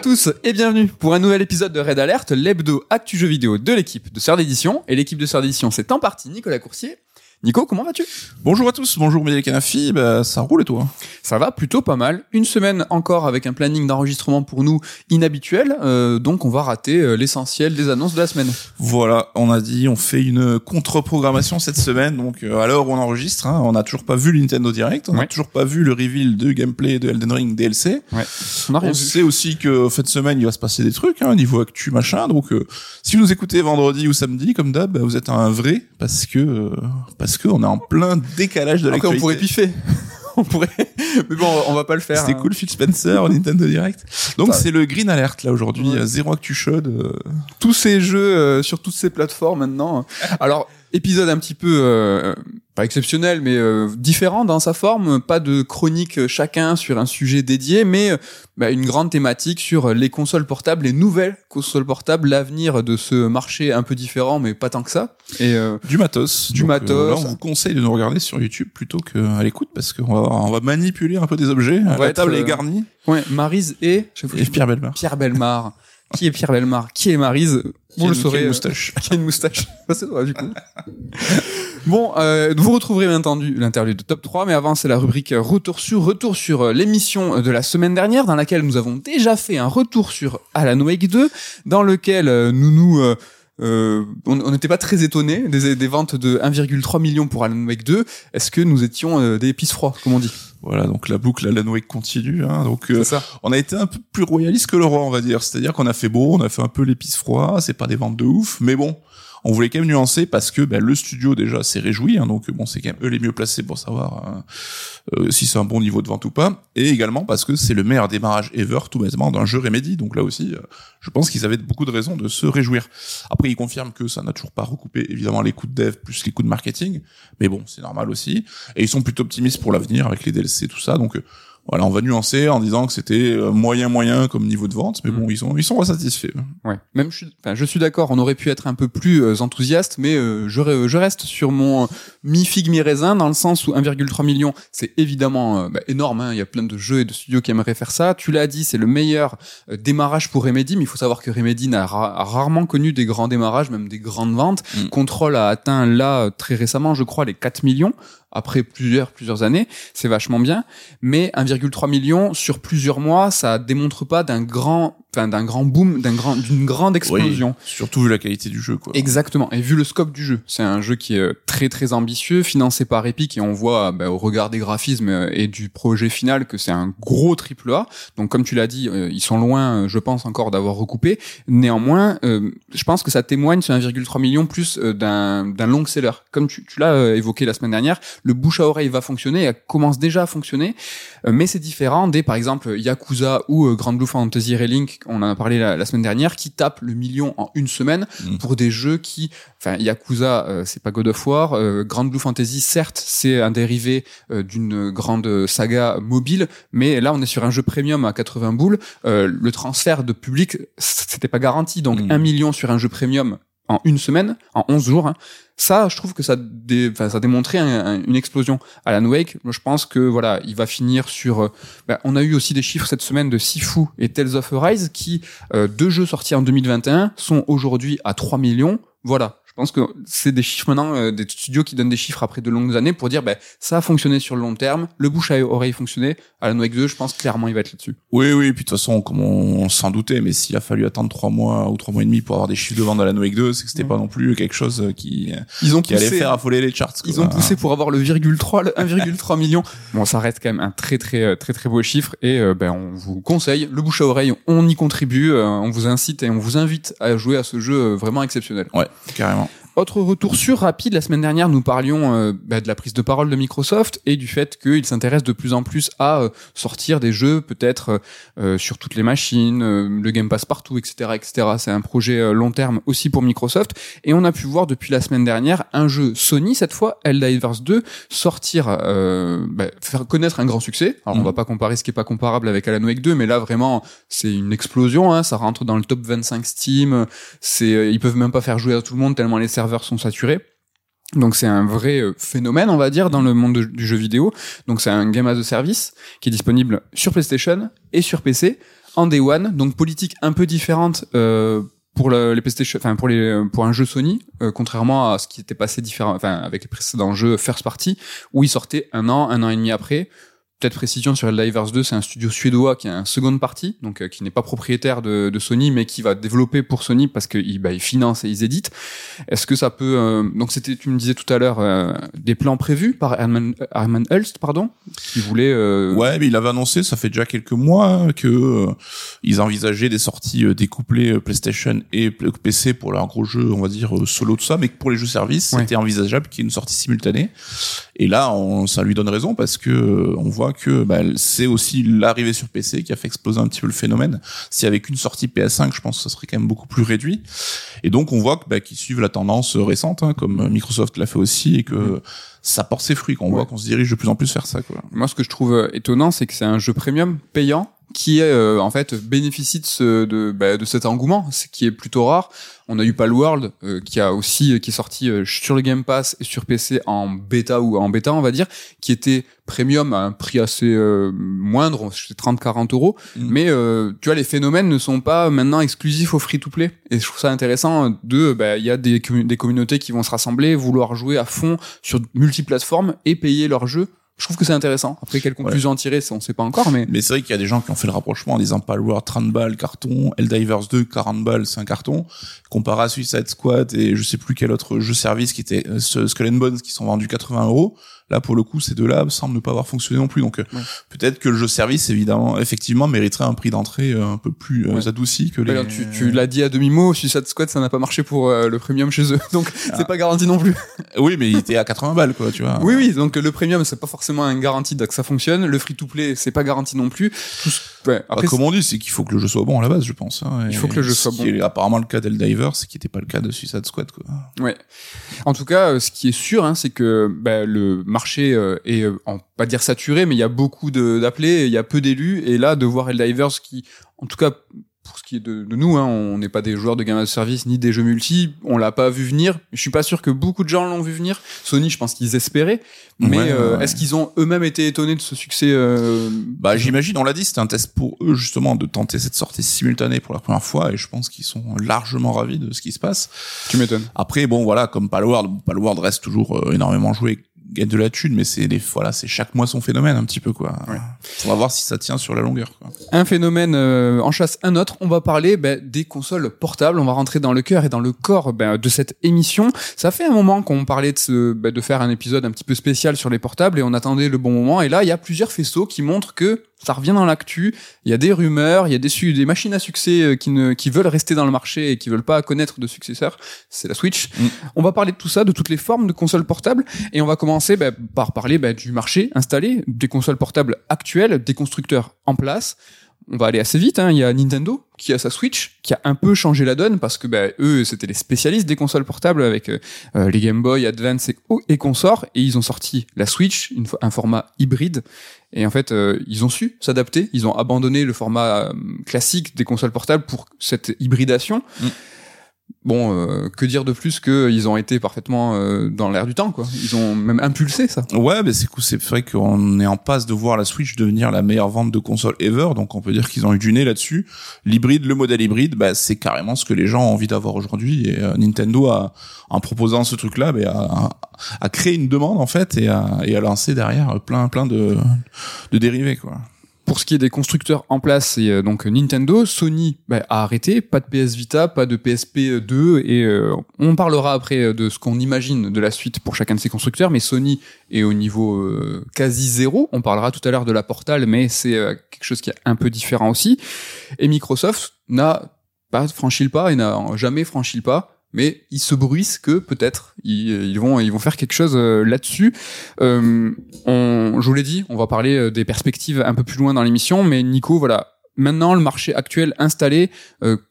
À tous et bienvenue pour un nouvel épisode de Red Alert, l'hebdo actu jeu vidéo de l'équipe de Sœur d'édition. Et l'équipe de Sœur d'édition, c'est en partie Nicolas Coursier. Nico, comment vas-tu? Bonjour à tous, bonjour Mélie Canafi, bah, ça roule et toi? Ça va plutôt pas mal. Une semaine encore avec un planning d'enregistrement pour nous inhabituel, euh, donc on va rater euh, l'essentiel des annonces de la semaine. Voilà, on a dit, on fait une contre-programmation cette semaine, donc euh, à l'heure où on enregistre, hein, on n'a toujours pas vu le Nintendo Direct, on n'a Ouais. toujours pas vu le reveal de gameplay de Elden Ring DLC. Ouais. On a rien On sait aussi que cette semaine il va se passer des trucs, hein, niveau actu machin. Donc euh, si vous nous écoutez vendredi ou samedi comme d'hab, bah, vous êtes un vrai parce que euh, parce que on est en plein décalage de Après, on l'actualité. pourrait piffer. on pourrait, mais bon, on va pas le faire. C'était hein. cool, Phil Spencer Nintendo Direct. Donc Ça- c'est le Green Alert là aujourd'hui, Ouais. euh, zéro actu chaude. euh, tous ces jeux euh, sur toutes ces plateformes maintenant. Alors, épisode un petit peu euh, pas exceptionnel, mais euh, différent dans sa forme. Pas de chronique euh, chacun sur un sujet dédié, mais euh, bah, une grande thématique sur les consoles portables, les nouvelles consoles portables, l'avenir de ce marché un peu différent, mais pas tant que ça. Et euh, du matos. Du Donc, matos. là, on vous conseille de nous regarder sur YouTube plutôt qu'à l'écoute parce qu'on va, on va manipuler un peu des objets. On La table euh, est garnie. ouais, Marise et Et Pierre Belmar. Pierre Belmar. Qui est Pierre Belmar Qui est Marise Vous le saurez. Euh, moustache. qui a une moustache. C'est toi, du coup. bon, euh, vous retrouverez bien entendu l'interlude de top 3, mais avant, c'est la rubrique Retour sur, retour sur euh, l'émission de la semaine dernière, dans laquelle nous avons déjà fait un retour sur Alan Wake 2, dans lequel euh, nous nous... euh, euh, on n'était pas très étonnés des, des ventes de 1,3 million pour Alan Wake 2. Est-ce que nous étions euh, des pisse froids, comme on dit? Voilà, donc la boucle Alan Wake continue. Hein, donc euh, ça. on a été un peu plus royaliste que le roi, on va dire. C'est-à-dire qu'on a fait beau, on a fait un peu l'épice froid. C'est pas des ventes de ouf, mais bon. On voulait quand même nuancer parce que ben, le studio déjà s'est réjoui, hein, donc bon c'est quand même eux les mieux placés pour savoir hein, euh, si c'est un bon niveau de vente ou pas, et également parce que c'est le meilleur démarrage ever tout bêtement d'un jeu Remedy, donc là aussi euh, je pense qu'ils avaient beaucoup de raisons de se réjouir. Après ils confirment que ça n'a toujours pas recoupé évidemment les coûts de dev plus les coûts de marketing, mais bon c'est normal aussi, et ils sont plutôt optimistes pour l'avenir avec les DLC tout ça, donc euh, voilà on va nuancer en disant que c'était euh, moyen moyen comme niveau de vente, mais bon ils sont ils sont satisfaits. Ouais. Même je suis, enfin, je suis d'accord. On aurait pu être un peu plus euh, enthousiaste, mais euh, je, re- je reste sur mon mi figue mi raisin dans le sens où 1,3 million, c'est évidemment euh, bah, énorme. hein. Il y a plein de jeux et de studios qui aimeraient faire ça. Tu l'as dit, c'est le meilleur euh, démarrage pour Remedy, mais il faut savoir que Remedy n'a ra- rarement connu des grands démarrages, même des grandes ventes. Mm. Control a atteint là euh, très récemment, je crois, les 4 millions après plusieurs plusieurs années. C'est vachement bien, mais 1,3 million sur plusieurs mois, ça démontre pas d'un grand, enfin d'un grand boom, d'un grand, d'une grande explosion. Oui, surtout vu la qualité du jeu quoi. Exactement. Et vu le scope du jeu, c'est un jeu qui est euh, très très ambitieux, financé par Epic et on voit bah, au regard des graphismes euh, et du projet final que c'est un gros triple A. Donc comme tu l'as dit, euh, ils sont loin, euh, je pense encore d'avoir recoupé. Néanmoins, euh, je pense que ça témoigne sur 1,3 million plus euh, d'un d'un long seller. Comme tu, tu l'as euh, évoqué la semaine dernière, le bouche à oreille va fonctionner, elle commence déjà à fonctionner, euh, mais c'est différent des par exemple Yakuza ou euh, Grand Blue Fantasy Relink, on en a parlé la, la semaine dernière, qui tapent le million en une semaine Mm. pour des jeux qui, enfin Yakuza, euh, c'est pas God of War, euh, Grand Blue Fantasy, certes, c'est un dérivé euh, d'une grande saga mobile, mais là on est sur un jeu premium à 80 boules, euh, le transfert de public, c'était pas garanti, donc Mm. un million sur un jeu premium en une semaine, en 11 jours, hein, ça, je trouve que ça, dé, ça a démontré un- un- une explosion. Alan Wake, je pense que voilà, il va finir sur. bah, on a eu aussi des chiffres cette semaine de Sifu et Tales of Arise, qui euh, deux jeux sortis en 2021 sont aujourd'hui à 3 millions. Voilà. Je pense que c'est des chiffres maintenant, euh, des studios qui donnent des chiffres après de longues années pour dire, ben, ça a fonctionné sur le long terme, le bouche à oreille fonctionné. Alan Wake 2, je pense clairement il va être là-dessus. Oui, oui, puis de toute façon, comme on s'en doutait, mais s'il a fallu attendre trois mois ou trois mois et demi pour avoir des chiffres de vente de la Wake 2, c'est que c'était Ouais. pas non plus quelque chose qui, Ils ont qui allait poussé. faire affoler les charts. quoi. Ils ont poussé pour avoir le virgule 3, le 1,3 million. Bon, ça reste quand même un très très euh, très très beau chiffre et euh, ben on vous conseille le bouche à oreille, on y contribue, euh, on vous incite et on vous invite à jouer à ce jeu euh, vraiment exceptionnel. Ouais, carrément. Autre retour sur rapide, la semaine dernière, nous parlions euh, bah, de la prise de parole de Microsoft et du fait qu'il s'intéresse de plus en plus à euh, sortir des jeux peut-être euh, sur toutes les machines, le Game Pass partout, etc., etc. C'est un projet long terme aussi pour Microsoft. Et on a pu voir depuis la semaine dernière un jeu Sony cette fois, Helldivers 2, sortir, bah, faire connaître un grand succès. Alors on Mhm. va pas comparer ce qui est pas comparable avec Alan Wake 2, mais là vraiment c'est une explosion. Hein, ça rentre dans le top 25 Steam. C'est, ils peuvent même pas faire jouer à tout le monde tellement les serveurs sont saturés. Donc c'est un vrai euh, phénomène, on va dire, dans le monde de- du jeu vidéo. Donc c'est un game as a service qui est disponible sur PlayStation et sur PC. en day one. Donc politique un peu différente. Euh, pour le, les PlayStation, enfin pour les pour un jeu Sony, euh, contrairement à ce qui était passé différent, avec les précédents jeux first party, où ils sortaient un an, un an et demi après peut-être précision sur Helldivers 2, c'est un studio suédois qui a un seconde partie, donc euh, qui n'est pas propriétaire de, de, Sony, mais qui va développer pour Sony parce qu'ils bah, ils financent et ils éditent. Est-ce que ça peut euh, donc c'était tu me disais tout à l'heure euh, des plans prévus par Herman, Herman Hulst, pardon, qui voulait. Ouais, mais il avait annoncé, ça fait déjà quelques mois que ils envisageaient des sorties découplées PlayStation et PC pour leur gros jeu, on va dire solo tout ça, mais que pour les jeux services, c'était envisageable qu'il y ait une sortie simultanée. Et là, on, ça lui donne raison parce que on voit que bah, c'est aussi l'arrivée sur PC qui a fait exploser un petit peu le phénomène. Si avec une sortie PS5, je pense que ça serait quand même beaucoup plus réduit. Et donc on voit que bah, qu'ils suivent la tendance récente, hein, comme Microsoft l'a fait aussi, et que mm. ça porte ses fruits. Qu'on voit qu'on se dirige de plus en plus vers ça. Quoi. Moi, ce que je trouve euh, étonnant, c'est que c'est un jeu premium payant qui est euh, en fait bénéficie de, ce, de, bah, de cet engouement, ce qui est plutôt rare. On a eu Palworld euh, qui a aussi qui est sorti euh, sur le Game Pass et sur PC en bêta ou en bêta on va dire, qui était premium à un prix assez euh, moindre, c'est 30-40 euros. Mm. Mais tu vois les phénomènes ne sont pas maintenant exclusifs au free-to-play. Et je trouve ça intéressant de bah, il y a des, des communautés qui vont se rassembler, vouloir jouer à fond sur multiplateformes et payer leur jeu je trouve que c'est intéressant. Après, quelle conclusion en tirer, on sait pas encore, mais. Mais c'est vrai qu'il y a des gens qui ont fait le rapprochement en disant Palworld 30 balles, carton, Helldivers 2, 40 balles, c'est un carton. Comparé à Suicide Squad et je sais plus quel autre jeu service qui était, euh, Skull and Bones qui sont vendus 80 euros. Là, pour le coup, ces deux-là semblent ne pas avoir fonctionné non plus. Donc, euh, peut-être que le jeu service, évidemment, effectivement, mériterait un prix d'entrée euh, un peu plus euh, adouci que les. tu, tu l'as dit à demi mot. Suicide Squad, ça n'a pas marché pour le premium chez eux, donc ah. c'est pas garanti non plus. oui, mais il était à 80 balles, quoi, tu vois. Oui, oui. Donc le premium, c'est pas forcément un garantie que ça fonctionne. Le free-to-play, c'est pas garanti non plus. Ouais, après, comme on dit, c'est qu'il faut que le jeu soit bon à la base, je pense. Hein, il faut que le jeu soit bon. Est apparemment le cas d'Eldivers, ce qui n'était pas le cas de Suicide Squad, quoi. Ouais. En tout cas, ce qui est sûr, hein, c'est que bah, le marché est euh, en pas dire saturé, mais il y a beaucoup d'appelés, il y a peu d'élus, et là de voir Helldivers qui, en tout cas pour ce qui est de, nous, hein, on n'est pas des joueurs de game as service ni des jeux multi, on l'a pas vu venir. Je suis pas sûr que beaucoup de gens l'ont vu venir. Sony, je pense qu'ils espéraient, mais euh, est-ce qu'ils ont eux-mêmes été étonnés de ce succès euh... Bah j'imagine, on l'a dit, c'était un test pour eux justement de tenter cette sortie simultanée pour la première fois, et je pense qu'ils sont largement ravis de ce qui se passe. Tu m'étonnes. Après bon voilà, comme Palworld, Palworld reste toujours euh, énormément joué gagne de la thune, mais c'est des voilà, c'est chaque mois son phénomène un petit peu quoi. On va voir si ça tient sur la longueur. Quoi. Un phénomène euh, en chasse un autre. On va parler ben, des consoles portables. On va rentrer dans le cœur et dans le corps ben, de cette émission. Ça fait un moment qu'on parlait de, ce, ben, de faire un épisode un petit peu spécial sur les portables et on attendait le bon moment. Et là, il y a plusieurs faisceaux qui montrent que ça revient dans l'actu. Il y a des rumeurs, il y a des, des machines à succès euh, qui, ne, qui veulent rester dans le marché et qui veulent pas connaître de successeurs. C'est la Switch. Mm. On va parler de tout ça, de toutes les formes de consoles portables, et on va commencer bah, par parler bah, du marché installé, des consoles portables actuelles, des constructeurs en place. On va aller assez vite. Hein. Il y a Nintendo qui a sa Switch, qui a un peu changé la donne parce que bah, eux, c'était les spécialistes des consoles portables avec euh, euh, les Game Boy Advance et, et consorts, et ils ont sorti la Switch, une, un format hybride et en fait, euh, ils ont su s'adapter. Ils ont abandonné le format euh, classique des consoles portables pour cette hybridation. Mm. Bon, euh, que dire de plus qu'ils ont été parfaitement dans l'air du temps, quoi. Ils ont même impulsé ça. Ouais, mais c'est cool. C'est vrai qu'on est en passe de voir la Switch devenir la meilleure vente de consoles ever, donc on peut dire qu'ils ont eu du nez là-dessus. L'hybride, le modèle hybride, bah, c'est carrément ce que les gens ont envie d'avoir aujourd'hui. Et Nintendo a, en proposant ce truc-là, bah, a, à créer une demande en fait et à, et à lancer derrière plein plein de, de dérivés quoi. Pour ce qui est des constructeurs en place, c'est euh, donc Nintendo, Sony bah, a arrêté, pas de PS Vita, pas de PSP 2 et euh, on parlera après euh, de ce qu'on imagine de la suite pour chacun de ces constructeurs, mais Sony est au niveau quasi zéro. On parlera tout à l'heure de la Portal, mais c'est quelque chose qui est un peu différent aussi. Et Microsoft n'a pas franchi le pas et n'a jamais franchi le pas mais ils se bruissent que peut-être ils, vont ils vont faire quelque chose euh, là-dessus. Euh, on, je vous l'ai dit, on va parler euh, des perspectives un peu plus loin dans l'émission, mais Nico, voilà. Maintenant, le marché actuel installé,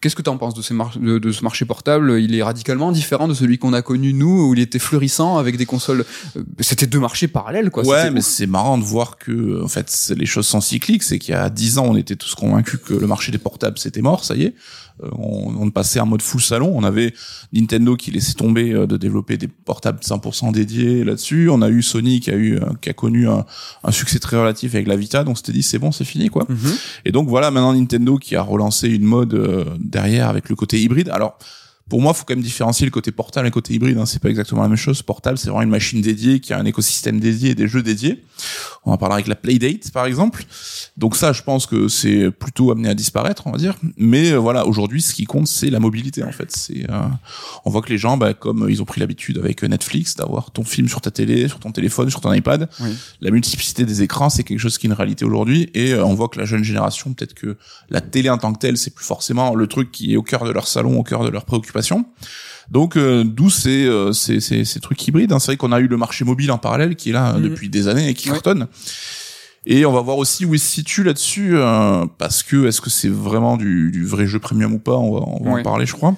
qu'est-ce que tu en penses de, ces de, ce marché portable? Il est radicalement différent de celui qu'on a connu nous, où il était fleurissant avec des consoles. C'était deux marchés parallèles, quoi. Ouais, mais c'est marrant de voir que, en fait, les choses sont cycliques. C'est qu'il y a dix ans, on était tous convaincus que le marché des portables c'était mort, ça y est. on, on passait en mode full salon. On avait Nintendo qui laissait tomber de développer des portables 100% dédiés là-dessus. On a eu Sony qui a eu qui a connu un, un succès très relatif avec la Vita. Donc c'était dit c'est bon, c'est fini quoi. Mhm. Et donc voilà maintenant Nintendo qui a relancé une mode derrière avec le côté hybride. Alors pour moi, faut quand même différencier le côté portable et le côté hybride. Hein. C'est pas exactement la même chose. Portable, c'est vraiment une machine dédiée qui a un écosystème dédié et des jeux dédiés. On en parlera avec la Playdate, par exemple. Donc ça, je pense que c'est plutôt amené à disparaître, on va dire. Mais euh, voilà, aujourd'hui, ce qui compte, c'est la mobilité, en fait. C'est, euh, on voit que les gens, bah, comme ils ont pris l'habitude avec Netflix d'avoir ton film sur ta télé, sur ton téléphone, sur ton iPad, Oui. la multiplicité des écrans, c'est quelque chose qui est une réalité aujourd'hui. Et euh, on voit que la jeune génération, peut-être que la télé en tant que telle, c'est plus forcément le truc qui est au cœur de leur salon, au cœur de leurs préoccupations. Donc euh, d'où ces, euh, ces, ces, ces trucs hybrides. hein. C'est vrai qu'on a eu le marché mobile en parallèle qui est là Mhm. depuis des années et qui Ouais. cartonne. Et on va voir aussi où il se situe là-dessus, euh, parce que est-ce que c'est vraiment du, du vrai jeu premium ou pas? On va, on va Ouais. en parler, je crois.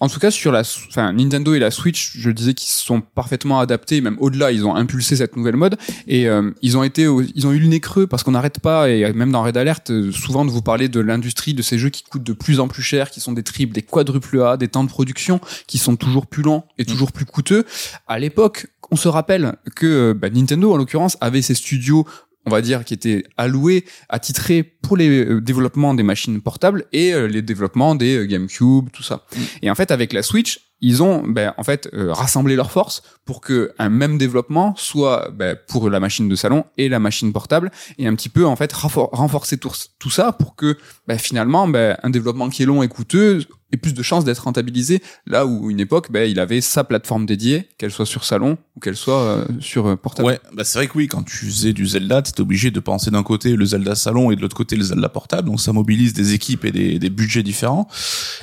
En tout cas, sur la, enfin, Nintendo et la Switch, je disais qu'ils se sont parfaitement adaptés, même au-delà, ils ont impulsé cette nouvelle mode et euh, ils ont été, au- ils ont eu le nez creux parce qu'on n'arrête pas et même dans Red Alert, euh, souvent de vous parler de l'industrie de ces jeux qui coûtent de plus en plus cher, qui sont des triples, des quadruples A, des temps de production qui sont toujours plus longs et toujours plus coûteux. À l'époque, on se rappelle que euh, bah, Nintendo, en l'occurrence, avait ses studios on va dire, qui étaient alloués, attitrés pour les euh, développements des machines portables et euh, les développements des euh, GameCube, tout ça. Et en fait, avec la Switch, ils ont ben, en fait euh, rassemblé leurs forces pour que un même développement soit ben, pour la machine de salon et la machine portable et un petit peu en fait renfor- renforcer tout, tout ça pour que ben, finalement ben, un développement qui est long et coûteux ait plus de chances d'être rentabilisé là où une époque ben, il avait sa plateforme dédiée qu'elle soit sur salon ou qu'elle soit euh, sur euh, portable. Ouais, bah c'est vrai que oui, quand tu faisais du Zelda, t'étais obligé de penser d'un côté le Zelda salon et de l'autre côté le Zelda portable, donc ça mobilise des équipes et des, des budgets différents.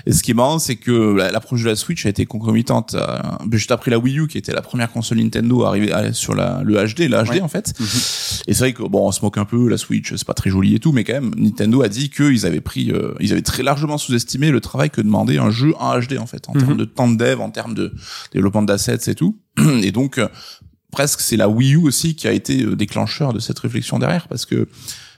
Et ce qui est marrant, c'est que la- l'approche de la Switch a été concomitante à, ben, juste après la Wii U, qui était la première console Nintendo à arriver à- sur la, le HD, la HD Ouais. en fait. Mhm. Et c'est vrai que bon, on se moque un peu, la Switch, c'est pas très joli et tout, mais quand même, Nintendo a dit qu'ils avaient pris, euh, ils avaient très largement sous-estimé le travail que demandait un jeu en HD en fait, en Mhm. termes de temps de dev, en termes de développement d'assets et tout. Et donc euh, presque c'est la Wii U aussi qui a été euh, déclencheur de cette réflexion derrière parce que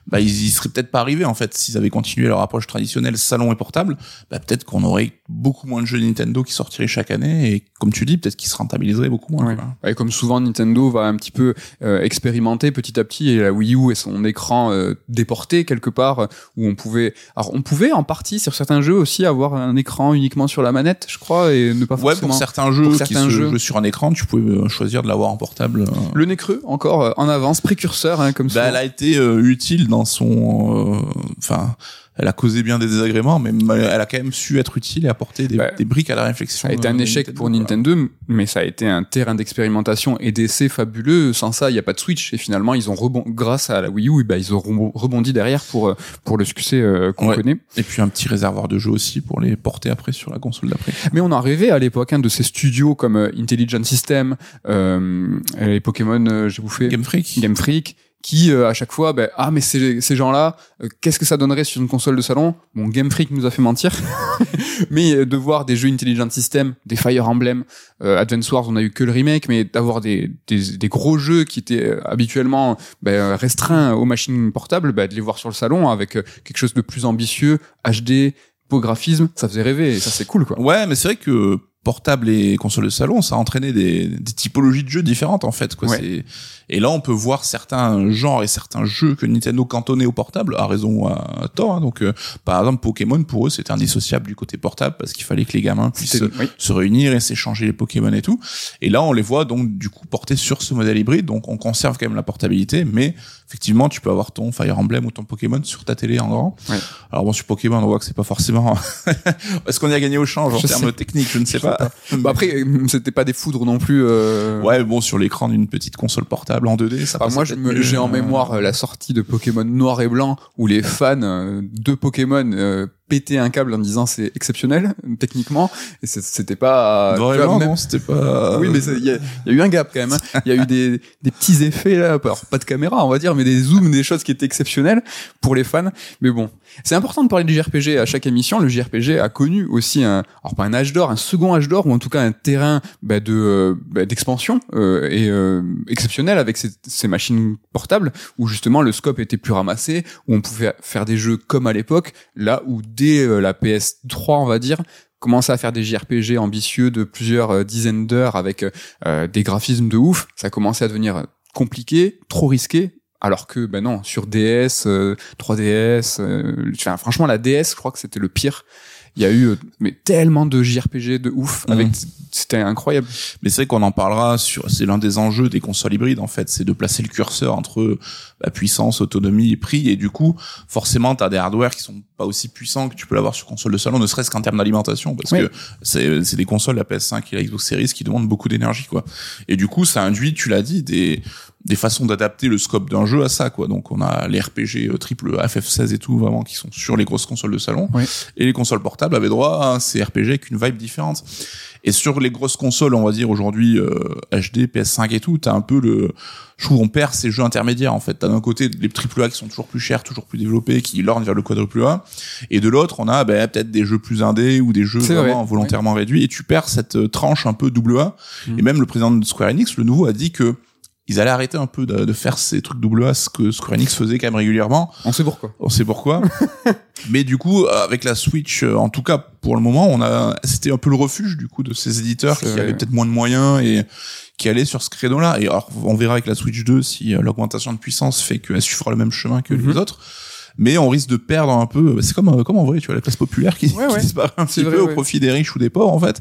bah ils y seraient peut-être pas arrivés en fait s'ils avaient continué leur approche traditionnelle salon et portable bah peut-être qu'on aurait beaucoup moins de jeux Nintendo qui sortiraient chaque année et comme tu dis peut-être qu'ils se rentabiliseraient beaucoup moins Ouais. Et comme souvent, Nintendo va un petit peu euh, expérimenter petit à petit et la Wii U et son écran euh, déporté quelque part euh, où on pouvait, alors on pouvait en partie sur certains jeux aussi avoir un écran uniquement sur la manette, je crois, et ne pas ouais forcément. pour certains jeux pour qui certains se jeux. jouent sur un écran tu pouvais choisir de l'avoir en portable euh. Le nez creux encore en avance, précurseur hein, comme bah, ça. elle a été utile dans son euh, enfin elle a causé bien des désagréments mais elle a quand même su être utile et apporter des, Bah, des briques à la réflexion Ça a été euh, un de échec pour. Nintendo, mais ça a été un terrain d'expérimentation et d'essai fabuleux. Sans ça, il n'y a pas de Switch. Et finalement, ils ont rebon grâce à la Wii U, ben, ils ont rebon- rebondi derrière pour, euh, pour le succès euh, qu'on Ouais. connaît. Et puis un petit réservoir de jeux aussi pour les porter après sur la console d'après. Mais on en rêvait à l'époque hein, de ces studios comme euh, Intelligent System, euh, les Pokémon, euh, j'ai bouffé, Game Freak. Game Freak, qui euh, à chaque fois, ben, ah mais ces, ces gens-là, euh, qu'est-ce que ça donnerait sur une console de salon? Bon, Game Freak nous a fait mentir, mais euh, de voir des jeux Intelligent System, des Fire Emblem, euh, Advance Wars, on a eu que le remake, mais d'avoir des, des, des gros jeux qui étaient euh, habituellement ben, restreints aux machines portables, ben, de les voir sur le salon avec quelque chose de plus ambitieux, HD, beau graphisme, ça faisait rêver et ça c'est cool quoi. Ouais, mais c'est vrai que portable et console de salon, ça a entraîné des, des typologies de jeux différentes en fait. Quoi. Ouais. Et là, on peut voir certains genres et certains jeux que Nintendo cantonnait au portable, à raison ou à, tort. hein. Donc, euh, par exemple, Pokémon, pour eux, c'était indissociable du côté portable parce qu'il fallait que les gamins puissent oui. se réunir et s'échanger les Pokémon et tout. Et là, on les voit donc du coup portés sur ce modèle hybride. Donc, on conserve quand même la portabilité, mais effectivement, tu peux avoir ton Fire Emblem ou ton Pokémon sur ta télé en grand. Ouais. Alors bon, sur Pokémon, on voit que c'est pas forcément. Est-ce qu'on y a gagné au change en termes techniques Je ne sais pas. Bah après, euh, c'était pas des foudres non plus. euh, Ouais, bon, sur l'écran d'une petite console portable en 2D, ça passe moi, j'ai en Euh, mémoire euh, la sortie de Pokémon Noir et Blanc où les fans euh, de Pokémon pétaient un câble en disant c'est exceptionnel techniquement et c'était pas. Vraiment, même- non, c'était pas. Oui, mais c'est- il y, a il y a eu un gap quand même. hein. Il y a eu des, des petits effets là, alors pas de caméra, on va dire, mais des zooms, des choses qui étaient exceptionnelles pour les fans. Mais bon, c'est important de parler du JRPG à chaque émission. Le JRPG a connu aussi un, alors pas un âge d'or, un second âge d'or ou en tout cas un terrain bah, de euh, bah, d'expansion euh, et euh, exceptionnel avec ces, ces machines portables où justement le scope était plus ramassé, où on pouvait faire des jeux comme à l'époque, là où dès euh, la PS3, on va dire, commençait à faire des JRPG ambitieux de plusieurs euh, dizaines d'heures avec euh, des graphismes de ouf. Ça commençait à devenir compliqué, trop risqué. Alors que, ben non, sur DS, 3DS, enfin, franchement, la DS, je crois que c'était le pire il y a eu mais tellement de JRPG de ouf avec c'était incroyable. Mais c'est vrai qu'on en parlera sur c'est l'un des enjeux des consoles hybrides en fait c'est de placer le curseur entre bah, puissance autonomie et prix. Et du coup forcément tu as des hardware qui sont pas aussi puissants que tu peux l'avoir sur console de salon ne serait-ce qu'en termes d'alimentation. Parce que c'est c'est des consoles la PS5 et la Xbox Series qui demandent beaucoup d'énergie quoi. Et du coup ça induit tu l'as dit des des façons d'adapter le scope d'un jeu à ça quoi. Donc on a les RPG euh, triple FF16 et tout vraiment qui sont sur les grosses consoles de salon. Et les consoles portables avaient droit à ces RPG avec une vibe différente. Et sur les grosses consoles on va dire aujourd'hui HD euh, PS5 et tout t'as un peu le je trouve on perd ces jeux intermédiaires en fait. T'as d'un côté les triple A qui sont toujours plus chers toujours plus développés qui lornent vers le quadruple A. Et de l'autre on a ben, peut-être des jeux plus indés ou des jeux vraiment volontairement réduits. Et tu perds cette euh, tranche un peu double A. Mmh. et même le président de Square Enix le nouveau a dit que ils allaient arrêter un peu de, de faire ces trucs double A, ce que Square Enix faisait quand même régulièrement. On sait pourquoi. On sait pourquoi. Mais du coup, avec la Switch, euh, en tout cas pour le moment, on a, c'était un peu le refuge du coup de ces éditeurs qui avaient peut-être moins de moyens et qui allaient sur ce créneau-là. Et alors, on verra avec la Switch 2 si euh, l'augmentation de puissance fait qu'elle suivra le même chemin que les mhm. autres mais on risque de perdre un peu. C'est comme, euh, comme en vrai, tu vois, la classe populaire qui, qui disparaît un petit peu au profit des riches ou des pauvres, en fait.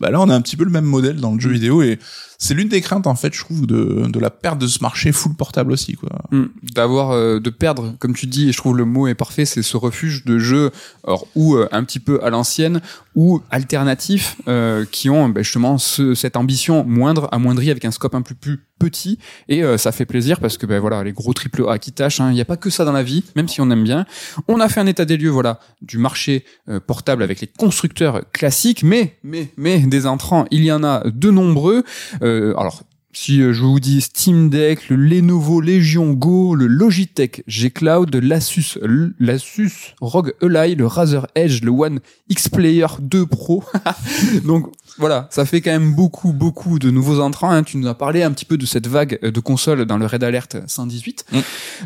Bah là, on a un petit peu le même modèle dans le jeu vidéo et c'est l'une des craintes en fait je trouve de, de la perte de ce marché full portable aussi quoi. Hmm. d'avoir euh, de perdre comme tu dis et je trouve le mot est parfait c'est ce refuge de jeux alors ou euh, un petit peu à l'ancienne ou alternatifs euh, qui ont ben, justement ce, cette ambition moindre amoindrie avec un scope un peu plus petit. Et ça fait plaisir parce que ben voilà les gros triple A qui tâchent hein, il n'y a pas que ça dans la vie même si on aime bien. On a fait un état des lieux voilà du marché portable avec les constructeurs classiques mais mais mais des entrants il y en a de nombreux euh, alors, si euh, je vous dis Steam Deck, le Lenovo Legion Go, le Logitech G Cloud, l'Asus, l'Asus ROG Ally, le Razer Edge, le One X Player 2 Pro. Donc voilà, ça fait quand même beaucoup, beaucoup de nouveaux entrants. Hein. Tu nous as parlé un petit peu de cette vague de consoles dans le Red Alert 118. Mm.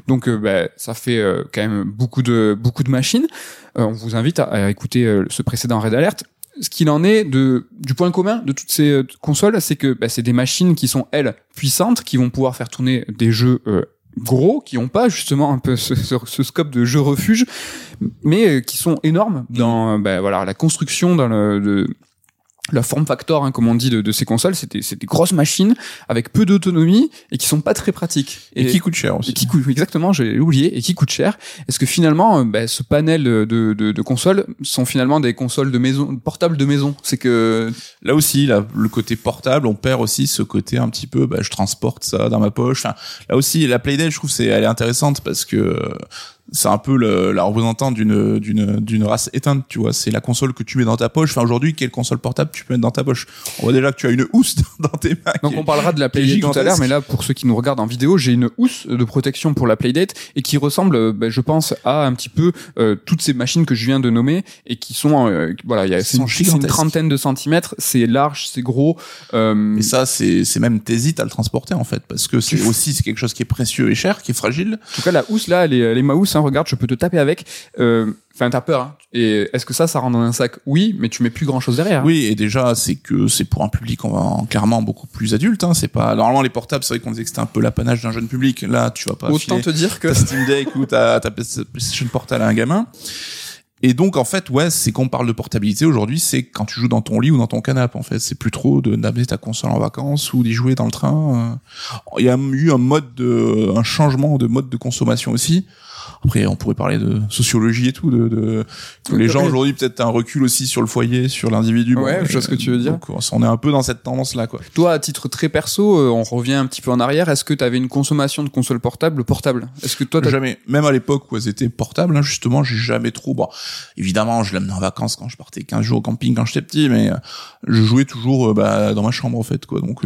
Donc euh, bah, ça fait quand même beaucoup de beaucoup de machines. on vous invite à, écouter ce précédent Red Alert ce qu'il en est de du point commun de toutes ces euh, consoles, c'est que bah, c'est des machines qui sont elles puissantes, qui vont pouvoir faire tourner des jeux euh, gros, qui ont pas justement un peu ce, ce, scope de jeu refuge, mais euh, qui sont énormes dans bah, voilà la construction dans le la form factor, hein, comme on dit, de, de ces consoles, c'était des grosses machines avec peu d'autonomie et qui sont pas très pratiques et, qui coûtent cher aussi. qui coûtent, exactement, j'ai oublié, et qui coûtent cher. Est-ce que finalement, euh, bah, ce panel de, de, de, consoles sont finalement des consoles de maison, portables de maison? C'est que là aussi, là, le côté portable, on perd aussi ce côté un petit peu, bah, je transporte ça dans ma poche. Enfin, là aussi, la Playdate, je trouve, c'est elle est intéressante parce que c'est un peu le, la représentante d'une d'une d'une race éteinte tu vois. C'est la console que tu mets dans ta poche. Enfin aujourd'hui quelle console portable tu peux mettre dans ta poche? On voit déjà que tu as une housse dans tes mains donc on parlera de la Playdate tout à l'heure mais là pour ceux qui nous regardent en vidéo j'ai une housse de protection pour la Playdate et qui ressemble ben, je pense à un petit peu euh, toutes ces machines que je viens de nommer et qui sont euh, voilà il y a une, une, trentaine de centimètres c'est large c'est gros euh, et ça c'est c'est même t'hésites à le transporter en fait parce que c'est aussi c'est quelque chose qui est précieux et cher qui est fragile. En tout cas la housse là elle est, elle est regarde, je peux te taper avec. Euh, enfin, t'as peur. Hein. Et est-ce que ça, ça rentre dans un sac Oui, mais tu mets plus grand chose derrière. Oui, et déjà, c'est que c'est pour un public on clairement beaucoup plus adulte. Hein. C'est pas normalement les portables. C'est vrai qu'on disait que c'était un peu l'apanage d'un jeune public. Là, tu vas pas. Autant te dire que ta Steam Deck ou ta, ta PlayStation Portable à un gamin. Et donc en fait, ouais, c'est qu'on parle de portabilité aujourd'hui, c'est quand tu joues dans ton lit ou dans ton canapé. En fait, c'est plus trop de d'amener ta console en vacances ou d'y jouer dans le train. Il y a eu un mode de, un changement de mode de consommation aussi. Après, on pourrait parler de sociologie et tout, de, de les gens aujourd'hui peut-être un recul aussi sur le foyer, sur l'individu. Ouais, je vois ce que tu veux dire. Donc, on est un peu dans cette tendance-là, quoi. Toi, à titre très perso, euh, on revient un petit peu en arrière. Est-ce que tu avais une consommation de console portable portable Est-ce que toi, jamais, même à l'époque où elles étaient portables, hein, justement, j'ai jamais trop. Bon, évidemment, je l'amenais en vacances quand je partais 15 jours au camping quand j'étais petit, mais euh, je jouais toujours euh, bah, dans ma chambre en fait, quoi. Donc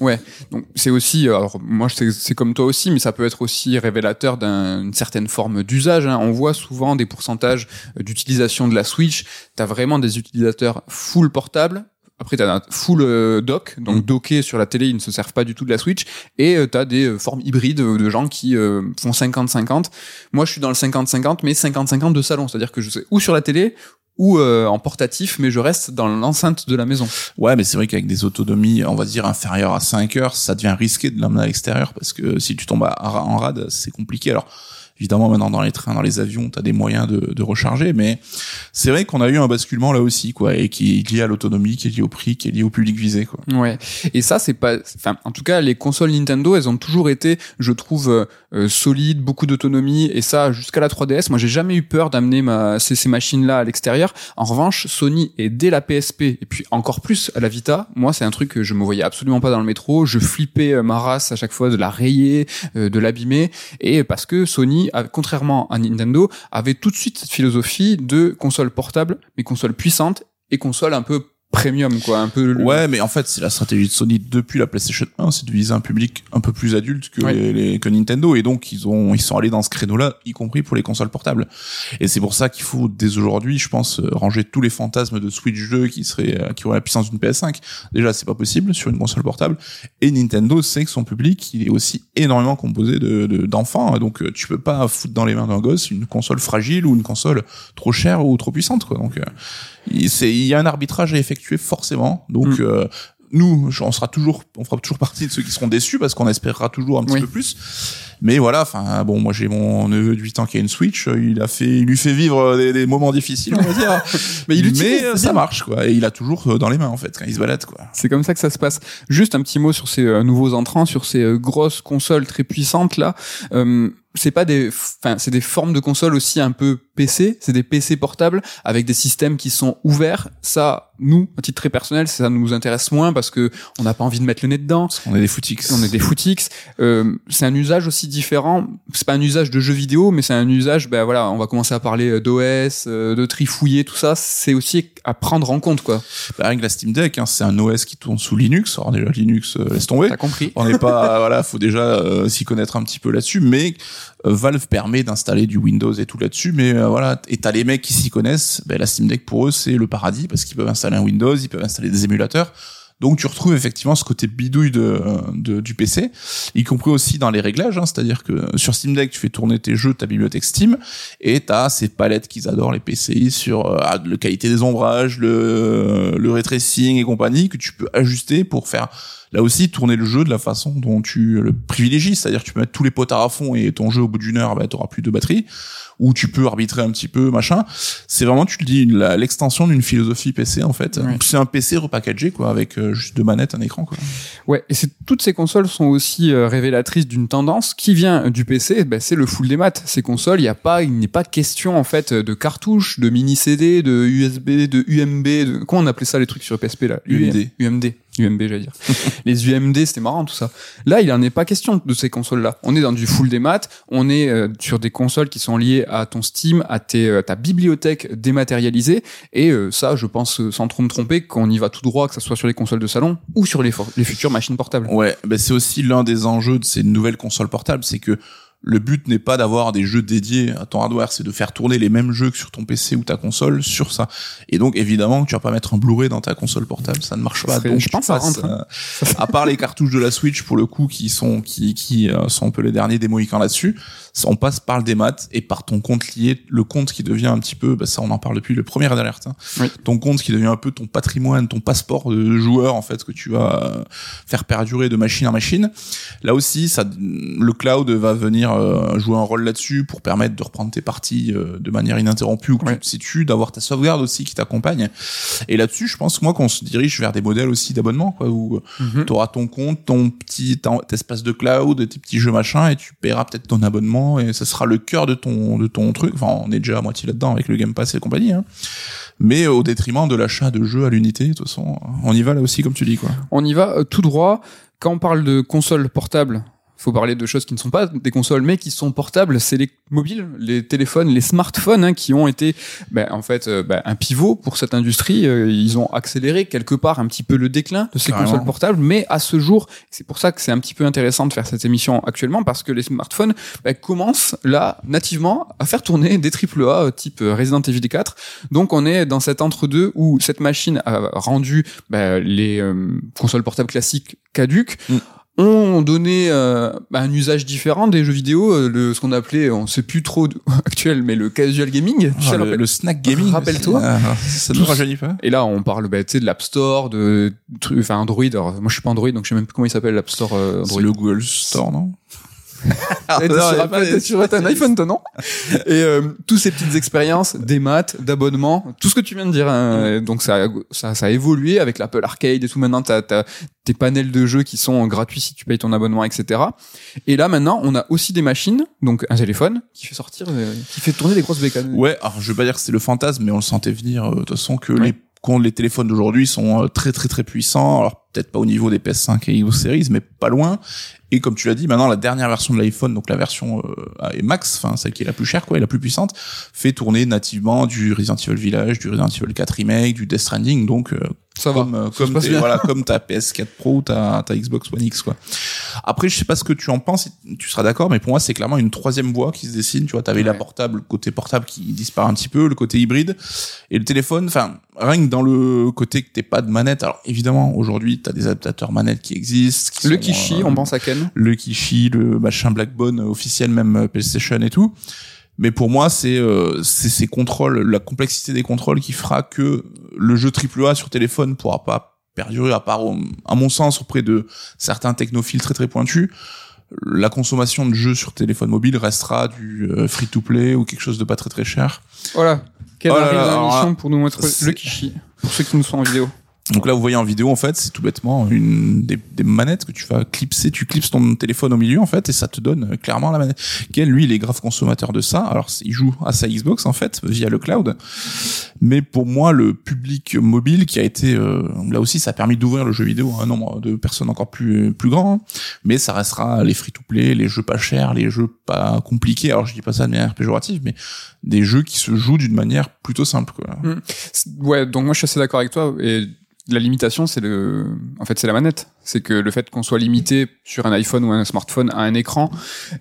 Ouais, donc c'est aussi, alors moi c'est comme toi aussi, mais ça peut être aussi révélateur d'une certaine forme d'usage. Hein. On voit souvent des pourcentages d'utilisation de la Switch. T'as vraiment des utilisateurs full portable, après t'as un full euh, dock, donc Mm. docké sur la télé, ils ne se servent pas du tout de la Switch, et euh, t'as des euh, formes hybrides de gens qui font 50-50. Moi, je suis dans le 50-50, mais 50-50 de salon, c'est-à-dire que je sais ou sur la télé ou euh, en portatif, mais je reste dans l'enceinte de la maison. Ouais, mais c'est vrai qu'avec des autonomies, on va dire inférieures à 5 heures, ça devient risqué de l'emmener à l'extérieur parce que si tu tombes à- en rade, c'est compliqué. Alors évidemment, maintenant dans les trains, dans les avions, t'as des moyens de, de recharger, mais c'est vrai qu'on a eu un basculement là aussi, quoi, et qui est lié à l'autonomie, qui est lié au prix, qui est lié au public visé, quoi. Ouais. Et ça, c'est pas, enfin, en tout cas, les consoles Nintendo, elles ont toujours été, je trouve, euh, euh, solides, beaucoup d'autonomie, et ça jusqu'à la 3DS. Moi, j'ai jamais eu peur d'amener ma ces, machines-là à l'extérieur. En revanche, Sony et dès la PSP, et puis encore plus à la Vita, moi, c'est un truc que je me voyais absolument pas dans le métro. Je flippais euh, ma race à chaque fois de la rayer, de l'abîmer, et parce que Sony, contrairement à Nintendo, avait tout de suite cette philosophie de console portable, mais console puissante et console un peu premium, quoi, un peu. Ouais, mais en fait, c'est la stratégie de Sony depuis la PlayStation 1, c'est de viser un public un peu plus adulte que, les, les- que Nintendo, et donc ils ont, ils sont allés dans ce créneau-là, y compris pour les consoles portables. Et c'est pour ça qu'il faut dès aujourd'hui, je pense, euh, ranger tous les fantasmes de Switch 2 qui seraient, euh, qui auraient la puissance d'une PS5. Déjà, c'est pas possible sur une console portable. Et Nintendo sait que son public, il est aussi énormément composé de de- d'enfants, donc euh, tu peux pas foutre dans les mains d'un gosse une console fragile ou une console trop chère ou trop puissante, quoi. Donc euh, il y a un arbitrage à effectuer forcément. Donc Mm. euh, nous, on sera toujours, on fera toujours partie de ceux qui seront déçus parce qu'on espérera toujours un petit Oui. peu plus. Mais voilà, enfin bon, moi j'ai mon neveu de 8 ans qui a une Switch, il a fait, il lui fait vivre des, des moments difficiles, on va dire. Mais il utilise, c'est ça bien. marche quoi, et il a toujours euh, dans les mains en fait quand il se balade quoi. C'est comme ça que ça se passe. Juste un petit mot sur ces euh, nouveaux entrants, sur ces grosses consoles très puissantes là. Euh, c'est pas des, enfin, c'est des formes de consoles aussi un peu PC. C'est des PC portables avec des systèmes qui sont ouverts. Ça, nous, à titre très personnel, ça nous intéresse moins parce que on n'a pas envie de mettre le nez dedans. On est des footix. On est des footix. Euh, c'est un usage aussi différent. C'est pas un usage de jeux vidéo, mais c'est un usage. Ben voilà, on va commencer à parler euh, d'OS, euh, de trifouiller, tout ça. C'est aussi à prendre en compte, quoi. Bah, avec la Steam Deck, hein, c'est un OS qui tourne sous Linux. Alors déjà Linux, euh, laisse tomber. T'as compris On n'est pas, voilà, faut déjà euh, s'y connaître un petit peu là-dessus, mais Valve permet d'installer du Windows et tout là-dessus, mais euh, voilà, et t'as les mecs qui s'y connaissent, ben, la Steam Deck pour eux c'est le paradis parce qu'ils peuvent installer un Windows, ils peuvent installer des émulateurs. Donc tu retrouves effectivement ce côté bidouille de, euh, de- du PC, y compris aussi dans les réglages, hein, c'est-à-dire que sur Steam Deck tu fais tourner tes jeux, ta bibliothèque Steam, et t'as ces palettes qu'ils adorent les PCI sur euh, ah, le qualité des ombrages, le, le ray et compagnie que tu peux ajuster pour faire là aussi tourner le jeu de la façon dont tu le privilégies, c'est-à-dire que tu peux mettre tous les potards à fond et ton jeu au bout d'une heure, bah, tu plus de batterie, ou tu peux arbitrer un petit peu, machin. C'est vraiment, tu le dis, l'extension d'une philosophie PC en fait. Ouais. C'est un PC repackagé quoi, avec euh, juste deux manettes, un écran quoi. Ouais, et c'est toutes ces consoles sont aussi euh, révélatrices d'une tendance qui vient du PC. Ben, c'est le full des maths. Ces consoles, il y a pas, il n'est pas question en fait de cartouches, de mini CD, de USB, de UMB. De... Comment on appelait ça les trucs sur PSP là? UMD. UMD. UMB, j'allais dire. les UMD, c'était marrant tout ça. Là, il en est pas question de ces consoles-là. On est dans du full des maths. On est euh, sur des consoles qui sont liées à ton Steam, à tes, euh, ta bibliothèque dématérialisée. Et euh, ça, je pense, euh, sans trop me tromper, qu'on y va tout droit, que ça soit sur les consoles de salon ou sur les, futures machines portables. Ouais, ben c'est aussi l'un des enjeux de ces nouvelles consoles portables, c'est que le but n'est pas d'avoir des jeux dédiés à ton hardware, c'est de faire tourner les mêmes jeux que sur ton PC ou ta console sur ça. Et donc évidemment, tu vas pas mettre un Blu-ray dans ta console portable, ça ne marche pas. Donc je pense ça rentre, hein. euh, à part les cartouches de la Switch pour le coup qui sont qui qui euh, sont un peu les derniers des Mohicans là-dessus, ça, on passe par le démat et par ton compte lié, le compte qui devient un petit peu, bah ça on en parle depuis le premier alerte. Hein. Oui. Ton compte qui devient un peu ton patrimoine, ton passeport de joueur en fait que tu vas faire perdurer de machine en machine. Là aussi, ça, le cloud va venir euh, jouer un rôle là-dessus pour permettre de reprendre tes parties euh, de manière ininterrompue ou que Ouais. tu te situes, d'avoir ta sauvegarde aussi qui t'accompagne. Et là-dessus, je pense moi qu'on se dirige vers des modèles aussi d'abonnement, quoi, où Mhm. tu auras ton compte, ton petit ton espace de cloud, tes petits jeux machin, et tu paieras peut-être ton abonnement, et ça sera le cœur de ton de ton truc. Enfin, on est déjà à moitié là-dedans avec le Game Pass et compagnie. Hein. Mais au détriment de l'achat de jeux à l'unité, de toute façon, on y va là aussi comme tu dis quoi. On y va euh, tout droit. Quand on parle de console portable, faut parler de choses qui ne sont pas des consoles, mais qui sont portables. C'est les mobiles, les téléphones, les smartphones hein, qui ont été, ben, en fait, euh, ben, un pivot pour cette industrie. Euh, ils ont accéléré quelque part un petit peu le déclin de ces Carrément. consoles portables, mais à ce jour, c'est pour ça que c'est un petit peu intéressant de faire cette émission actuellement parce que les smartphones ben, commencent là nativement à faire tourner des AAA euh, type Resident Evil 4. Donc on est dans cet entre-deux où cette machine a rendu ben, les euh, consoles portables classiques caduques. Mm. Ont donné euh, un usage différent des jeux vidéo, euh, le, ce qu'on appelait, on sait plus trop actuel, mais le casual gaming. Tu Ah, sais, le, snack gaming. Rappelle-toi. Ah, ça ne rajeunit pas. Et là, on parle bah, de l'App Store, de trucs, enfin Android. Alors, moi, je suis pas Android, donc je sais même plus comment il s'appelle l'App Store euh, C'est Android. le Google Store, non? Et t'es non, sur y a Apple, pas t'es des- sur- t'as un iPhone, toi, non Et euh, tous ces petites expériences, des maths, d'abonnements, tout ce que tu viens de dire. hein, donc ça, a- ça, ça a évolué avec l'Apple Arcade et tout. Maintenant, t'as as tes panels de jeux qui sont gratuits si tu payes ton abonnement, etc. Et là, maintenant, on a aussi des machines, donc un téléphone qui fait sortir, euh, qui fait tourner des grosses bécanes. Ouais, alors je vais pas dire que c'est le fantasme, mais on le sentait venir euh, de toute façon que Ouais. les quand les téléphones d'aujourd'hui sont euh, très très très puissants. Alors peut-être pas au niveau des PS5 et Xbox Series, mais pas loin. Et comme tu l'as dit, maintenant la dernière version de l'iPhone, donc la version euh, Max, enfin celle qui est la plus chère, quoi, et la plus puissante, fait tourner nativement du Resident Evil Village, du Resident Evil 4 Remake, du Death Stranding, donc euh, Ça comme euh, Ça comme tes- voilà comme ta PS4 Pro ou ta, ta Xbox One X quoi. Après je sais pas ce que tu en penses, tu seras d'accord, mais pour moi c'est clairement une troisième voie qui se dessine. Tu vois, t'avais la portable, le côté portable qui disparaît un petit peu, le côté hybride et le téléphone. Enfin rien que dans le côté que t'es pas de manette. Alors évidemment aujourd'hui t'as des adaptateurs manettes qui existent. qui Le sont, Kishi, euh, on pense à Ken. le Kishi, le machin Blackbone officiel, même euh, PlayStation et tout. Mais pour moi, c'est euh, c'est ces contrôles, la complexité des contrôles qui fera que le jeu AAA sur téléphone pourra pas perdurer, à part, au- à mon sens, auprès de certains technophiles très très pointus. La consommation de jeux sur téléphone mobile restera du euh, free-to-play ou quelque chose de pas très très cher. Voilà. Ken Oh là là, pour nous montrer le Kishi. Pour ceux qui nous sont en vidéo? Donc là, vous voyez en vidéo, en fait, c'est tout bêtement une des, manettes que tu vas clipser. Tu clipses ton téléphone au milieu, en fait, et ça te donne euh, clairement la manette. Ken, lui, il est grave consommateur de ça. Alors, il joue à sa Xbox, en fait, via le cloud. Mais pour moi, le public mobile qui a été, euh, là aussi, ça a permis d'ouvrir le jeu vidéo à un nombre de personnes encore plus plus grand. Mais ça restera les free-to-play, les jeux pas chers, les jeux pas compliqués. Alors, je dis pas ça de manière péjorative, mais des jeux qui se jouent d'une manière plutôt simple. Quoi. C'est- Ouais, donc moi je suis assez d'accord avec toi. Et la limitation, c'est le, en fait, c'est la manette. C'est que le fait qu'on soit limité sur un iPhone ou un smartphone à un écran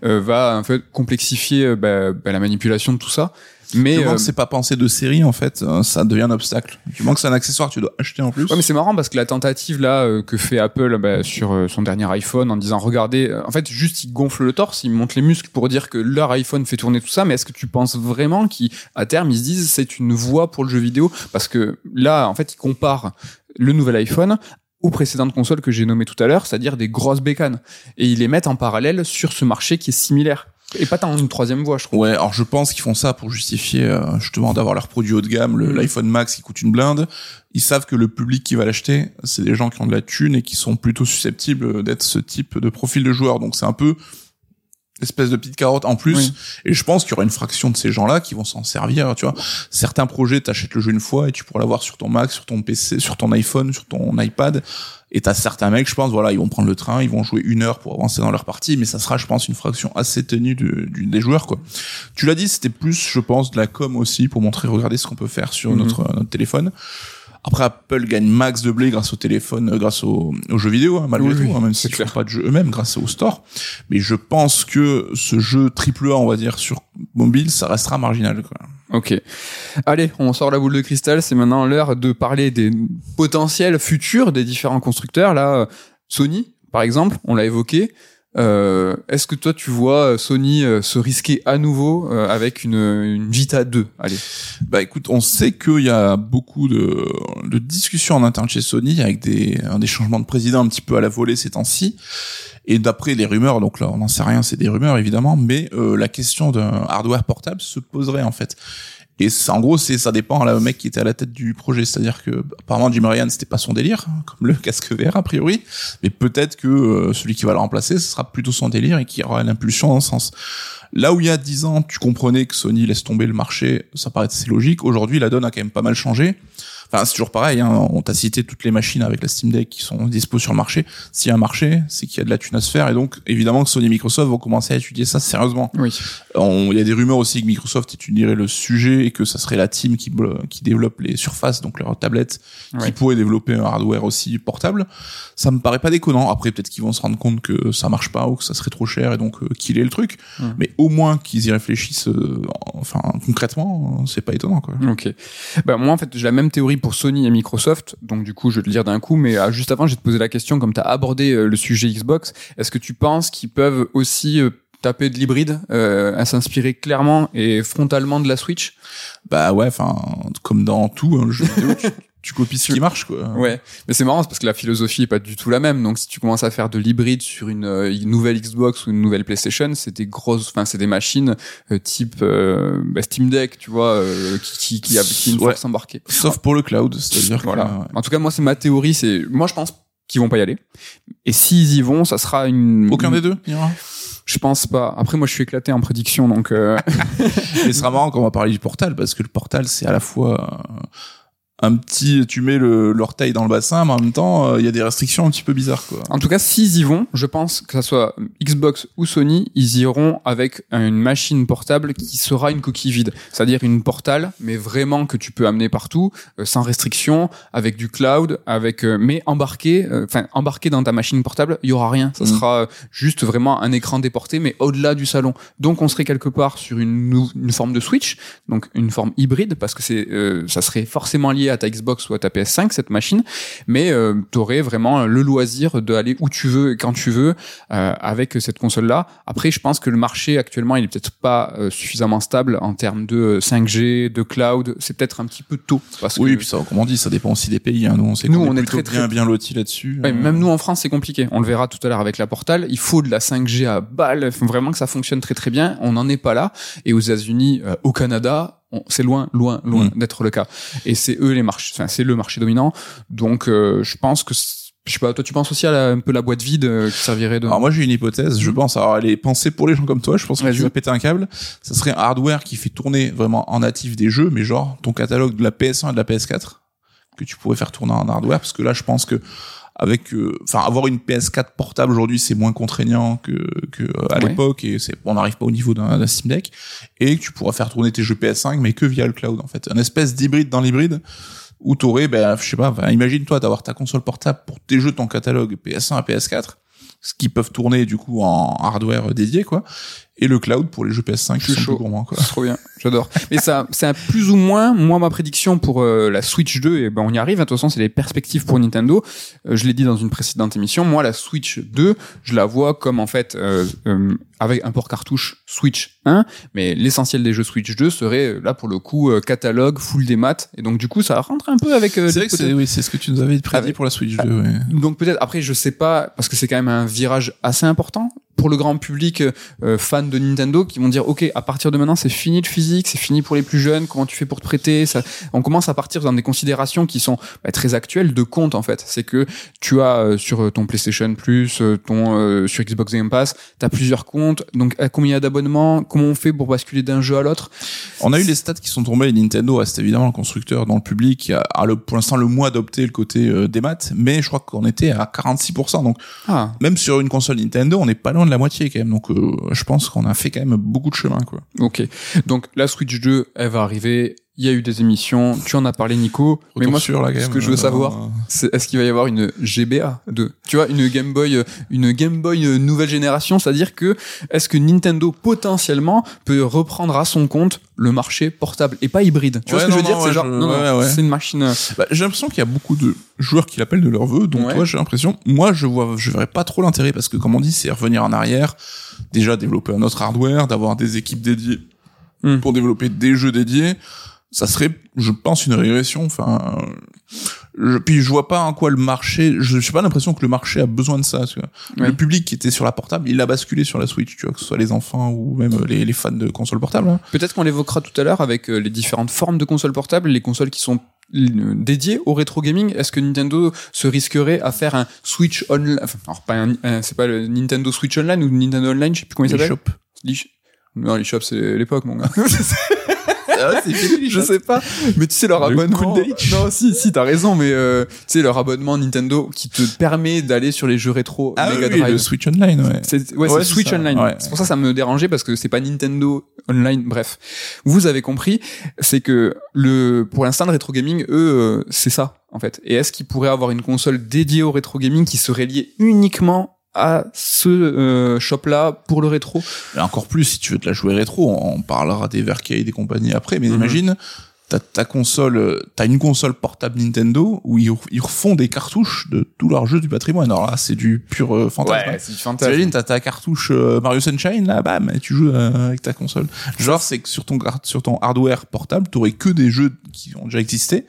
euh, va en fait complexifier euh, bah, bah, la manipulation de tout ça. Mais euh, c'est pas pensé de série, en fait, euh, ça devient un obstacle. Du moment que c'est un accessoire tu dois acheter en plus. Ouais, mais c'est marrant parce que la tentative là euh, que fait Apple bah, sur euh, son dernier iPhone en disant regardez, euh, en fait juste ils gonflent le torse, ils montent les muscles pour dire que leur iPhone fait tourner tout ça, mais est-ce que tu penses vraiment qu'à terme ils se disent c'est une voie pour le jeu vidéo? Parce que là en fait ils comparent le nouvel iPhone aux précédentes consoles que j'ai nommées tout à l'heure, c'est-à-dire des grosses bécanes, et ils les mettent en parallèle sur ce marché qui est similaire. Et pas tant une troisième voie, je trouve. Ouais, alors je pense qu'ils font ça pour justifier euh, justement d'avoir leur produit haut de gamme, Mm. l'iPhone Max qui coûte une blinde. Ils savent que le public qui va l'acheter, c'est des gens qui ont de la thune et qui sont plutôt susceptibles d'être ce type de profil de joueur. Donc c'est un peu espèce de petite carotte en plus. Oui. Et je pense qu'il y aura une fraction de ces gens-là qui vont s'en servir. Tu vois, certains projets, t'achètes le jeu une fois et tu pourras l'avoir sur ton Mac, sur ton PC, sur ton iPhone, sur ton iPad. Et t'as certains mecs, je pense, voilà, ils vont prendre le train, ils vont jouer une heure pour avancer dans leur partie, mais ça sera, je pense, une fraction assez tenue de- du- des joueurs, quoi. Tu l'as dit, c'était plus, je pense, de la com aussi pour montrer, regardez ce qu'on peut faire sur Mhm. notre, notre téléphone. Après, Apple gagne max de blé grâce au téléphone, euh, grâce au- aux jeux vidéo, hein, malgré Oui, tout, hein, même s'ils font clair. pas de jeux eux-mêmes grâce au store. Mais je pense que ce jeu triple A, on va dire, sur mobile, ça restera marginal, quoi. Ok. Allez, on sort la boule de cristal. C'est maintenant l'heure de parler des potentiels futurs des différents constructeurs. Là, euh, Sony, par exemple, on l'a évoqué. Euh, Est-ce que toi, tu vois euh, Sony euh, se risquer à nouveau euh, avec une, une Vita 2 Allez. Bah écoute, on sait qu'il y a beaucoup de, de discussions en interne chez Sony avec des, des changements de président un petit peu à la volée ces temps-ci. Et d'après les rumeurs, donc là on n'en sait rien, c'est des rumeurs évidemment, mais euh, la question d'un hardware portable se poserait en fait. Et en gros, c'est ça dépend là, le mec qui était à la tête du projet, c'est-à-dire que apparemment Jim Ryan c'était pas son délire, hein, comme le casque VR a priori, mais peut-être que euh, celui qui va le remplacer, ce sera plutôt son délire et qui aura l'impulsion dans ce sens. Là où il y a dix ans, tu comprenais que Sony laisse tomber le marché, ça paraît assez logique. Aujourd'hui, la donne a quand même pas mal changé. Enfin, c'est toujours pareil. Hein, on t'a cité toutes les machines avec la Steam Deck qui sont dispo sur le marché. S'il y a un marché, c'est qu'il y a de la thune à se faire, et donc évidemment que Sony et Microsoft vont commencer à étudier ça sérieusement. Oui. Il y a des rumeurs aussi que Microsoft étudierait le sujet et que ça serait la team qui, développe les surfaces, donc leurs tablettes, qui pourrait développer un hardware aussi portable. Ça me paraît pas déconnant. Après, peut-être qu'ils vont se rendre compte que ça marche pas ou que ça serait trop cher et donc euh, qu'il est le truc. Mais au moins qu'ils y réfléchissent, euh, enfin concrètement, euh, c'est pas étonnant quoi. Ok. Bah, moi, en fait, j'ai la même théorie pour Sony et Microsoft. Donc, du coup, je vais te le dire d'un coup. Mais euh, juste avant, je vais te poser la question, comme tu as abordé euh, le sujet Xbox, est-ce que tu penses qu'ils peuvent aussi euh, taper de l'hybride, euh, à s'inspirer clairement et frontalement de la Switch? Bah ouais, enfin comme dans tout un jeu vidéo, tu, tu copies ce qui marche quoi. Ouais, mais c'est marrant parce que la philosophie est pas du tout la même. Donc si tu commences à faire de l'hybride sur une, euh, une nouvelle Xbox ou une nouvelle PlayStation, c'est des grosses, enfin c'est des machines euh, type euh, bah, Steam Deck, tu vois, euh, qui qui qui a, qui une Ouais. force embarquée. Sauf pour le cloud, c'est-à-dire que, Voilà. ouais. En tout cas, moi c'est ma théorie. C'est moi je pense qu'ils vont pas y aller. Et s'ils y vont, ça sera une. aucun des deux ira. Je pense pas. Après, moi je suis éclaté en prédiction, donc. euh, Et ce sera marrant quand on va parler du portal parce que le portal c'est à la fois euh, un petit tu mets le l'orteil dans le bassin mais en même temps euh, il y a des restrictions un petit peu bizarres quoi. En tout cas, s'ils y vont, je pense que ça soit Xbox ou Sony, ils iront avec une machine portable qui sera une coquille vide, c'est-à-dire une portale, mais vraiment que tu peux amener partout, euh, sans restriction, avec du cloud, avec euh, mais embarqué, euh, enfin embarqué dans ta machine portable, il y aura rien. Ça Mhm. sera juste vraiment un écran déporté, mais au-delà du salon. Donc, on serait quelque part sur une, une forme de Switch, donc une forme hybride, parce que c'est, euh, ça serait forcément lié à ta Xbox ou à ta PS5 cette machine, mais euh, tu aurais vraiment le loisir d'aller où tu veux et quand tu veux euh, avec cette console-là. Après, je pense que le marché actuellement, il est peut-être pas euh, suffisamment stable en termes de euh, 5G, de cloud. C'est peut-être un petit peu tôt. Parce Oui, que, puis ça comme on dit ça dépend aussi des pays hein. nous on sait Nous, qu'on on est très, très- bien bien lotis là-dessus. Ouais, Euh, même nous en France, c'est compliqué. On le verra tout à l'heure avec la Portal. Il faut de la 5G à balle. Faut vraiment que ça fonctionne très très bien. On n'en est pas là. Et aux États-Unis, euh, au Canada, on- c'est loin, loin, loin Mm. d'être le cas. Et c'est eux les marchés. Enfin, c'est le marché dominant. Donc, euh, je pense que je sais pas. Toi, tu penses aussi à la- un peu la boîte vide euh, qui servirait de. Alors moi j'ai une hypothèse, je Mhm. pense, alors elle est pensée pour les gens comme toi, je pense que tu vas péter un câble, ça serait un hardware qui fait tourner vraiment en natif des jeux, mais genre ton catalogue de la PS1 et de la PS4, que tu pourrais faire tourner en hardware, parce que là je pense que avec euh, enfin avoir une PS4 portable aujourd'hui c'est moins contraignant que que euh, à Ouais. l'époque et c'est on n'arrive pas au niveau d'un Steam Deck. Et tu pourras faire tourner tes jeux PS5 mais que via le cloud en fait. Un espèce d'hybride dans l'hybride où t'aurais ben je sais pas enfin, imagine toi d'avoir ta console portable pour tes jeux de ton catalogue PS1 et PS4 ce qui peuvent tourner du coup en hardware dédié quoi et le cloud pour les jeux PS5 Je qui sont chaud. plus gourmands quoi C'est trop bien, j'adore. Mais ça, c'est un plus ou moins, moi, ma prédiction pour euh, la Switch 2, et ben on y arrive, de toute façon, c'est les perspectives pour Nintendo. Euh, je l'ai dit dans une précédente émission, moi, la Switch 2, je la vois comme, en fait, euh, euh, avec un port cartouche Switch 1, mais l'essentiel des jeux Switch 2 serait, euh, là, pour le coup, euh, catalogue, full des maths, et donc, du coup, ça rentre un peu avec... euh, c'est vrai que c'est oui c'est ce que tu nous avais prédit Avec- pour la Switch 2 ouais. donc peut-être après je sais pas parce que c'est quand même un virage assez important pour le grand public euh, fan de Nintendo qui vont dire ok à partir de maintenant c'est fini le physique c'est fini pour les plus jeunes comment tu fais pour te prêter ça on commence à partir dans des considérations qui sont bah, très actuelles de compte en fait. C'est que tu as euh, sur ton PlayStation Plus euh, ton euh, sur Xbox Game Pass t'as plusieurs comptes. Donc à combien il y a d'abonnements? Comment on fait pour basculer d'un jeu à l'autre? On a eu les stats qui sont tombés et Nintendo reste évidemment le constructeur dans le public. Qui a, a le, pour l'instant le moins adopté le côté euh, des maths, mais je crois qu'on était à 46%. Donc ah. même sur une console Nintendo, on n'est pas loin de la moitié quand même. Donc euh, je pense qu'on a fait quand même beaucoup de chemin quoi. Ok. Donc la Switch 2, elle va arriver. Il y a eu des émissions. Tu en as parlé, Nico. mais moi, sur la ce que je veux euh, savoir, c'est est-ce qu'il va y avoir une GBA 2 Tu vois, une Game Boy, euh, une Game Boy euh, nouvelle génération. C'est-à-dire que est-ce que Nintendo potentiellement peut reprendre à son compte le marché portable et pas hybride? Tu vois ce que je veux non, dire C'est genre, je- non, non, ouais, ouais. c'est une machine. euh, Bah, j'ai l'impression qu'il y a beaucoup de joueurs qui l'appellent de leur vœu, donc toi j'ai l'impression, moi je vois, je verrais pas trop l'intérêt parce que comme on dit, c'est revenir en arrière, déjà développer un autre hardware, d'avoir des équipes dédiées Hmm. pour développer des jeux dédiés, ça serait, je pense, une régression. Enfin, je, puis je vois pas en quoi le marché, je j'ai pas l'impression que le marché a besoin de ça. Tu vois. Le public qui était sur la portable, il a basculé sur la Switch, tu vois, que ce soit les enfants ou même les, les fans de consoles portables. hein. Peut-être qu'on l'évoquera tout à l'heure avec euh, les différentes formes de consoles portables, les consoles qui sont euh, dédiées au rétro gaming. Est-ce que Nintendo se risquerait à faire un Switch Online enfin, alors pas un, un- c'est pas le Nintendo Switch Online ou Nintendo Online, je sais plus comment il s'appelle. Non, les shops c'est l'époque mon gars. Ah, fini, je sais pas. Mais tu sais leur Le abonnement. Non, si, si, t'as raison, mais euh, tu sais leur abonnement Nintendo qui te permet d'aller sur les jeux rétro Ah oui, Mega oui, Drive. le Switch Online, ouais. C'est ouais, Ouais, Switch ça. Online. Ouais. C'est pour ça que ça me dérangeait parce que c'est pas Nintendo Online. Bref, vous avez compris, c'est que le pour l'instant le rétro gaming, eux, euh, c'est ça en fait. Et est-ce qu'ils pourraient avoir une console dédiée au rétro gaming qui serait liée uniquement à ce euh, shop-là pour le rétro Et encore plus, si tu veux te la jouer rétro, on parlera des Vercade et compagnie après, mais Mhm. imagine, t'as ta console, t'as une console portable Nintendo où ils, ils refont des cartouches de tous leurs jeux du patrimoine. Alors là, c'est du pur euh, fantasme. hein. c'est du fantasme. T'as ta cartouche euh, Mario Sunshine, là, bam, et tu joues euh, avec ta console. Genre, c'est que sur ton, sur ton hardware portable, t'aurais que des jeux qui ont déjà existé.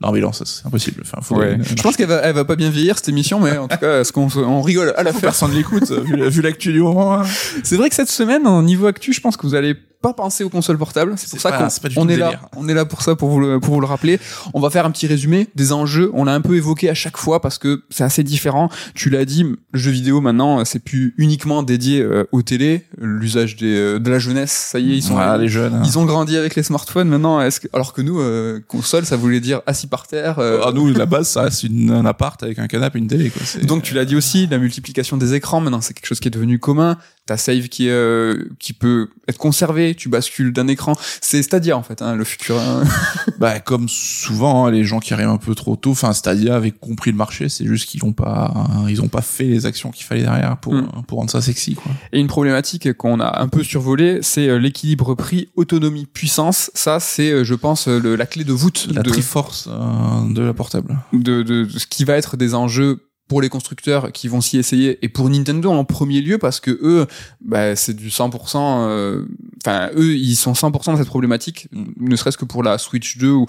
Non, mais non, ça, c'est impossible. Enfin, faut, Ouais. Je pense qu'elle va, elle va pas bien vieillir cette émission, mais en tout cas, est-ce qu'on on rigole à la faire personne l'écoute, vu, vu l'actu du moment. hein. C'est vrai que cette semaine, en niveau actu, je pense que vous allez pas penser aux consoles portables. C'est pour ça qu'on est là. On est là pour ça, pour vous le, pour vous le rappeler. On va faire un petit résumé des enjeux. On l'a un peu évoqué à chaque fois parce que c'est assez différent. Tu l'as dit, le jeu vidéo maintenant, c'est plus uniquement dédié euh, aux télé, l'usage des, euh, de la jeunesse. Ça y est, ils sont, Voilà, les jeunes. hein. ils ont grandi avec les smartphones maintenant. Est-ce que, alors que nous, euh, console, ça voulait dire assis par terre. euh, Ah, nous, la base, ça reste une, un appart avec un canapé une télé, quoi. Donc tu l'as dit aussi, la multiplication des écrans maintenant c'est quelque chose qui est devenu commun. T'as save qui est euh, qui peut être conservé, tu bascules d'un écran. C'est Stadia en fait, hein, le futur. hein. Bah, comme souvent, hein, les gens qui arrivent un peu trop tôt, enfin, Stadia avait compris le marché, c'est juste qu'ils ont pas, ils ont pas fait les actions qu'il fallait derrière pour, Mm. pour rendre ça sexy, quoi. Et une problématique qu'on a un peu survolée, c'est euh, l'équilibre prix autonomie puissance. Ça c'est, euh, je pense, le- la clé de voûte La de, Triforce euh, de la portable. de, de, de ce qui va être des enjeux pour les constructeurs qui vont s'y essayer et pour Nintendo en premier lieu parce que eux bah c'est du 100% euh, enfin eux ils sont 100% dans cette problématique ne serait-ce que pour la Switch 2 ou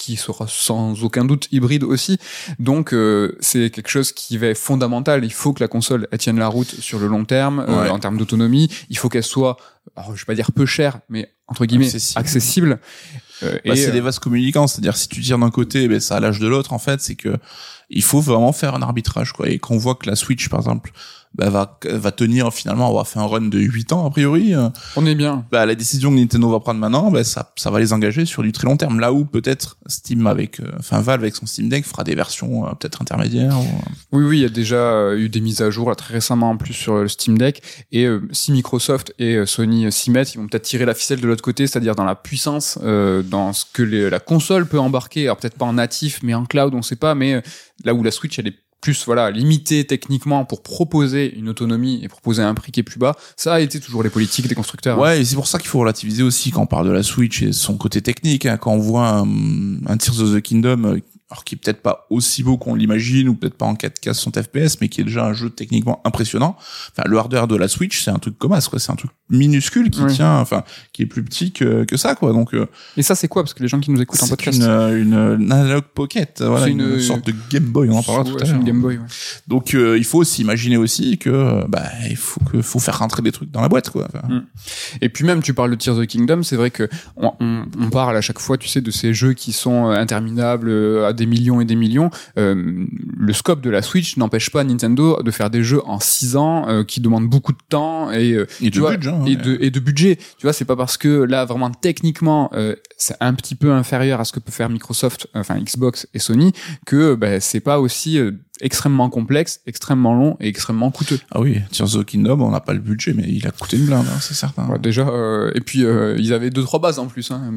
qui sera sans aucun doute hybride aussi. Donc euh, c'est quelque chose qui va être fondamental. Il faut que la console elle tienne la route sur le long terme euh, en termes d'autonomie. Il faut qu'elle soit alors je vais pas dire peu chère mais entre guillemets Accessible. accessible, Euh, Bah, c'est euh, des vases communicants, c'est-à-dire si tu tires d'un côté, ben ça l'âge de l'autre en fait, c'est que il faut vraiment faire un arbitrage quoi. Et quand on voit que la Switch par exemple bah, va va tenir finalement, on va faire un run de 8 ans a priori, euh, on est bien bah, la décision que Nintendo va prendre maintenant, bah, ça ça va les engager sur du très long terme. Là où peut-être Steam avec, euh, enfin Valve avec son Steam Deck fera des versions euh, peut-être intermédiaires. ou- Oui, oui, il y a déjà euh, eu des mises à jour là, très récemment en plus sur le Steam Deck. Et euh, si Microsoft et euh, Sony euh, s'y mettent, ils vont peut-être tirer la ficelle de l'autre côté, c'est-à-dire dans la puissance, euh, dans ce que les- la console peut embarquer. Alors peut-être pas en natif, mais en cloud, on sait pas. Mais euh, là où la Switch, elle est plus voilà limitée techniquement pour proposer une autonomie et proposer un prix qui est plus bas, ça a été toujours les politiques des constructeurs. Ouais, et c'est pour ça qu'il faut relativiser aussi quand on parle de la Switch et son côté technique. hein. quand on voit un, un Tears of the Kingdom, euh, alors qui est peut-être pas aussi beau qu'on l'imagine ou peut-être pas en 4K 60 FPS, mais qui est déjà un jeu techniquement impressionnant. Enfin, le hardware de la Switch, c'est un truc comme ça, quoi. C'est un truc minuscule qui Oui. tient, enfin, qui est plus petit que, que ça, quoi. Donc, euh, Et ça, c'est quoi? Parce que les gens qui nous écoutent en c'est podcast, une, euh, une, une Analog Pocket, voilà, C'est une, une- sorte de Game Boy, on en parlera Ouais, tout à c'est l'heure. une Game Boy. ouais. Donc, euh, il faut aussi imaginer aussi que, euh, bah, il faut que, faut faire rentrer des trucs dans la boîte, quoi. Enfin, Mm. Et puis même, tu parles de Tears of the Kingdom, c'est vrai que on, on, on parle à chaque fois, tu sais, de ces jeux qui sont euh, interminables euh, à des millions et des millions. Euh, le scope de la Switch n'empêche pas Nintendo de faire des jeux en 6 ans euh, qui demandent beaucoup de temps et, euh, Et tu de vois, budget, hein, et de et de budget. Tu vois, c'est pas parce que là vraiment techniquement euh, c'est un petit peu inférieur à ce que peut faire Microsoft, enfin Xbox et Sony, que bah, c'est pas aussi euh, extrêmement complexe, extrêmement long et extrêmement coûteux. Ah oui, Tears of the Kingdom, on n'a pas le budget, mais il a coûté une blinde, hein, c'est certain. Ouais, déjà, euh, et puis euh, ils avaient deux trois bases en plus. Hein.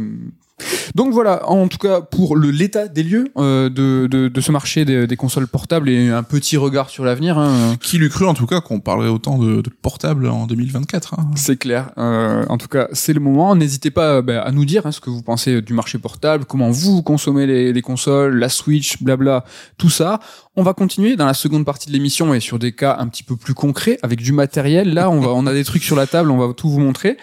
Donc voilà, en tout cas pour le l'état des lieux euh, de, de, de ce marché des, des consoles portables et un petit regard sur l'avenir. Hein. Qui l'eût cru en tout cas qu'on parlerait autant de, de portables en 2024 hein. C'est clair. Euh, en tout cas, c'est le moment. N'hésitez pas bah, à nous dire hein, ce que vous pensez du marché portable, comment vous consommez les, les consoles, la Switch, blabla, tout ça. On va continuer dans la seconde partie de l'émission et sur des cas un petit peu plus concrets avec du matériel. Là, on va, on a des trucs sur la table, on va tout vous montrer.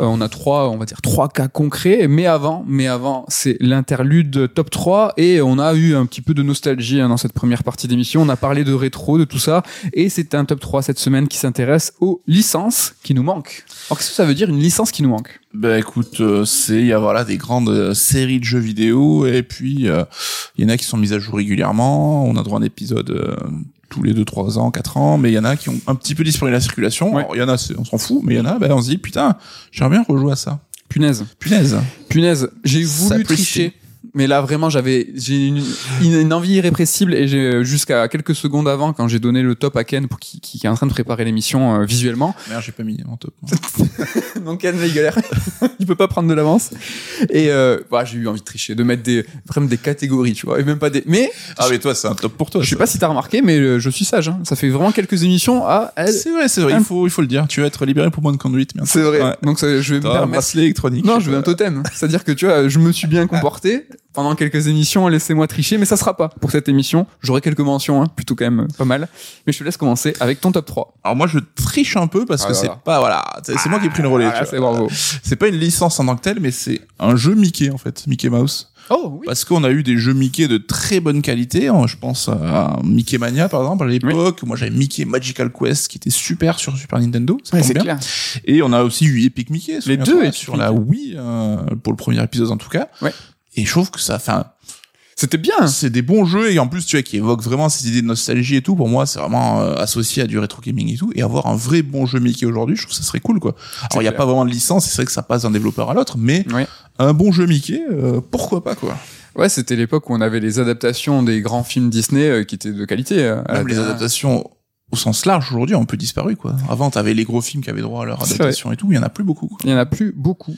Euh, on a trois, on va dire trois cas concrets. Mais avant, mais avant, c'est l'interlude top 3 et on a eu un petit peu de nostalgie hein, dans cette première partie d'émission. On a parlé de rétro, de tout ça et c'est un top 3 cette semaine qui s'intéresse aux licences qui nous manquent. Alors qu'est-ce que ça veut dire une licence qui nous manque? Ben écoute, euh, c'est il y a voilà des grandes euh, séries de jeux vidéo et puis euh, il y en a qui sont mises à jour régulièrement. On a droit à un épisode euh, tous les 2 3 ans, 4 ans, mais il y en a qui ont un petit peu disparu de la circulation. Ouais. Il y en a on s'en fout, mais il y en a ben on se dit putain, j'aimerais bien rejouer à ça. Punaise. Punaise. Punaise. J'ai voulu Sapristi. tricher. Mais là, vraiment, j'avais, j'ai une, une, envie irrépressible et j'ai, jusqu'à quelques secondes avant, quand j'ai donné le top à Ken pour qui, qui, est en train de préparer l'émission euh, visuellement. Merde, j'ai pas mis en top. Donc Ken, il galère. il peut pas prendre de l'avance. Et, euh, bah, j'ai eu envie de tricher, de mettre des, vraiment des catégories, tu vois, et même pas des, mais, Ah, mais toi, c'est un top pour toi. je sais pas si t'as remarqué, mais euh, je suis sage, hein. Ça fait vraiment quelques émissions à elle. C'est vrai, c'est vrai. Il faut, il faut le dire. Tu vas être libéré pour bonne conduite. bientôt. C'est vrai. Ouais. Donc ça, je vais me T'auras un permettre. bracelet électronique. Non, je veux un totem. C'est-à-dire que tu vois, je me suis bien comporté pendant quelques émissions. Laissez-moi tricher, mais ça sera pas pour cette émission. J'aurai quelques mentions, hein, plutôt quand même euh, pas mal. Mais je te laisse commencer avec ton top 3. Alors moi, je triche un peu parce Ah, que c'est pas, voilà, c'est moi qui ai pris le relais. Ah, tu c'est vois. bravo. C'est pas une licence en tant que telle, mais c'est un jeu Mickey en fait, Mickey Mouse. Oh oui. Parce qu'on a eu des jeux Mickey de très bonne qualité. hein. Je pense à Mickey Mania par exemple à l'époque. Moi, j'avais Mickey Magical Quest qui était super sur Super Nintendo. Ça Ouais, bien. clair. Et on a aussi eu Epic Mickey. souviens-toi, deux sur la Wii euh, pour le premier épisode en tout cas. Ouais. Et je trouve que ça, enfin, C'était bien. c'est des bons jeux et en plus tu vois qui évoquent vraiment ces idées de nostalgie et tout. Pour moi, c'est vraiment euh, associé à du rétro gaming et tout. Et avoir un vrai bon jeu Mickey aujourd'hui, je trouve que ça serait cool quoi. Alors il y a pas vraiment de licence, c'est vrai que ça passe d'un développeur à l'autre, mais Ouais. un bon jeu Mickey, euh, pourquoi pas quoi. Ouais, c'était l'époque où on avait les adaptations des grands films Disney euh, qui étaient de qualité. euh, à Même la- les adaptations au sens large aujourd'hui ont un peu disparu quoi. Avant t'avais les gros films qui avaient droit à leur adaptation et tout, il y en a plus beaucoup. Quoi. Il y en a plus beaucoup.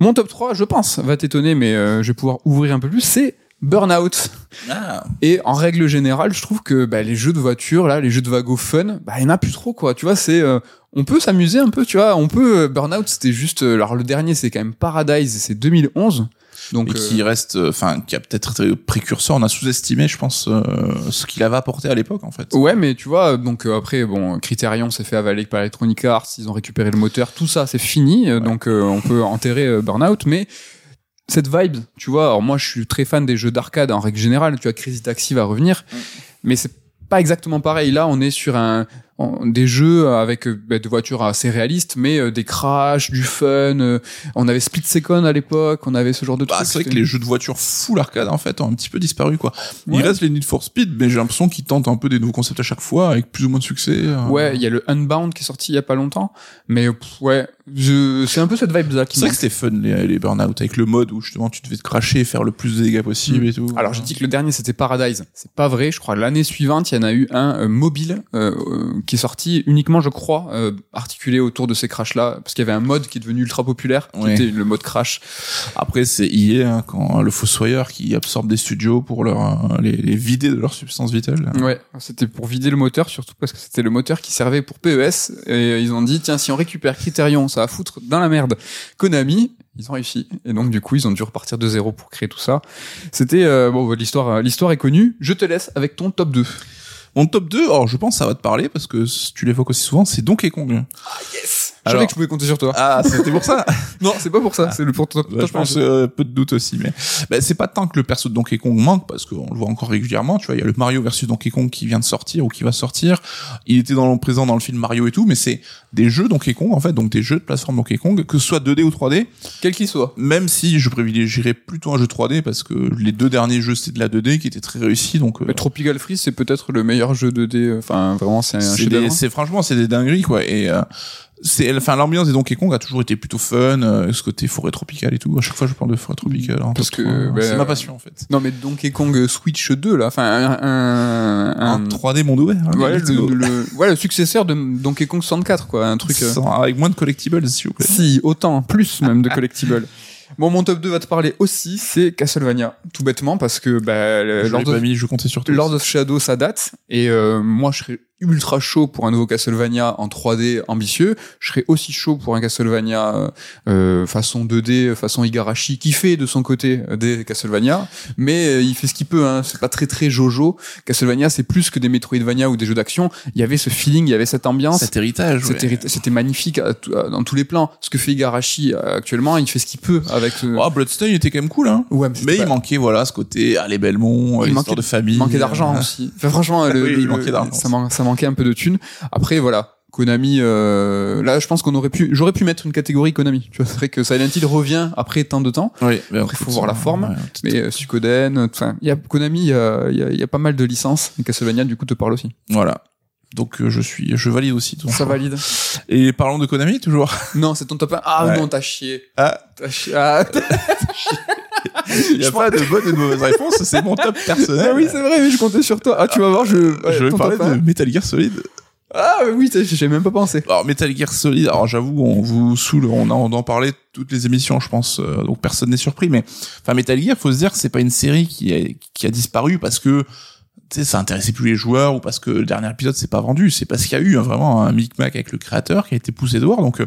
Mon top 3, je pense, va t'étonner, mais euh, je vais pouvoir ouvrir un peu plus, c'est Burnout. Ah. Et en règle générale, je trouve que bah, les jeux de voiture, là, les jeux de wago fun, bah, il y en a plus trop, quoi. Tu vois, c'est, euh, on peut s'amuser un peu, tu vois. On peut, euh, Burnout, c'était juste, alors le dernier, c'est quand même Paradise, c'est 2011. Donc, Mais euh, qui reste, euh, enfin, qui a peut-être été précurseur. On a sous-estimé, je pense, euh, ce qu'il avait apporté à l'époque en fait. Ouais, mais tu vois, donc après, bon, Criterion s'est fait avaler par Electronic Arts, ils ont récupéré le moteur, tout ça, c'est fini, donc on peut enterrer Burnout, mais cette vibe, tu vois, alors moi je suis très fan des jeux d'arcade en règle générale, tu vois, Crazy Taxi va revenir, mais c'est pas exactement pareil. Là, on est sur un des jeux avec euh, bah, des voitures assez réalistes, mais euh, des crashs, du fun. euh, on avait Split Second à l'époque, on avait ce genre de Bah, trucs. c'est vrai que les jeux de voiture full arcade en fait ont un petit peu disparu quoi. Il Ouais. reste les Need for Speed, mais j'ai l'impression qu'ils tentent un peu des nouveaux concepts à chaque fois avec plus ou moins de succès. euh. Ouais, il y a le Unbound qui est sorti il y a pas longtemps, mais euh, pff, ouais, je... c'est un peu cette vibe là qui C'est vrai que c'était fun les, les burn-out avec le mode où justement tu devais te cracher et faire le plus de dégâts possible Mm. et tout. Alors j'ai dit que le dernier c'était Paradise, c'est pas vrai. Je crois l'année suivante il y en a eu un euh, mobile qui est sorti uniquement, je crois, euh, articulé autour de ces crashs là, parce qu'il y avait un mode qui est devenu ultra populaire, qui Ouais. était le mode crash. Après c'est IA hein, quand le fossoyeur qui absorbe des studios pour leur euh, les, les vider de leur substance vitale. Ouais, c'était pour vider le moteur surtout parce que c'était le moteur qui servait pour PES et ils ont dit tiens si on récupère Criterion ça va foutre dans la merde Konami. Ils ont réussi et donc du coup ils ont dû repartir de zéro pour créer tout ça. C'était euh, bon l'histoire l'histoire est connue. Je te laisse avec ton top 2. Mon top 2, alors je pense que ça va te parler parce que tu l'évoques aussi souvent, c'est Donkey Kong. Yes. Je savais que je pouvais compter sur toi. Ah, c'était pour ça Non, c'est pas pour ça, c'est le pour top. Ouais, je pense euh, peu de doute aussi, mais bah, c'est pas tant que le perso de Donkey Kong manque parce qu'on le voit encore régulièrement. Tu vois, il y a le Mario versus Donkey Kong qui vient de sortir ou qui va sortir. Il était dans le présent dans le film Mario et tout, mais c'est des jeux Donkey Kong en fait, donc des jeux de plateforme Donkey Kong, que ce soit 2D ou 3D. Quel qu'il soit. Même si je privilégierais plutôt un jeu 3D parce que les deux derniers jeux c'était de la 2D qui était très réussi, donc. euh, Mais Tropical Freeze, c'est peut-être le meilleur jeu 2D. euh, Enfin, vraiment, c'est un c'est des- c'est franchement c'est des dingueries quoi et euh, c'est enfin l'ambiance des Donkey Kong a toujours été plutôt fun euh, ce côté forêt tropicale et tout à chaque fois je parle de forêt tropicale en Parce que, bah, c'est ma passion en fait Non, mais Donkey Kong Switch 2, là, enfin, un, un, un- un 3D monde ouvert hein, ouais, le, go. le- ouais, le successeur de Donkey Kong 64, quoi, un truc. euh, Sans- avec moins de collectibles s'il vous plaît Si, autant, plus même de collectibles. Bon, mon top 2 va te parler aussi, c'est Castlevania. Tout bêtement, parce que, bah, le- je Lord, of, mis je comptais sur Lord of Shadow, ça date. Et euh, moi, je serais ultra chaud pour un nouveau Castlevania en 3D ambitieux. Je serais aussi chaud pour un Castlevania euh, euh, façon 2D, façon Igarashi, qui fait de son côté euh, des Castlevania, mais euh, il fait ce qu'il peut. Hein. C'est pas très très Jojo. Castlevania, c'est plus que des Metroidvania ou des jeux d'action. Il y avait ce feeling, il y avait cette ambiance. cet héritage C'était ouais. magnifique à tout- à- dans tous les plans. Ce que fait Igarashi euh, actuellement, il fait ce qu'il peut avec. ce- Oh, Bloodstain était quand même cool hein Ouais, mais, mais il manquait voilà ce côté allez Belmont Il l'histoire manquait- de famille il manquait d'argent euh, aussi. Enfin, franchement, le, Oui, le- il manquait d'argent ça, man- ça manquait un peu de thunes. Après, voilà. Konami, euh, là, je pense qu'on aurait pu, j'aurais pu mettre une catégorie Konami. Tu vois, c'est vrai que Silent Hill revient après tant de temps, oui mais Après, faut voir la forme, ouais, mais euh, Suikoden, enfin, il y a Konami, il y a, il y a- il y a pas mal de licences. Et Castlevania, du coup, te parle aussi. voilà Donc euh, je suis, je valide aussi. ton Ça choix. valide. Et parlons de Konami toujours. Non, c'est ton top 1. Ah Ouais. non, t'as chié. Ah, T'as chié. Ah, il n'y a pas de bonne et de mauvaise réponse. C'est mon top personnel. Ah oui, c'est vrai, mais je comptais sur toi. Ah, tu vas voir, je. ouais, je vais parler de 1. Metal Gear Solid. Ah oui, j'ai même pas pensé. Alors Metal Gear Solid, alors j'avoue, on vous saoule, on en, on en parlait toutes les émissions, je pense, euh, donc personne n'est surpris. Mais enfin Metal Gear, faut se dire que c'est pas une série qui a, qui a disparu parce que ça intéressait plus les joueurs ou parce que le dernier épisode s'est pas vendu. C'est parce qu'il y a eu hein, vraiment un micmac avec le créateur qui a été poussé dehors. Donc, euh,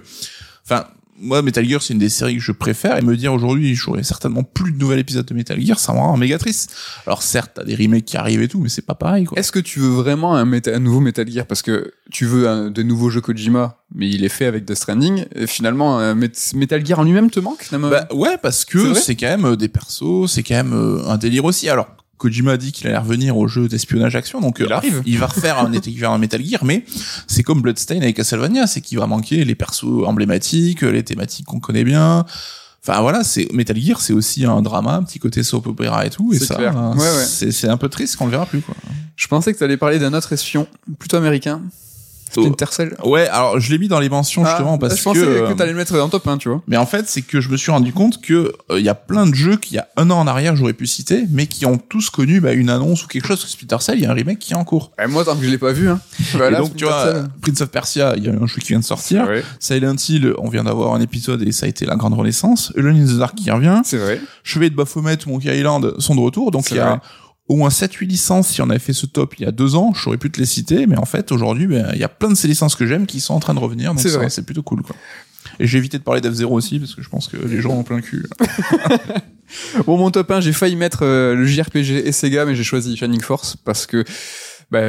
enfin. moi, Metal Gear, c'est une des séries que je préfère, et me dire aujourd'hui, j'aurai certainement plus de nouvel épisode de Metal Gear, ça me rend méga triste. Alors certes, t'as des remakes qui arrivent et tout, mais c'est pas pareil, quoi. Est-ce que tu veux vraiment un, méta- un nouveau Metal Gear? Parce que tu veux un, de nouveaux jeux Kojima, mais il est fait avec Death Stranding. Et finalement, Metal Gear en lui-même te manque finalement? Bah ouais, parce que c'est quand même euh, des persos, c'est quand même euh, un délire aussi. Alors Kojima a dit qu'il allait revenir au jeu d'espionnage action, donc Il euh, arrive. il va refaire un équivalent Metal Gear, mais c'est comme Bloodstain avec Castlevania, c'est qu'il va manquer les persos emblématiques, les thématiques qu'on connaît bien. Enfin voilà, c'est Metal Gear, c'est aussi un drama, un petit côté soap opera et tout, et C'est ça, euh, Ouais, ouais. c'est c'est un peu triste qu'on le verra plus quoi. Je pensais que tu allais parler d'un autre espion, plutôt américain. Splinter Cell. Ouais, alors je l'ai mis dans les mentions justement Ah, parce je pensais que, que, t'allais le mettre en top 1, tu vois. Mais en fait, c'est que je me suis rendu compte que euh, il y a plein de jeux qu'il y a un an en arrière j'aurais pu citer, mais qui ont tous connu bah, une annonce ou quelque chose. Splinter Cell, il y a un remake qui est en cours. Et moi, tant que je l'ai pas vu, hein. et Voilà, donc tu vois, Cell. Prince of Persia, il y a un jeu qui vient de sortir. Silent Hill, on vient d'avoir un épisode et ça a été la grande renaissance. Alone in the Dark qui revient. c'est vrai. Chevalier de Baphomet ou Monkey Island sont de retour. Donc il y a vrai. Au moins 7-8 licences. Si on avait fait ce top il y a deux ans, j'aurais pu te les citer. Mais en fait, aujourd'hui, ben, il y a plein de ces licences que j'aime qui sont en train de revenir. Donc C'est plutôt cool, quoi. Et j'ai évité de parler d'F0 aussi parce que je pense que les gens ont plein le cul. Bon, mon top 1, j'ai failli mettre euh, le JRPG et Sega, mais j'ai choisi Shining Force parce que bah,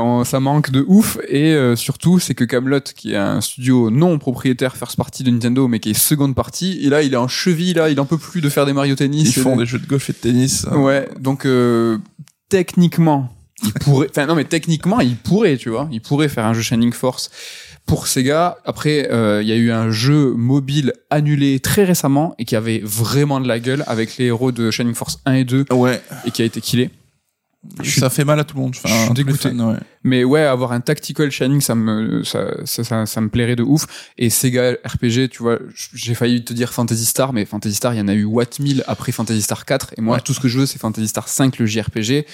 on- ça manque de ouf et euh, surtout c'est que Camelot qui est un studio non propriétaire first party de Nintendo mais qui est seconde partie et là il est en cheville là il en peut plus de faire des Mario Tennis Ils font des- des jeux de golf et de tennis. ouais donc euh, techniquement. Il pourrait enfin non mais techniquement il pourrait tu vois. Il pourrait faire un jeu Shining Force pour Sega. Après euh, il y a eu un jeu mobile annulé très récemment et qui avait vraiment de la gueule avec les héros de Shining Force 1 et 2 Ouais. et qui a été killé Ça fait mal à tout le monde. Enfin, je suis dégoûté. fans, ouais. mais ouais avoir un tactical shining ça me ça, ça, ça, ça me plairait de ouf et Sega RPG tu vois j'ai failli te dire Fantasy Star mais Fantasy Star il y en a eu Watt 1000 après Fantasy Star 4 et moi Ouais. tout ce que je veux c'est Fantasy Star 5 le JRPG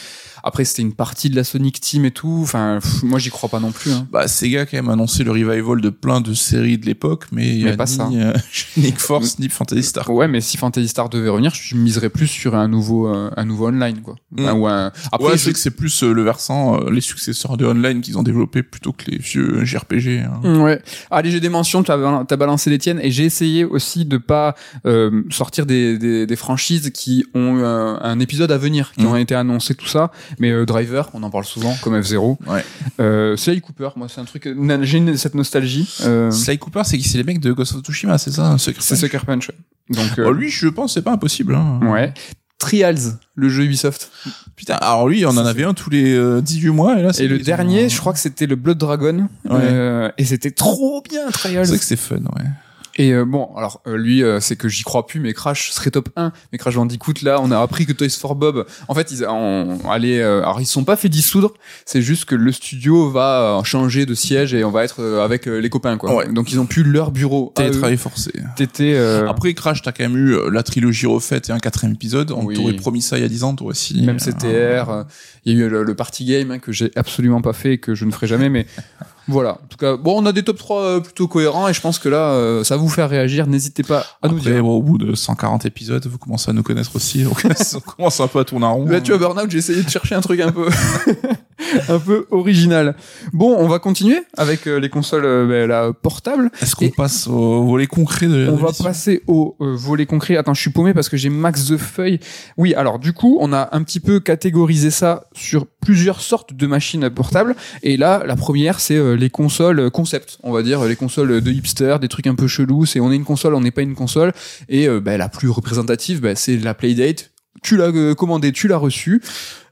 après c'était une partie de la Sonic Team et tout enfin pff, moi j'y crois pas non plus hein. Bah, Sega quand même annoncé le revival de plein de séries de l'époque, mais il y a pas ni ça. euh, Nick Force ni Fantasy Star. ouais mais si Fantasy Star devait revenir je miserais plus sur un nouveau euh, un nouveau online quoi Enfin, Mm. ou un... après ouais, je sais que c'est plus euh, le versant, euh, les successeurs de online qu'ils ont développé plutôt que les vieux JRPG. hein. Mm, Ouais. Allez, j'ai des mentions, t'as bal- t'as balancé les tiennes, et j'ai essayé aussi de pas euh, sortir des, des, des franchises qui ont eu un, un épisode à venir, qui Mm. ont été annoncés, tout ça. Mais euh, Driver, on en parle souvent, comme F0. Ouais. Euh, Sly Cooper, moi c'est un truc, j'ai cette nostalgie. Euh, Sly Cooper, c'est c'est les mecs de Ghost of Tsushima, c'est ça, secret. c'est Sucker Punch. Donc, euh, Oh, lui, je pense, c'est pas impossible. Hein. ouais. Trials, le jeu Ubisoft. Putain, alors lui, on en avait un tous les euh, 18 mois, et là, c'est Et le dernier, je crois que c'était le Blood Dragon. Ouais. Euh, et c'était trop bien, Trials. C'est vrai que c'est fun, ouais. Et euh, bon, alors euh, lui, euh, c'est que j'y crois plus, mais Crash serait top 1. Mais Crash Bandicoot, là, on a appris que Toys for Bob, en fait, ils ont allé, euh, alors ils se sont pas fait dissoudre. C'est juste que le studio va euh, changer de siège et on va être euh, avec euh, les copains, quoi. Ouais. Donc ils ont plus leur bureau. Télétravail forcé. T'étais, euh, Après Crash, t'as quand même eu euh, la trilogie refaite et un quatrième épisode. On Oui. t'aurait promis ça il y a 10 ans, toi aussi. même CTR. euh, Il y a eu le, le party game hein, que j'ai absolument pas fait et que je ne ferai jamais, mais. Voilà. En tout cas, bon, on a des top 3 euh, plutôt cohérents et je pense que là, euh, ça va vous faire réagir. N'hésitez pas à nous dire. bon, au bout de 140 épisodes, vous commencez à nous connaître aussi, donc on commence un peu à tourner en rond. Là, tu vois, Burnout, j'ai essayé de chercher un truc un peu, un peu original. Bon, on va continuer avec euh, les consoles euh, ben, là, portables. Est-ce qu'on passe au volet concret de On va passer au euh, volet concret. Attends, je suis paumé parce que j'ai max de feuilles. Oui, alors du coup, on a un petit peu catégorisé ça sur plusieurs sortes de machines portables. Et là, la première, c'est euh, les consoles concept, on va dire, les consoles de hipster, des trucs un peu chelous. C'est on est une console, on n'est pas une console. Et ben, la plus représentative, ben, c'est la Playdate. Tu l'as euh, commandé, tu l'as reçu.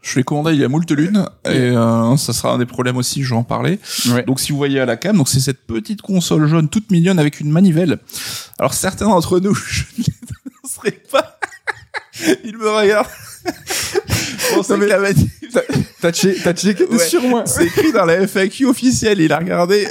Je l'ai commandé il y a moult lunes, et euh, ça sera un des problèmes aussi, je vais en parler. Ouais. Donc si vous voyez à la cam, donc c'est cette petite console jaune toute mignonne avec une manivelle. Alors certains d'entre nous, je ne les dénoncerai pas. Ils me regardent. Pensais que la manivelle T'as- T'as che- t'as checké, Ouais. sûr, moi C'est écrit dans la FAQ officielle. Il a regardé.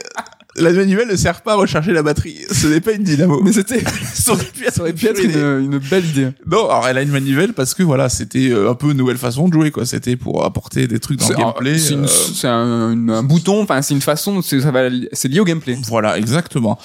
La manivelle ne sert pas à recharger la batterie. Ce n'est pas une dynamo. Mais c'était, ça aurait pu être, ça aurait pu être une belle idée. Non, alors elle a une manivelle parce que voilà, c'était euh, un peu une nouvelle façon de jouer quoi. C'était pour apporter des trucs dans le gameplay. c'est une- euh, c'est un, une- un bouton, enfin, c'est une façon, c'est ça va- c'est lié au gameplay. Voilà, exactement.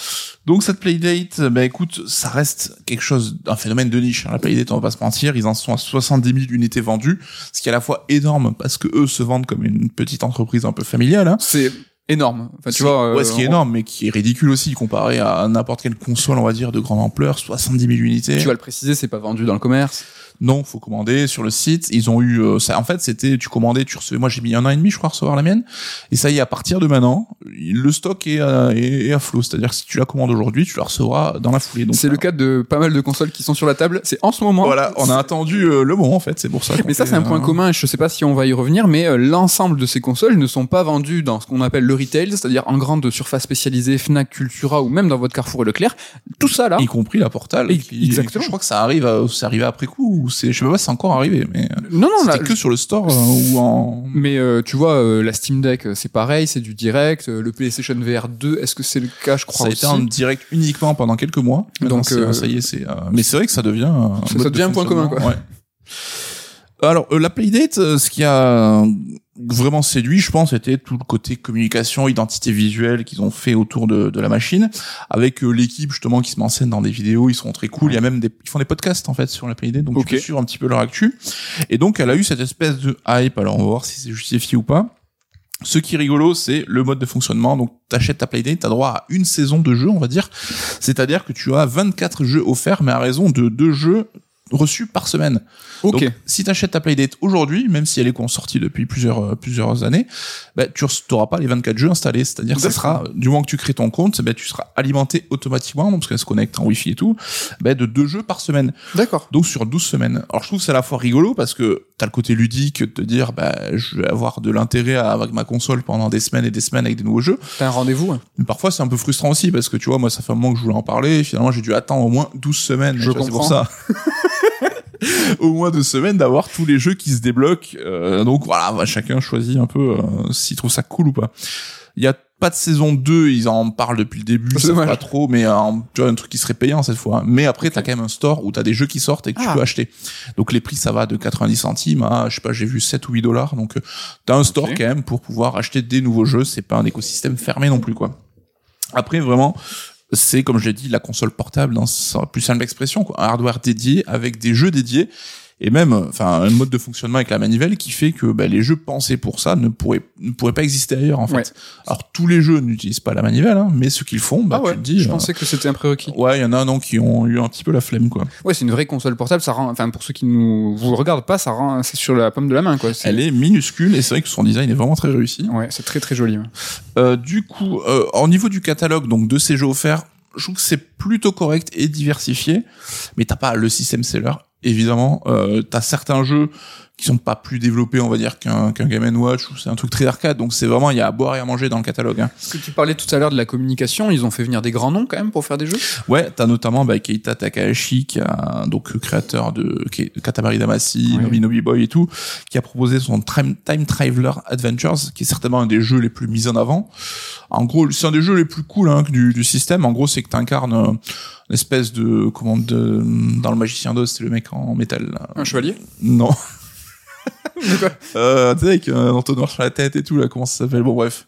Donc cette playdate, bah écoute, ça reste quelque chose, un phénomène de niche. hein. La playdate, on va pas se mentir, ils en sont à 70 000 unités vendues, ce qui est à la fois énorme parce que eux se vendent comme une petite entreprise un peu familiale. Hein. C'est énorme. Enfin, tu vois, ouais, euh, ce qui est on- énorme, mais qui est ridicule aussi comparé à n'importe quelle console, on va dire, de grande ampleur, 70 000 unités. Tu vas le préciser, c'est pas vendu dans le commerce. Non, faut commander sur le site. Ils ont eu euh, ça. En fait, c'était tu commandais, tu recevais. Moi, j'ai mis un an et demi, je crois, à recevoir la mienne. Et ça y est, à partir de maintenant, le stock est à, est, est à flot. C'est-à-dire que si tu la commandes aujourd'hui, tu la recevras dans la foulée. Donc C'est le cas de pas mal de consoles qui sont sur la table. C'est en ce moment. Voilà, on a attendu euh, le moment en fait. C'est pour ça. Mais ça, c'est un point euh, commun, je sais pas si on va y revenir, mais euh, l'ensemble de ces consoles ne sont pas vendues dans ce qu'on appelle le retail, c'est-à-dire en grande surface spécialisée, Fnac, Cultura ou même dans votre Carrefour et Leclerc. Tout ça là. Y compris la. Et- qui- exactement. Je crois que ça arrive, c'est arrivé après coup. Ou c'est, je sais pas, si c'est encore arrivé, mais euh, Non, non, c'était que sur le store euh, ou en. Mais euh, tu vois, euh, la Steam Deck, euh, c'est pareil, c'est du direct. euh, le PlayStation VR 2, est-ce que c'est le cas Je crois Ça a aussi. été en direct uniquement pendant quelques mois. Donc, ça y est, c'est. euh, Mais c'est vrai que ça devient. un Ça- de devient un point commun, quoi. Ouais. Alors euh, la Playdate, ce qui a vraiment séduit, je pense, c'était tout le côté communication, identité visuelle qu'ils ont fait autour de, de la machine, avec euh, l'équipe justement qui se met en scène dans des vidéos, ils sont très cool. Il y a même des, ils font des podcasts en fait sur la Playdate, donc Ok. tu peux suivre un petit peu leur actu. Et donc elle a eu cette espèce de hype. Alors on va voir si c'est justifié ou pas. Ce qui est rigolo, c'est le mode de fonctionnement. Donc, t'achètes ta Playdate, t'as droit à une saison de jeu, on va dire. C'est-à-dire que tu as 24 jeux offerts, mais à raison de deux jeux reçus par semaine. Ok. Donc, si t'achètes ta Playdate aujourd'hui, même si elle est sortie depuis plusieurs euh, plusieurs années, bah, tu n'auras pas les 24 jeux installés. C'est-à-dire que ça sera, du moment que tu crées ton compte, bah, tu seras alimenté automatiquement, parce qu'elle se connecte en Wi-Fi et tout, bah, de deux jeux par semaine. D'accord. Donc sur 12 semaines. Alors je trouve que c'est à la fois rigolo parce que t'as le côté ludique de te dire bah je vais avoir de l'intérêt à- avec ma console pendant des semaines et des semaines avec des nouveaux jeux. T'as un rendez-vous. hein. Mais parfois c'est un peu frustrant aussi parce que tu vois moi ça fait un moment que je voulais en parler et finalement j'ai dû attendre au moins 12 semaines. Je C'est pour comprends. ça. au moins 12 semaines d'avoir tous les jeux qui se débloquent. Euh, donc voilà, bah, chacun choisit un peu euh, s'il trouve ça cool ou pas. Il y a pas de saison 2, ils en parlent depuis le début, C'est pas trop, mais euh, tu vois un truc qui serait payant cette fois. Mais après, t'as quand même un store où t'as des jeux qui sortent et que Ah. tu peux acheter. Donc les prix, ça va de 90 centimes à, je sais pas, j'ai vu 7 ou 8 dollars. Donc euh, t'as un store quand même pour pouvoir acheter des nouveaux jeux. C'est pas un écosystème fermé non plus, quoi. Après, vraiment, c'est comme je l'ai dit, la console portable dans sa plus simple expression, quoi. Un hardware dédié avec des jeux dédiés et même, euh, enfin, un mode de fonctionnement avec la manivelle qui fait que bah, les jeux pensés pour ça ne pourraient ne pourraient pas exister ailleurs en fait. Ouais. Alors tous les jeux n'utilisent pas la manivelle, hein, mais ceux qu'ils font, bah ah ouais. tu te dis. je euh, pensais que c'était un prérequis. Ouais, il y en a non qui ont eu un petit peu la flemme quoi. Ouais, c'est une vraie console portable. Ça rend, enfin, pour ceux qui nous vous regardent pas, ça rend, c'est sur la pomme de la main, quoi. Elle est minuscule et c'est vrai que son design est vraiment très réussi. Ouais, c'est très très joli. ouais. Euh, du coup, euh, au niveau du catalogue donc de ces jeux offerts, je trouve que c'est plutôt correct et diversifié, mais t'as pas le système seller. Évidemment, euh, t'as certains jeux qui sont pas plus développés, on va dire, qu'un qu'un Game Watch ou c'est un truc très arcade. Donc c'est vraiment il y a à boire et à manger dans le catalogue. Hein. Parce que tu parlais tout à l'heure de la communication, ils ont fait venir des grands noms quand même pour faire des jeux? Ouais, t'as notamment bah, Keita Takahashi, qui a donc créateur de Katamari Damacy. Nobi Nobi Boy et tout, qui a proposé son Time, Time Traveler Adventures, qui est certainement un des jeux les plus mis en avant. En gros, c'est un des jeux les plus cool hein, du, du système. En gros, c'est que t'incarnes euh, une espèce de comment de dans le Magicien d'Oz, c'est le mec en métal. là. Un chevalier? Non. Euh, tu sais, avec un entonnoir sur la tête et tout, là, comment ça s'appelle? Bon, bref.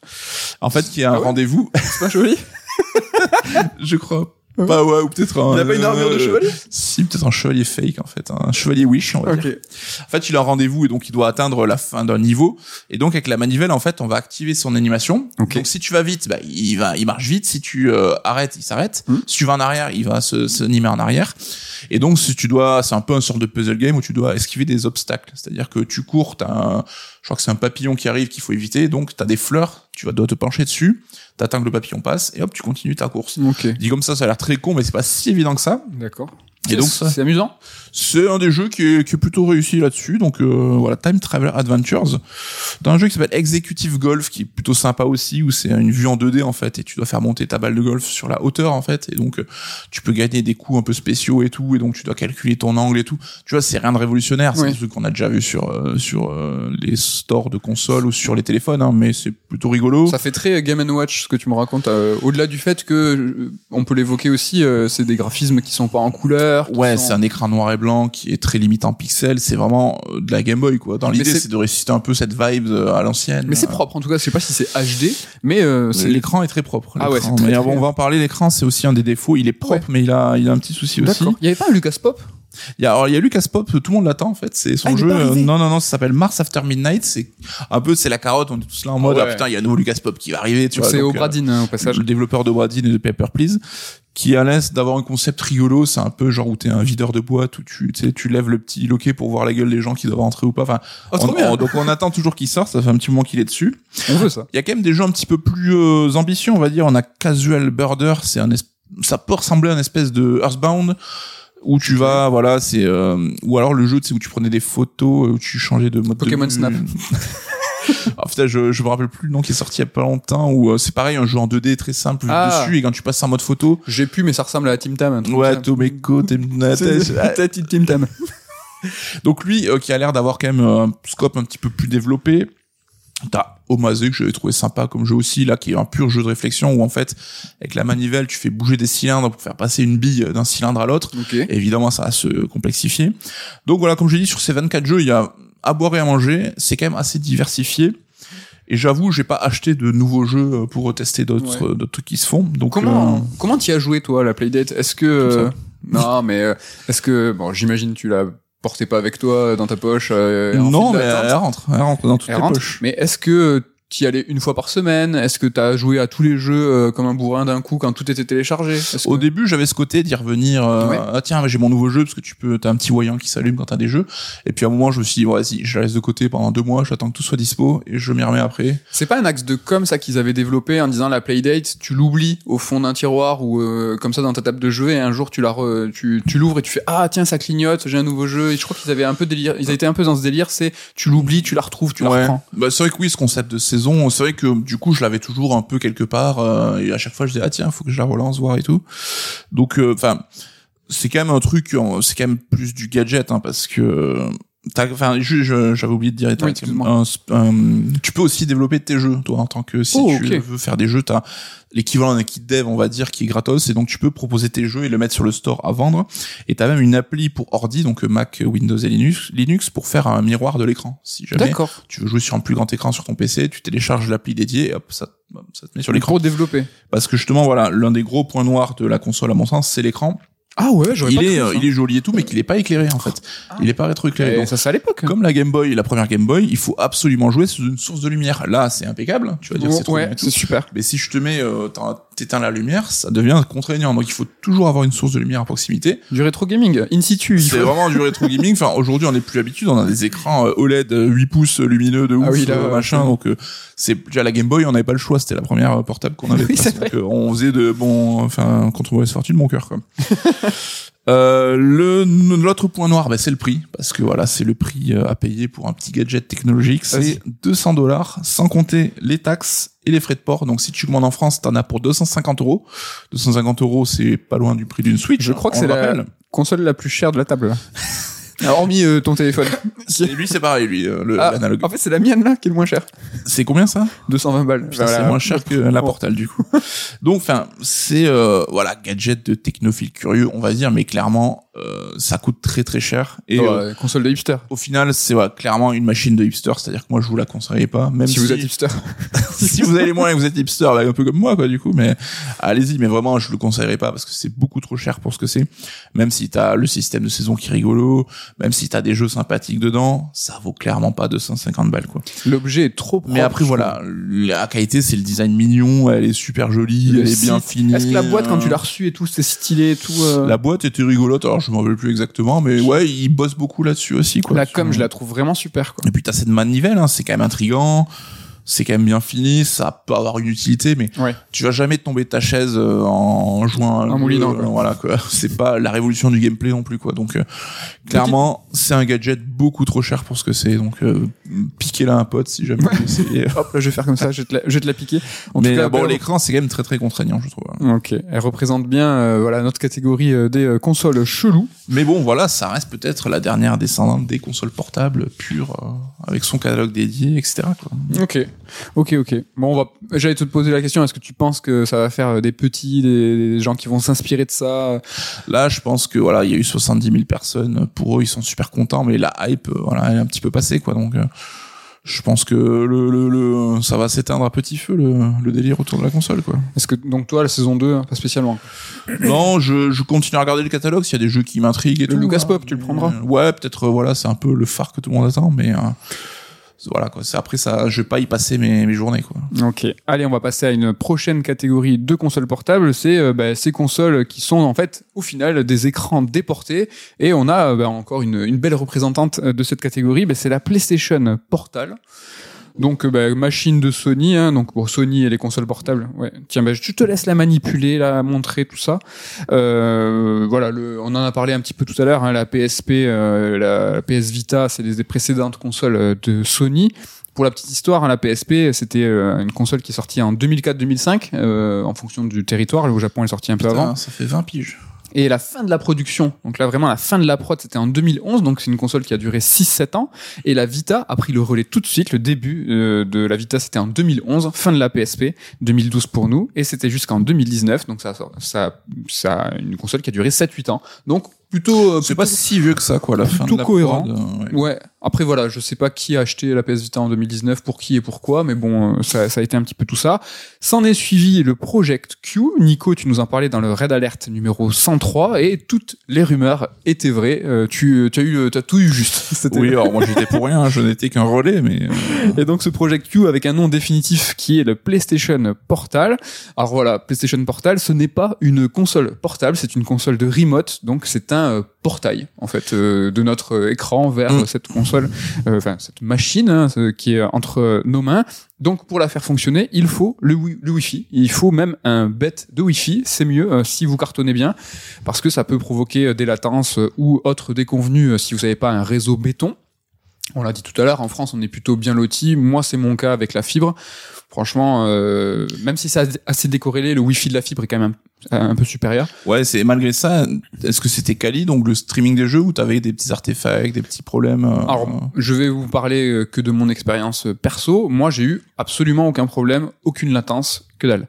En fait, qui a un Ah ouais? rendez-vous, C'est pas un chevalier je crois. Pas ouais, ou peut-être un... Il a pas une armure de euh, chevalier Si, peut-être un chevalier fake, en fait. Un chevalier Wish, on va dire. Ok. En fait, il a un rendez-vous et donc il doit atteindre la fin d'un niveau. Et donc, avec la manivelle, en fait, on va activer son animation. Ok. Donc, si tu vas vite, bah, il va, il marche vite. Si tu euh, arrêtes, il s'arrête. Hmm. Si tu vas en arrière, il va se s'animer en arrière. Et donc, si tu dois, c'est un peu un sort de puzzle game où tu dois esquiver des obstacles. C'est-à-dire que tu cours, t'as un, je crois que c'est un papillon qui arrive qu'il faut éviter. Donc, t'as des fleurs, tu vas dois te pencher dessus. T'attends que le papillon passe et hop, tu continues ta course. Ok. Dit comme ça, ça a l'air très con, mais c'est pas si évident que ça. D'accord. Et donc c'est amusant. C'est un des jeux qui est, qui est plutôt réussi là-dessus. Donc euh, voilà, Time Traveler Adventures. T'as un jeu qui s'appelle Executive Golf qui est plutôt sympa aussi où c'est une vue en 2D en fait et tu dois faire monter ta balle de golf sur la hauteur en fait et donc euh, tu peux gagner des coups un peu spéciaux et tout et donc tu dois calculer ton angle et tout. Tu vois, c'est rien de révolutionnaire, c'est ce qu'on a déjà vu sur euh, sur les stores de consoles ou sur les téléphones hein, mais c'est plutôt rigolo. Ça fait très Game Watch ce que tu me racontes au-delà du fait que on peut l'évoquer aussi c'est des graphismes qui sont pas en couleur. Ouais, c'est un écran noir et blanc qui est très limite en pixels. C'est vraiment euh, de la Game Boy, quoi. Dans l'idée, c'est de résister un peu cette vibe euh, à l'ancienne. Mais c'est propre, en tout cas. Je sais pas si c'est HD, mais euh, l'écran est très propre. Ah ouais, mais on va en parler. L'écran, c'est aussi un des défauts. Il est propre, mais il a, il a un petit souci aussi. Il y avait pas un Lucas Pop? Il y a, alors, il y a Lucas Pop, tout le monde l'attend en fait, c'est son ah, jeu. non, non, non, ça s'appelle Mars After Midnight. C'est un peu, c'est la carotte, on est tous là en mode, ah, putain, il y a un nouveau Lucas Pop qui va arriver, tu vois. C'est Obradine, hein, au passage. Le développeur d'Obradine et de Paper Please qui à l'aise d'avoir un concept rigolo, c'est un peu genre où t'es un videur de boîte où tu tu sais tu lèves le petit loquet pour voir la gueule des gens qui doivent rentrer ou pas. Enfin, oh, donc on attend toujours qu'il sorte, ça fait un petit moment qu'il est dessus. On veut ça. Il y a quand même des jeux un petit peu plus euh, ambitieux, on va dire. On a Casual Birder, c'est un ça peut ressembler à une espèce de Earthbound où tu vas voilà c'est euh, ou alors le jeu c'est où tu prenais des photos où tu changeais de mode Pokémon Snap en fait, je, je me rappelle plus le nom qui est sorti il y a pas longtemps où euh, c'est pareil, un jeu en 2D très simple ah. dessus et quand tu passes en mode photo. J'ai pu, mais ça ressemble à Tim Tam. Ouais, Tomeko, Tim Tam. Donc lui, euh, qui a l'air d'avoir quand même un scope un petit peu plus développé. T'as Omaze que j'avais trouvé sympa comme jeu aussi là qui est un pur jeu de réflexion où en fait avec la manivelle tu fais bouger des cylindres pour faire passer une bille d'un cylindre à l'autre. Évidemment ça va se complexifier. Donc voilà comme je dit sur ces 24 jeux il y a à boire et à manger, c'est quand même assez diversifié. Et j'avoue, j'ai pas acheté de nouveaux jeux euh, pour tester d'autres euh, d'autres trucs qui se font. Donc comment euh, comment t'y as joué toi à la Playdate? Est-ce que non mais est-ce que bon j'imagine tu l'as porté pas avec toi dans ta poche Non mais elle rentre, elle rentre dans toutes les poches. Mais est-ce que t'y allais une fois par semaine? Est-ce que t'as joué à tous les jeux euh, comme un bourrin d'un coup quand tout était téléchargé? Au début, j'avais ce côté d'y revenir. Euh, ah tiens, j'ai mon nouveau jeu parce que tu peux, t'as un petit voyant qui s'allume quand t'as des jeux. Et puis à un moment, je me suis dit, vas-y, je la laisse de côté pendant deux mois, j'attends que tout soit dispo et je m'y remets après. C'est pas un axe de com ça qu'ils avaient développé en disant la playdate, tu l'oublies au fond d'un tiroir ou euh, comme ça dans ta table de jeu et un jour tu la tu, tu l'ouvres et tu fais ah tiens ça clignote, j'ai un nouveau jeu. Et je crois qu'ils avaient un peu délire, ils étaient un peu dans ce délire, c'est tu l'oublies, tu la retrouves, tu la reprends. Bah c'est vrai que oui, ce concept de saison, c'est vrai que du coup je l'avais toujours un peu quelque part euh, et à chaque fois je disais ah tiens faut que je la relance voir et tout. Donc euh, enfin c'est quand même un truc c'est quand même plus du gadget hein, parce que enfin j'avais oublié de dire tu peux aussi développer tes jeux toi en tant que si oh, tu veux faire des jeux t'as l'équivalent d'un kit dev on va dire qui est gratos et donc tu peux proposer tes jeux et le mettre sur le store à vendre. Et t'as même une appli pour ordi donc Mac Windows et Linux Linux pour faire un miroir de l'écran si jamais tu veux jouer sur un plus grand écran sur ton PC tu télécharges l'appli dédiée et hop ça ça te met sur l'écran. Pour développer. Parce que justement voilà l'un des gros points noirs de la console à mon sens c'est l'écran ah ouais, j'aurais il est, il est joli et tout, mais qu'il est pas éclairé en fait. Ah. Il est pas rétroéclairé. Donc ça c'est à l'époque. Comme la Game Boy, la première Game Boy, il faut absolument jouer sous une source de lumière. Là, c'est impeccable. Tu vas dire c'est trop ouais, c'est super. Mais si je te mets, euh, t'éteins la lumière, ça devient contraignant. Donc il faut toujours avoir une source de lumière à proximité. Du rétro gaming, in situ. C'est vraiment du rétro gaming. Enfin, aujourd'hui, on est plus habitué. On a des écrans euh, OLED 8 pouces lumineux de ah ouf, machin. Donc c'est déjà la Game Boy, on n'avait pas le choix. C'était la première portable qu'on avait. donc, on faisait de bon, enfin, contre mauvaise fortune, mon cœur. Quoi. Euh, le l'autre point noir, bah, c'est le prix, parce que voilà, c'est le prix euh, à payer pour un petit gadget technologique. C'est 200 dollars, sans compter les taxes et les frais de port. Donc si tu commandes en France, t'en as pour 250 euros. 250 euros, c'est pas loin du prix d'une Switch. Je crois que c'est la console la plus chère de la table. Alors, hormis euh, ton téléphone. lui, c'est pareil, lui, euh, le, ah, En fait, c'est la mienne, là, qui est le moins cher. C'est combien, ça? 220 balles. c'est moins cher que la Portal, du coup. Donc, enfin, c'est, euh, voilà, gadget de technophile curieux, on va dire, mais clairement, euh, ça coûte très très cher. Et euh, console de hipster. Au final, c'est ouais, clairement une machine de hipster, c'est-à-dire que moi, je vous la conseillerais pas, même si, vous êtes hipster. si vous avez les moyens, vous êtes hipster, bah, un peu comme moi, quoi, du coup, mais allez-y, mais vraiment, je le conseillerais pas parce que c'est beaucoup trop cher pour ce que c'est. Même si t'as le système de saison qui est rigolo, même si t'as des jeux sympathiques dedans, ça vaut clairement pas 250 balles, quoi. L'objet est trop Mais après, voilà, la qualité, c'est le design mignon, elle est super jolie, elle est bien finie. Est-ce que la boîte, quand tu l'as reçue et tout, c'était stylé et tout, euh La boîte était rigolote, alors je m'en rappelle plus exactement, mais ouais, il bosse beaucoup là-dessus aussi, quoi. La com, je la trouve vraiment super, quoi. Et puis t'as cette manivelle, hein, c'est quand même intrigant. C'est quand même bien fini, ça peut avoir une utilité, mais Ouais. tu vas jamais tomber de ta chaise euh, en jouant Un moulinant, voilà quoi. C'est pas la révolution du gameplay non plus quoi. Donc euh, clairement, c'est un gadget beaucoup trop cher pour ce que c'est. Donc euh, piquez-la à un pote si jamais essayez. Hop, là, je vais faire comme ça, je vais te la, je vais te la piquer. En mais tout cas, euh, bon, l'écran c'est quand même très très contraignant, je trouve. Ok, elle représente bien euh, voilà notre catégorie des consoles cheloues. Mais bon, voilà, ça reste peut-être la dernière descendante des consoles portables pures, avec son catalogue dédié, etc. Quoi. Ok, ok, ok. Bon, on va. J'allais te poser la question. Est-ce que tu penses que ça va faire euh, des petits, des, des gens qui vont s'inspirer de ça? Là, je pense que voilà, il y a eu 70 000 personnes. Pour eux, ils sont super contents, mais la hype, euh, voilà, elle est un petit peu passée, quoi. Donc, euh, je pense que le, le, le ça va s'éteindre à petit feu le, le délire autour de la console, quoi. Est-ce que donc toi la saison 2 hein, pas spécialement non, je, je continue à regarder le catalogue. S'il y a des jeux qui m'intriguent et Le tout. Lucas hein. Pop, tu le prendras Ouais, peut-être. voilà, c'est un peu le phare que tout le monde attend, mais euh, voilà, quoi. Après ça, je vais pas y passer mes, journées, quoi. Ok. Allez, on va passer à une prochaine catégorie de consoles portables. C'est euh, bah, ces consoles qui sont en fait au final des écrans déportés. Et on a euh, bah, encore une, une belle représentante euh, de cette catégorie. Bah, c'est la PlayStation Portal. Donc euh, bah, machine de Sony, hein, donc pour Sony et les consoles portables. Ouais. Tiens, bah, je te laisse la manipuler, la montrer tout ça. Euh, voilà, le, on en a parlé un petit peu tout à l'heure. Hein, la PSP, euh, la PS Vita, c'est des, précédentes consoles de Sony. Pour la petite histoire, hein, la PSP, c'était une console qui est sortie en 2004-2005, euh, en fonction du territoire. Au Japon, elle est sortie un peu avant. ça fait 20 piges. Et la fin de la production, donc là vraiment la fin de la prod, c'était en 2011, donc c'est une console qui a duré 6-7 ans. Et la Vita a pris le relais tout de suite. Le début euh, de la Vita, c'était en 2011, fin de la PSP, 2012 pour nous, et c'était jusqu'en 2019, donc ça, ça, ça, une console qui a duré 7-8 ans. Donc plutôt, euh, C'est pas si vieux que ça, quoi, la fin de la cohérent. prod, euh, ouais. Ouais. Après voilà, je sais pas qui a acheté la PS Vita en 2019, pour qui et pourquoi, mais bon, euh, ça, ça a été un petit peu tout ça. S'en est suivi le Project Q. Nico, tu nous en parlais dans le Red Alert numéro 103, et toutes les rumeurs étaient vraies. Euh, tu, tu as eu, as tout eu juste. Oui, alors moi j'étais pour rien, je n'étais qu'un relais, mais euh, Et donc ce Project Q avec un nom définitif qui est le PlayStation Portal. Alors voilà, PlayStation Portal, ce n'est pas une console portable, c'est une console de remote, donc c'est un euh, portail en fait euh, de notre euh, écran vers Mm. cette console, enfin cette machine hein, qui est entre nos mains. Donc pour la faire fonctionner, il faut le, wi- le Wi-Fi. Il faut même un bête de Wi-Fi, c'est mieux euh, si vous cartonnez bien, parce que ça peut provoquer euh, des latences euh, ou autres déconvenues si vous n'avez pas un réseau béton. On l'a dit tout à l'heure, en France, on est plutôt bien loti. Moi, c'est mon cas avec la fibre. Franchement, même si c'est assez décorrélé, le Wi-Fi de la fibre est quand même un, un peu supérieur. ouais, c'est malgré ça, est-ce que c'était quali, donc le streaming des jeux, ou t'avais des petits artefacts, des petits problèmes euh, Alors, je vais vous parler euh, que de mon expérience euh, perso. Moi, j'ai eu absolument aucun problème, aucune latence, que dalle.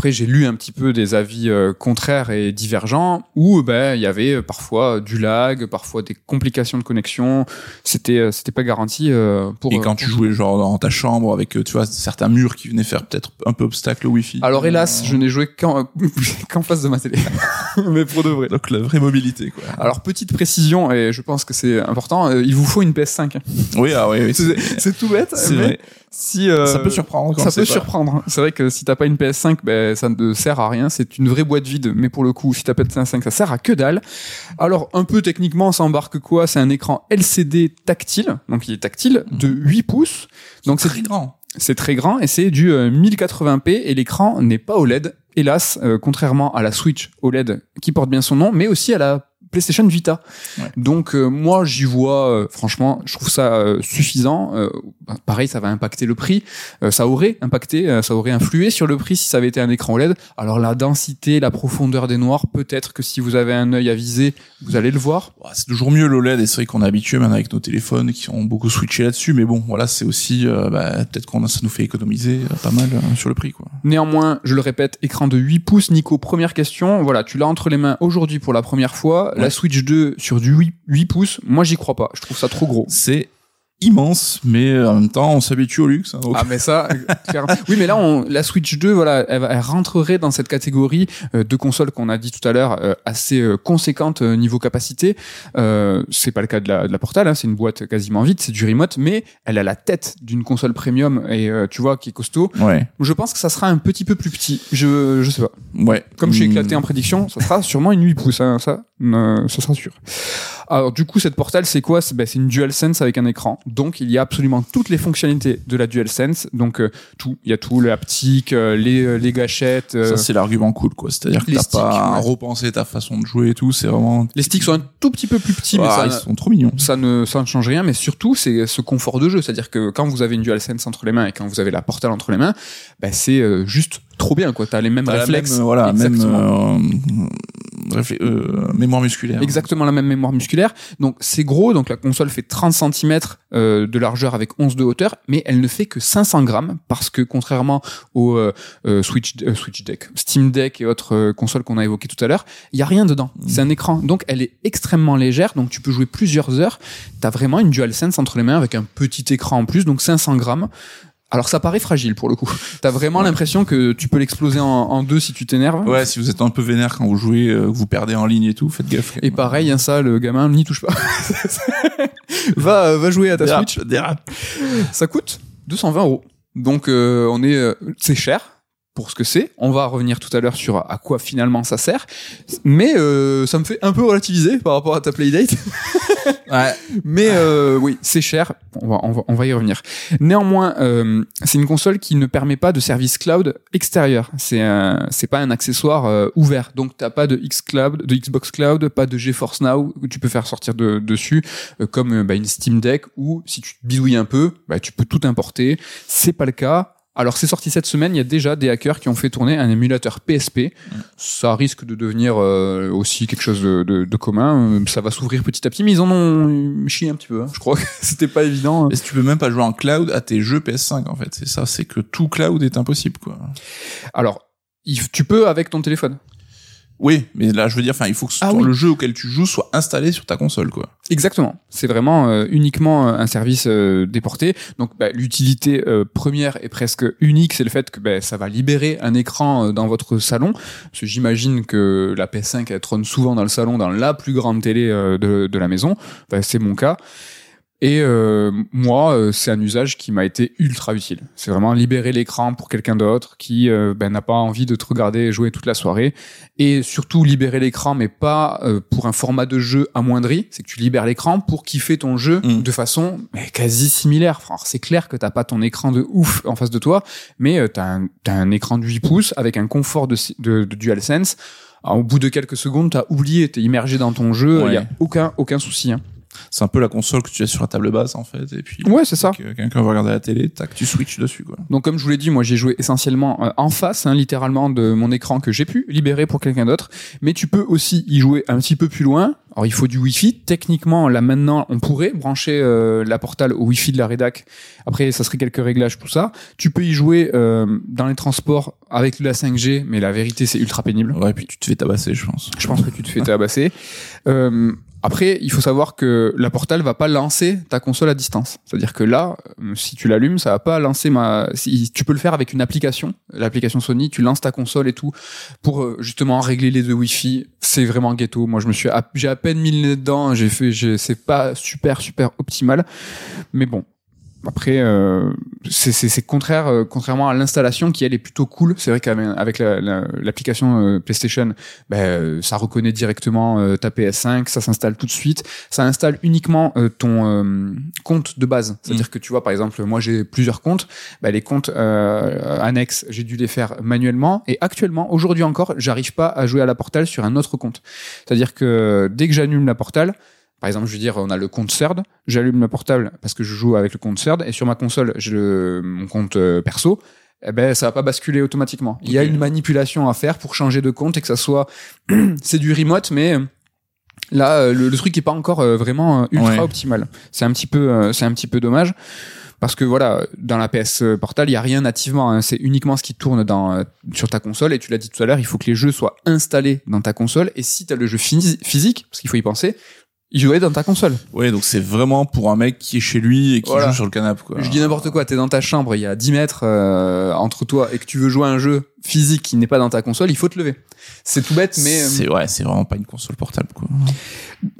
Après, j'ai lu un petit peu des avis euh, contraires et divergents où ben il y avait euh, parfois du lag, parfois des complications de connexion. C'était euh, c'était pas garanti pour. Et quand tu jouais genre dans ta chambre avec, tu vois, certains murs qui venaient faire peut-être un peu obstacle au Wi-Fi. Alors hélas, je n'ai joué qu'en qu'en face de ma télé. Mais pour de vrai. Donc la vraie mobilité, quoi. Alors petite précision et je pense que c'est important, il vous faut une PS5. hein. Oui, ah oui, oui. C'est tout bête, C'est vrai. si euh, Ça peut surprendre quand ça peut pas- surprendre. C'est vrai que si t'as pas une PS5, ben ça ne sert à rien. C'est une vraie boîte vide. Mais pour le coup, si t'as pas de PS5, ça sert à que dalle. Alors un peu techniquement, ça embarque quoi? C'est un écran LCD tactile, donc il est tactile de 8 pouces. Donc c'est très grand. c'est très grand et c'est du euh, 1080p et l'écran n'est pas OLED, hélas, euh, contrairement à la Switch OLED qui porte bien son nom, mais aussi à la PlayStation Vita. Ouais. Donc euh, moi j'y vois, euh, franchement, je trouve ça euh, suffisant. Euh, bah, pareil, ça va impacter le prix. Euh, ça aurait impacté, euh, ça aurait influé sur le prix si ça avait été un écran OLED. Alors la densité, la profondeur des noirs, peut-être que si vous avez un œil avisé, vous allez le voir. Ouais, c'est toujours mieux l'OLED et c'est vrai qu'on est habitué maintenant avec nos téléphones qui ont beaucoup switché là-dessus mais bon voilà c'est aussi euh, bah, peut-être qu'on ça nous fait économiser pas mal sur le prix quoi Néanmoins, je le répète, écran de 8 pouces. Nico, première question. Voilà, tu l'as entre les mains aujourd'hui pour la première fois. La. Switch 2 sur du 8, 8 pouces, moi j'y crois pas. Je trouve ça trop gros. c'est immense mais euh, en même temps on s'habitue au luxe hein, donc Ah mais ça, euh, clairement. Oui mais là, on, la Switch 2, voilà, elle, rentrerait dans cette catégorie euh, de consoles qu'on a dit tout à l'heure, euh, assez euh, conséquente euh, niveau capacité. Euh, c'est pas le cas de la, de la Portal, hein, c'est une boîte quasiment vide, c'est du remote, mais elle a la tête d'une console premium et euh, tu vois qui est costaud. ouais Je pense que ça sera un petit peu plus petit. Je, je sais pas. ouais Comme j'ai Hmm. éclaté en prédiction, ça sera sûrement une 8 pouces, hein, ça, euh, ça sera sûr. Alors du coup, cette Portal, c'est quoi? C'est ben, c'est une DualSense avec un écran. Donc il y a absolument toutes les fonctionnalités de la DualSense. Donc euh, tout, il y a tout, le haptique, euh, les, euh, les gâchettes. euh, Ça, c'est l'argument cool, quoi. C'est-à-dire que t'as sticks, pas à repenser ta façon de jouer et tout. C'est vraiment. les sticks sont un tout petit peu plus petits, mais ça, ils sont trop mignons. ça ne, ça ne change rien, mais surtout, c'est ce confort de jeu. C'est-à-dire que quand vous avez une DualSense entre les mains et quand vous avez la Portal entre les mains, ben, c'est euh, juste trop bien, quoi. T'as les mêmes réflexes. même, euh, voilà, Exactement. même euh, mémoire musculaire. Exactement la même mémoire musculaire. Donc c'est gros, donc la console fait 30 cm euh, de largeur avec 11 de hauteur, mais elle ne fait que 500 grammes parce que contrairement au euh, euh, Switch, euh, Switch Deck, Steam Deck et autres euh, consoles qu'on a évoquées tout à l'heure, il y a rien dedans. C'est un écran, donc elle est extrêmement légère, donc tu peux jouer plusieurs heures. T'as vraiment une DualSense entre les mains avec un petit écran en plus, donc 500 grammes. Alors ça paraît fragile pour le coup. T'as vraiment l'impression que tu peux l'exploser en, en deux si tu t'énerves. Ouais, si vous êtes un peu vénère quand vous jouez, euh, vous perdez en ligne et tout, faites gaffe. Et pareil, hein, ça, le gamin n'y touche pas. va, euh, va jouer à ta Dérape, Switch. dérape. Ça coûte 220 euros. Donc euh, on est, euh, c'est cher pour ce que c'est. On va revenir tout à l'heure sur à quoi finalement ça sert. Mais euh, ça me fait un peu relativiser par rapport à ta Playdate. Ouais. Mais euh, oui, c'est cher. On va, on va, on va y revenir. Néanmoins, euh, c'est une console qui ne permet pas de service cloud extérieur. C'est c'est pas un accessoire euh, ouvert. Donc t'as pas de X Cloud, de Xbox Cloud, pas de GeForce Now que tu peux faire sortir de, dessus, euh, comme euh, bah, une Steam Deck où si tu te bidouilles un peu, bah, tu peux tout importer. C'est pas le cas. Alors c'est sorti cette semaine, il y a déjà des hackers qui ont fait tourner un émulateur PSP. Ça risque de devenir euh, aussi quelque chose de, de- de commun. Euh, Ça va s'ouvrir petit à petit, mais ils en ont chié un petit peu. hein. Je crois que c'était pas évident. Et si tu peux même pas jouer en cloud à tes jeux PS5 en fait, c'est ça, c'est que tout cloud est impossible quoi. Alors, tu peux avec ton téléphone. Oui, mais là je veux dire, enfin il faut que Ah oui. le jeu auquel tu joues soit installé sur ta console quoi. Exactement. C'est vraiment euh, uniquement euh, un service euh, déporté. Donc bah, l'utilité euh, première et presque unique, c'est le fait que bah, ça va libérer un écran euh, dans votre salon. Parce que j'imagine que la PS5 elle trône souvent dans le salon, dans la plus grande télé euh, de, de la maison. Enfin, c'est mon cas. Et euh, moi, euh, c'est un usage qui m'a été ultra utile. C'est vraiment libérer l'écran pour quelqu'un d'autre qui euh, ben, n'a pas envie de te regarder jouer toute la soirée. Et surtout libérer l'écran, mais pas euh, pour un format de jeu amoindri. C'est que tu libères l'écran pour kiffer ton jeu Mm. de façon mais, quasi similaire. Enfin, c'est clair que t'as pas ton écran de ouf en face de toi, mais t'as un, t'as un écran de 8 pouces avec un confort de, de, de DualSense. Alors, au bout de quelques secondes, t'as oublié, t'es immergé dans ton jeu. Il Ouais. y a aucun aucun souci. Hein. C'est un peu la console que tu as sur la table basse en fait, et puis Ouais, c'est ça. que quelqu'un va regarder la télé, tac, tu switches dessus quoi. Donc comme je vous l'ai dit, moi j'ai joué essentiellement euh, en face, hein, littéralement de mon écran que j'ai pu libérer pour quelqu'un d'autre. Mais tu peux aussi y jouer un petit peu plus loin. Alors il faut du Wi-Fi. Techniquement, là maintenant, on pourrait brancher euh, la portale au Wi-Fi de la rédac. Après, ça serait quelques réglages, tout ça. Tu peux y jouer euh, dans les transports avec la 5G, mais la vérité c'est ultra pénible. Ouais, puis tu te fais tabasser, je pense. Je pense que tu te fais tabasser. Euh, après, il faut savoir que la Portal va pas lancer ta console à distance. C'est-à-dire que là, euh, si tu l'allumes, ça va pas lancer ma. Si tu peux le faire avec une application, l'application Sony, tu lances ta console et tout pour euh, justement régler les deux Wi-Fi. C'est vraiment ghetto. Moi, je me suis, j'ai à peine mis le nez dedans. J'ai fait, c'est pas super super optimal, mais bon. Après, euh, c'est- contraire, euh, contrairement à l'installation qui elle est plutôt cool. C'est vrai qu'avec avec la- la- l'application euh, PlayStation, ben, euh, ça reconnaît directement euh, ta PS5, ça s'installe tout de suite. Ça installe uniquement ton euh, compte de base. C'est-à-dire que tu vois, par exemple, moi j'ai plusieurs comptes. Ben, les comptes euh, annexes, j'ai dû les faire manuellement. Et actuellement, aujourd'hui encore, j'arrive pas à jouer à la Portal sur un autre compte. C'est-à-dire que dès que j'allume la Portal, par exemple, je veux dire, on a le compte CERD, j'allume la portable parce que je joue avec le compte CERD, et sur ma console, j'ai le- mon compte euh, perso, eh ben, ça va pas basculer automatiquement. Il y a une manipulation à faire pour changer de compte et que ça soit, c'est du remote, mais euh, là, euh, le, le truc est pas encore vraiment ultra Ouais. optimal. C'est un petit peu, c'est un petit peu dommage. Parce que voilà, dans la PS Portal, il y a rien nativement. hein. C'est uniquement ce qui tourne dans, sur ta console. Et tu l'as dit tout à l'heure, il faut que les jeux soient installés dans ta console. Et si tu as le jeu phys- physique, parce qu'il faut y penser, il jouait dans ta console. Ouais, donc c'est vraiment pour un mec qui est chez lui et qui Voilà. joue sur le canapé quoi. Je dis n'importe quoi, t'es dans ta chambre, il y a 10 mètres euh, entre toi et que tu veux jouer à un jeu physique qui n'est pas dans ta console, il faut te lever. C'est tout bête, mais euh, c'est ouais, c'est vraiment pas une console portable quoi.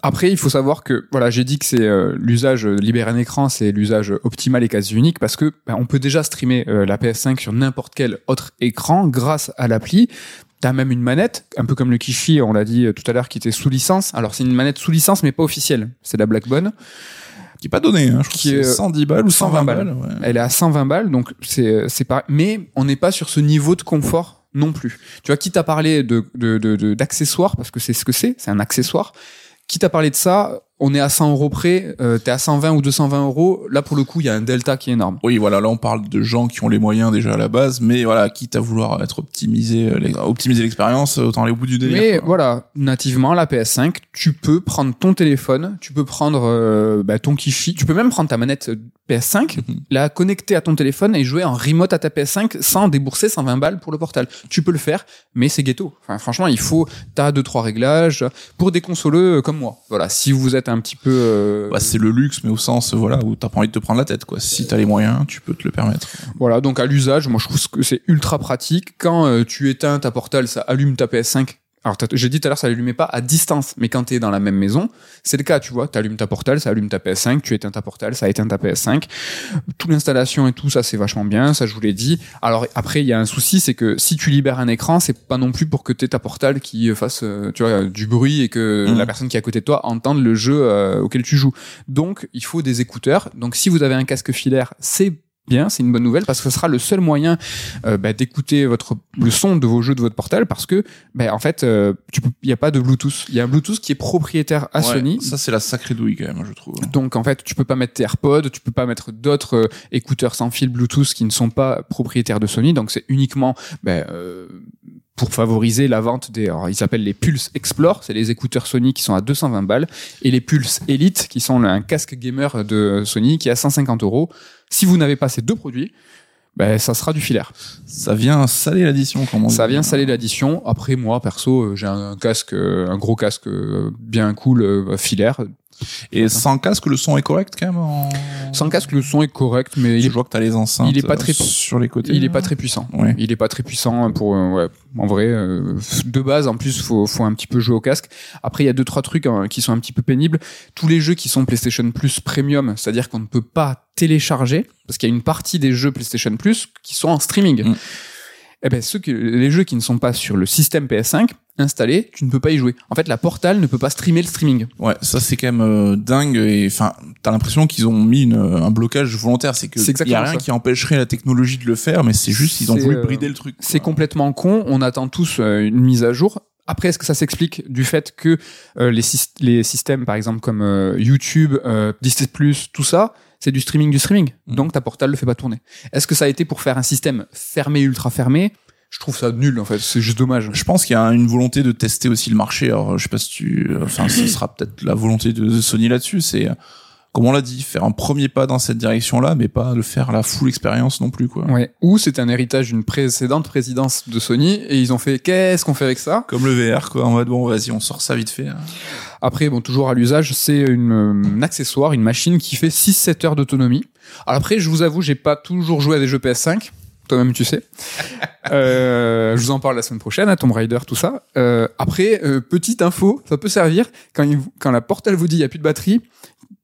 après il faut savoir que voilà, j'ai dit que c'est euh, l'usage euh, libérer un écran, c'est l'usage optimal et quasi unique parce que ben, on peut déjà streamer euh, la PS5 sur n'importe quel autre écran grâce à l'appli. T'as même une manette, un peu comme le Kishi, on l'a dit euh, tout à l'heure, qui était sous licence. Alors c'est une manette sous licence, mais pas officielle. C'est la Blackbone. Qui est pas donné, hein. Je crois Qui que est, c'est 110 balles ou 120 balles. ouais. Elle est à 120 balles, donc c'est c'est pas. Mais on n'est pas sur ce niveau de confort non plus. Tu vois, quitte à parler de de de- parce que c'est ce que c'est, c'est un accessoire. Quitte à parler de ça, on est à 100 euros près. Euh, T'es à 120 ou 220 euros. Là, pour le coup, il y a un delta qui est énorme. Oui, voilà, là on parle de gens qui ont les moyens déjà à la base, mais voilà, quitte à vouloir être optimisé, euh, optimiser l'expérience, autant aller au bout du délire. Mais quoi. voilà, nativement, la PS5, tu peux prendre ton téléphone, tu peux prendre euh, bah, ton Kishi, tu peux même prendre ta manette PS5, Mhm. la connecter à ton téléphone et jouer en remote à ta PS5 sans débourser 120 balles pour le portal. Tu peux le faire, mais c'est ghetto. Enfin, franchement, il faut, t'as deux trois réglages pour des consoleux euh, comme moi. Voilà, si vous êtes un petit peu, euh, Bah, c'est le luxe, mais au sens, voilà, où t'as pas envie de te prendre la tête, quoi. Si t'as les moyens, tu peux te le permettre. voilà, donc à l'usage, moi je trouve que c'est ultra pratique. Quand euh, tu éteins ta portal, ça allume ta PS5. Alors j'ai dit tout à l'heure, ça l'allumait pas à distance, mais quand t'es dans la même maison, c'est le cas, tu vois. T'allumes ta portal, ça allume ta PS5, tu éteins ta portal, ça éteint ta PS5. Toute l'installation et tout, ça c'est vachement bien, ça je vous l'ai dit. Alors après, il y a un souci, c'est que si tu libères un écran, c'est pas non plus pour que t'aies ta portal qui fasse, euh, tu vois, du bruit et que Mhm. la personne qui est à côté de toi entende le jeu euh, auquel tu joues. Donc il faut des écouteurs. Donc si vous avez un casque filaire, c'est bien, c'est une bonne nouvelle parce que ce sera le seul moyen euh, bah, d'écouter votre le son de vos jeux de votre portal parce que bah, en fait euh, tu il y a pas de Bluetooth, il y a un Bluetooth qui est propriétaire à Ouais, Sony. Ça, c'est la sacrée douille, quand même, je trouve. Donc en fait, tu peux pas mettre tes AirPods, tu peux pas mettre d'autres euh, écouteurs sans fil Bluetooth qui ne sont pas propriétaires de Sony. Donc c'est uniquement ben, euh, pour favoriser la vente des. Alors, ils s'appellent les Pulse Explore, c'est les écouteurs Sony qui sont à 220 balles, et les Pulse Elite qui sont un casque gamer de Sony qui est à 150 euros. Si vous n'avez pas ces deux produits, ben, ça sera du filaire. Ça vient saler l'addition, comme on Ça vient saler l'addition. Après, moi, perso, euh, j'ai un casque, euh, un gros casque euh, bien cool, filaire. Et sans casque, le son est correct, quand même. En... Sans casque, le son est correct, mais il Je est vois que t'as les enceintes. il est pas euh, très- sur les côtés. Il est pas très puissant. Ouais. Il est pas très puissant pour euh, ouais, en vrai euh, de base en plus faut faut un petit peu jouer au casque. Après il y a deux trois trucs hein, qui sont un petit peu pénibles. Tous les jeux qui sont PlayStation Plus Premium, c'est-à-dire qu'on ne peut pas télécharger parce qu'il y a une partie des jeux PlayStation Plus qui sont en streaming. Mm. Eh ben ceux que les jeux qui ne sont pas sur le système PS5 installé, tu ne peux pas y jouer. En fait, la Portal ne peut pas streamer le streaming. Ouais, ça c'est quand même euh, dingue et enfin t'as l'impression qu'ils ont mis une, un blocage volontaire, c'est que C'est y a rien ça. qui empêcherait la technologie de le faire, mais c'est juste ils ont voulu euh, brider le truc. C'est complètement con. On attend tous euh, une mise à jour. Après, est-ce que ça s'explique du fait que euh, les, syst- les systèmes, par exemple, comme euh, YouTube, euh, Disney+, tout ça, c'est du streaming du streaming. Mhm. Donc ta portal le fait pas tourner. Est-ce que ça a été pour faire un système fermé, ultra fermé? Je trouve ça nul, en fait. C'est juste dommage. Je pense qu'il y a une volonté de tester aussi le marché. Alors, je sais pas si tu, enfin, ce sera peut-être la volonté de Sony là-dessus. C'est, euh, comme on l'a dit, faire un premier pas dans cette direction-là, mais pas de faire la full expérience non plus, quoi. Ouais. Ou c'est un héritage d'une précédente présidence de Sony et ils ont fait qu'est-ce qu'on fait avec ça? Comme le VR, quoi. En mode, bon, vas-y, on sort ça vite fait. hein. Après, bon, toujours à l'usage, c'est une, euh, un accessoire, une machine qui fait 6-7 heures d'autonomie. Alors après, je vous avoue, j'ai pas toujours joué à des jeux PS5. Toi-même, tu sais. Euh, je vous en parle la semaine prochaine, à Tomb Raider, tout ça. Euh, après, euh, petite info, ça peut servir quand, il, quand la portale vous dit il y a plus de batterie,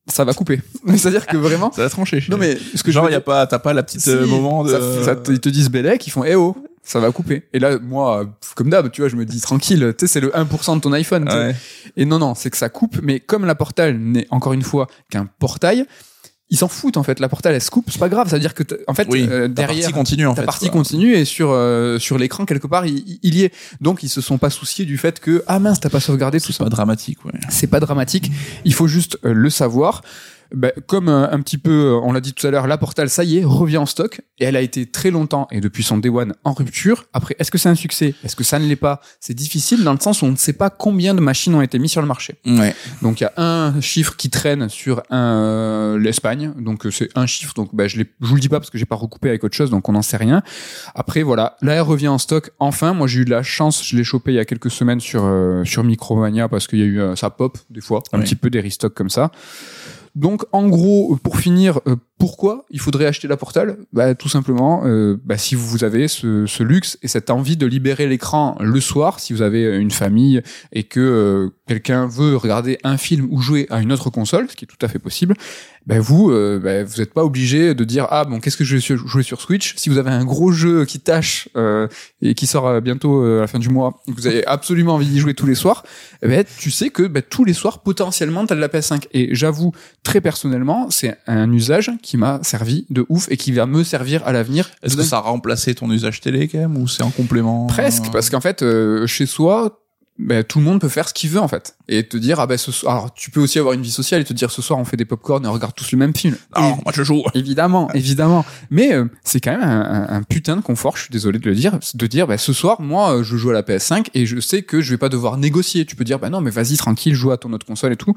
ça va couper. C'est-à-dire que vraiment. Ça va trancher. Non mais ce que genre, je il y a pas, t'as pas la petite euh, Si, moment de. ça- ça ils te disent Bélec, ils font eh oh, ça va couper. Et là, moi, euh, comme d'hab, tu vois, je me dis tranquille, tu sais, c'est le 1% de ton iPhone. Ouais. Et non, non, c'est que ça coupe, mais comme la portal n'est encore une fois qu'un portail, ils s'en foutent en fait. La portal elle se coupe, c'est pas grave. C'est-à-dire que t'as- en fait Oui. euh, Ta derrière partie continue en ta fait. partie quoi. continue et sur euh, sur l'écran quelque part il, y est. Donc ils se sont pas souciés du fait que ah mince t'as pas sauvegardé tout C'est ça. pas dramatique, ouais. C'est pas dramatique. Il faut juste euh, le savoir. Ben, comme euh, un petit peu, euh, on l'a dit tout à l'heure, la Portal, ça y est, revient en stock et elle a été très longtemps et depuis son day one en rupture. Après, est-ce que c'est un succès? Est-ce que ça ne l'est pas? C'est difficile dans le sens où on ne sait pas combien de machines ont été mises sur le marché. Ouais. Donc il y a un chiffre qui traîne sur euh, l'Espagne, donc euh, c'est un chiffre. Donc bah, je, je vous le dis pas parce que j'ai pas recoupé avec autre chose, donc on n'en sait rien. Après voilà, là elle revient en stock. Enfin, moi j'ai eu de la chance, je l'ai chopé il y a quelques semaines sur euh, sur Micromania parce qu'il y a eu ça pop des fois, un Ouais. petit peu des restocks comme ça. Donc en gros, pour finir, euh, pourquoi il faudrait acheter la Portal? Bah, Tout simplement, euh, bah, si vous avez ce, ce, luxe et cette envie de libérer l'écran le soir, si vous avez une famille et que euh, quelqu'un veut regarder un film ou jouer à une autre console, ce qui est tout à fait possible, ben vous, euh, ben vous n'êtes pas obligé de dire ah bon qu'est-ce que je vais jouer sur Switch? Si vous avez un gros jeu qui tâche euh, et qui sort bientôt à la fin du mois, et que vous avez absolument envie d'y jouer tous les soirs, ben tu sais que ben, tous les soirs potentiellement t'as de la PS5. Et j'avoue très personnellement, c'est un usage m'a servi de ouf et qui va me servir à l'avenir. Est-ce que ça a remplacé ton usage télé quand même ou c'est en complément Presque parce qu'en fait chez soi ben, tout le monde peut faire ce qu'il veut en fait. Et te dire ah ben ce soir alors tu peux aussi avoir une vie sociale et te dire ce soir on fait des popcorn et on regarde tous le même film. Non moi je joue. évidemment évidemment. Mais euh, c'est quand même un, un, putain de confort je suis désolé de le dire de dire ben ce soir moi euh, je joue à la PS5 et je sais que je vais pas devoir négocier. Tu peux dire ben non mais vas-y tranquille joue à ton autre console et tout.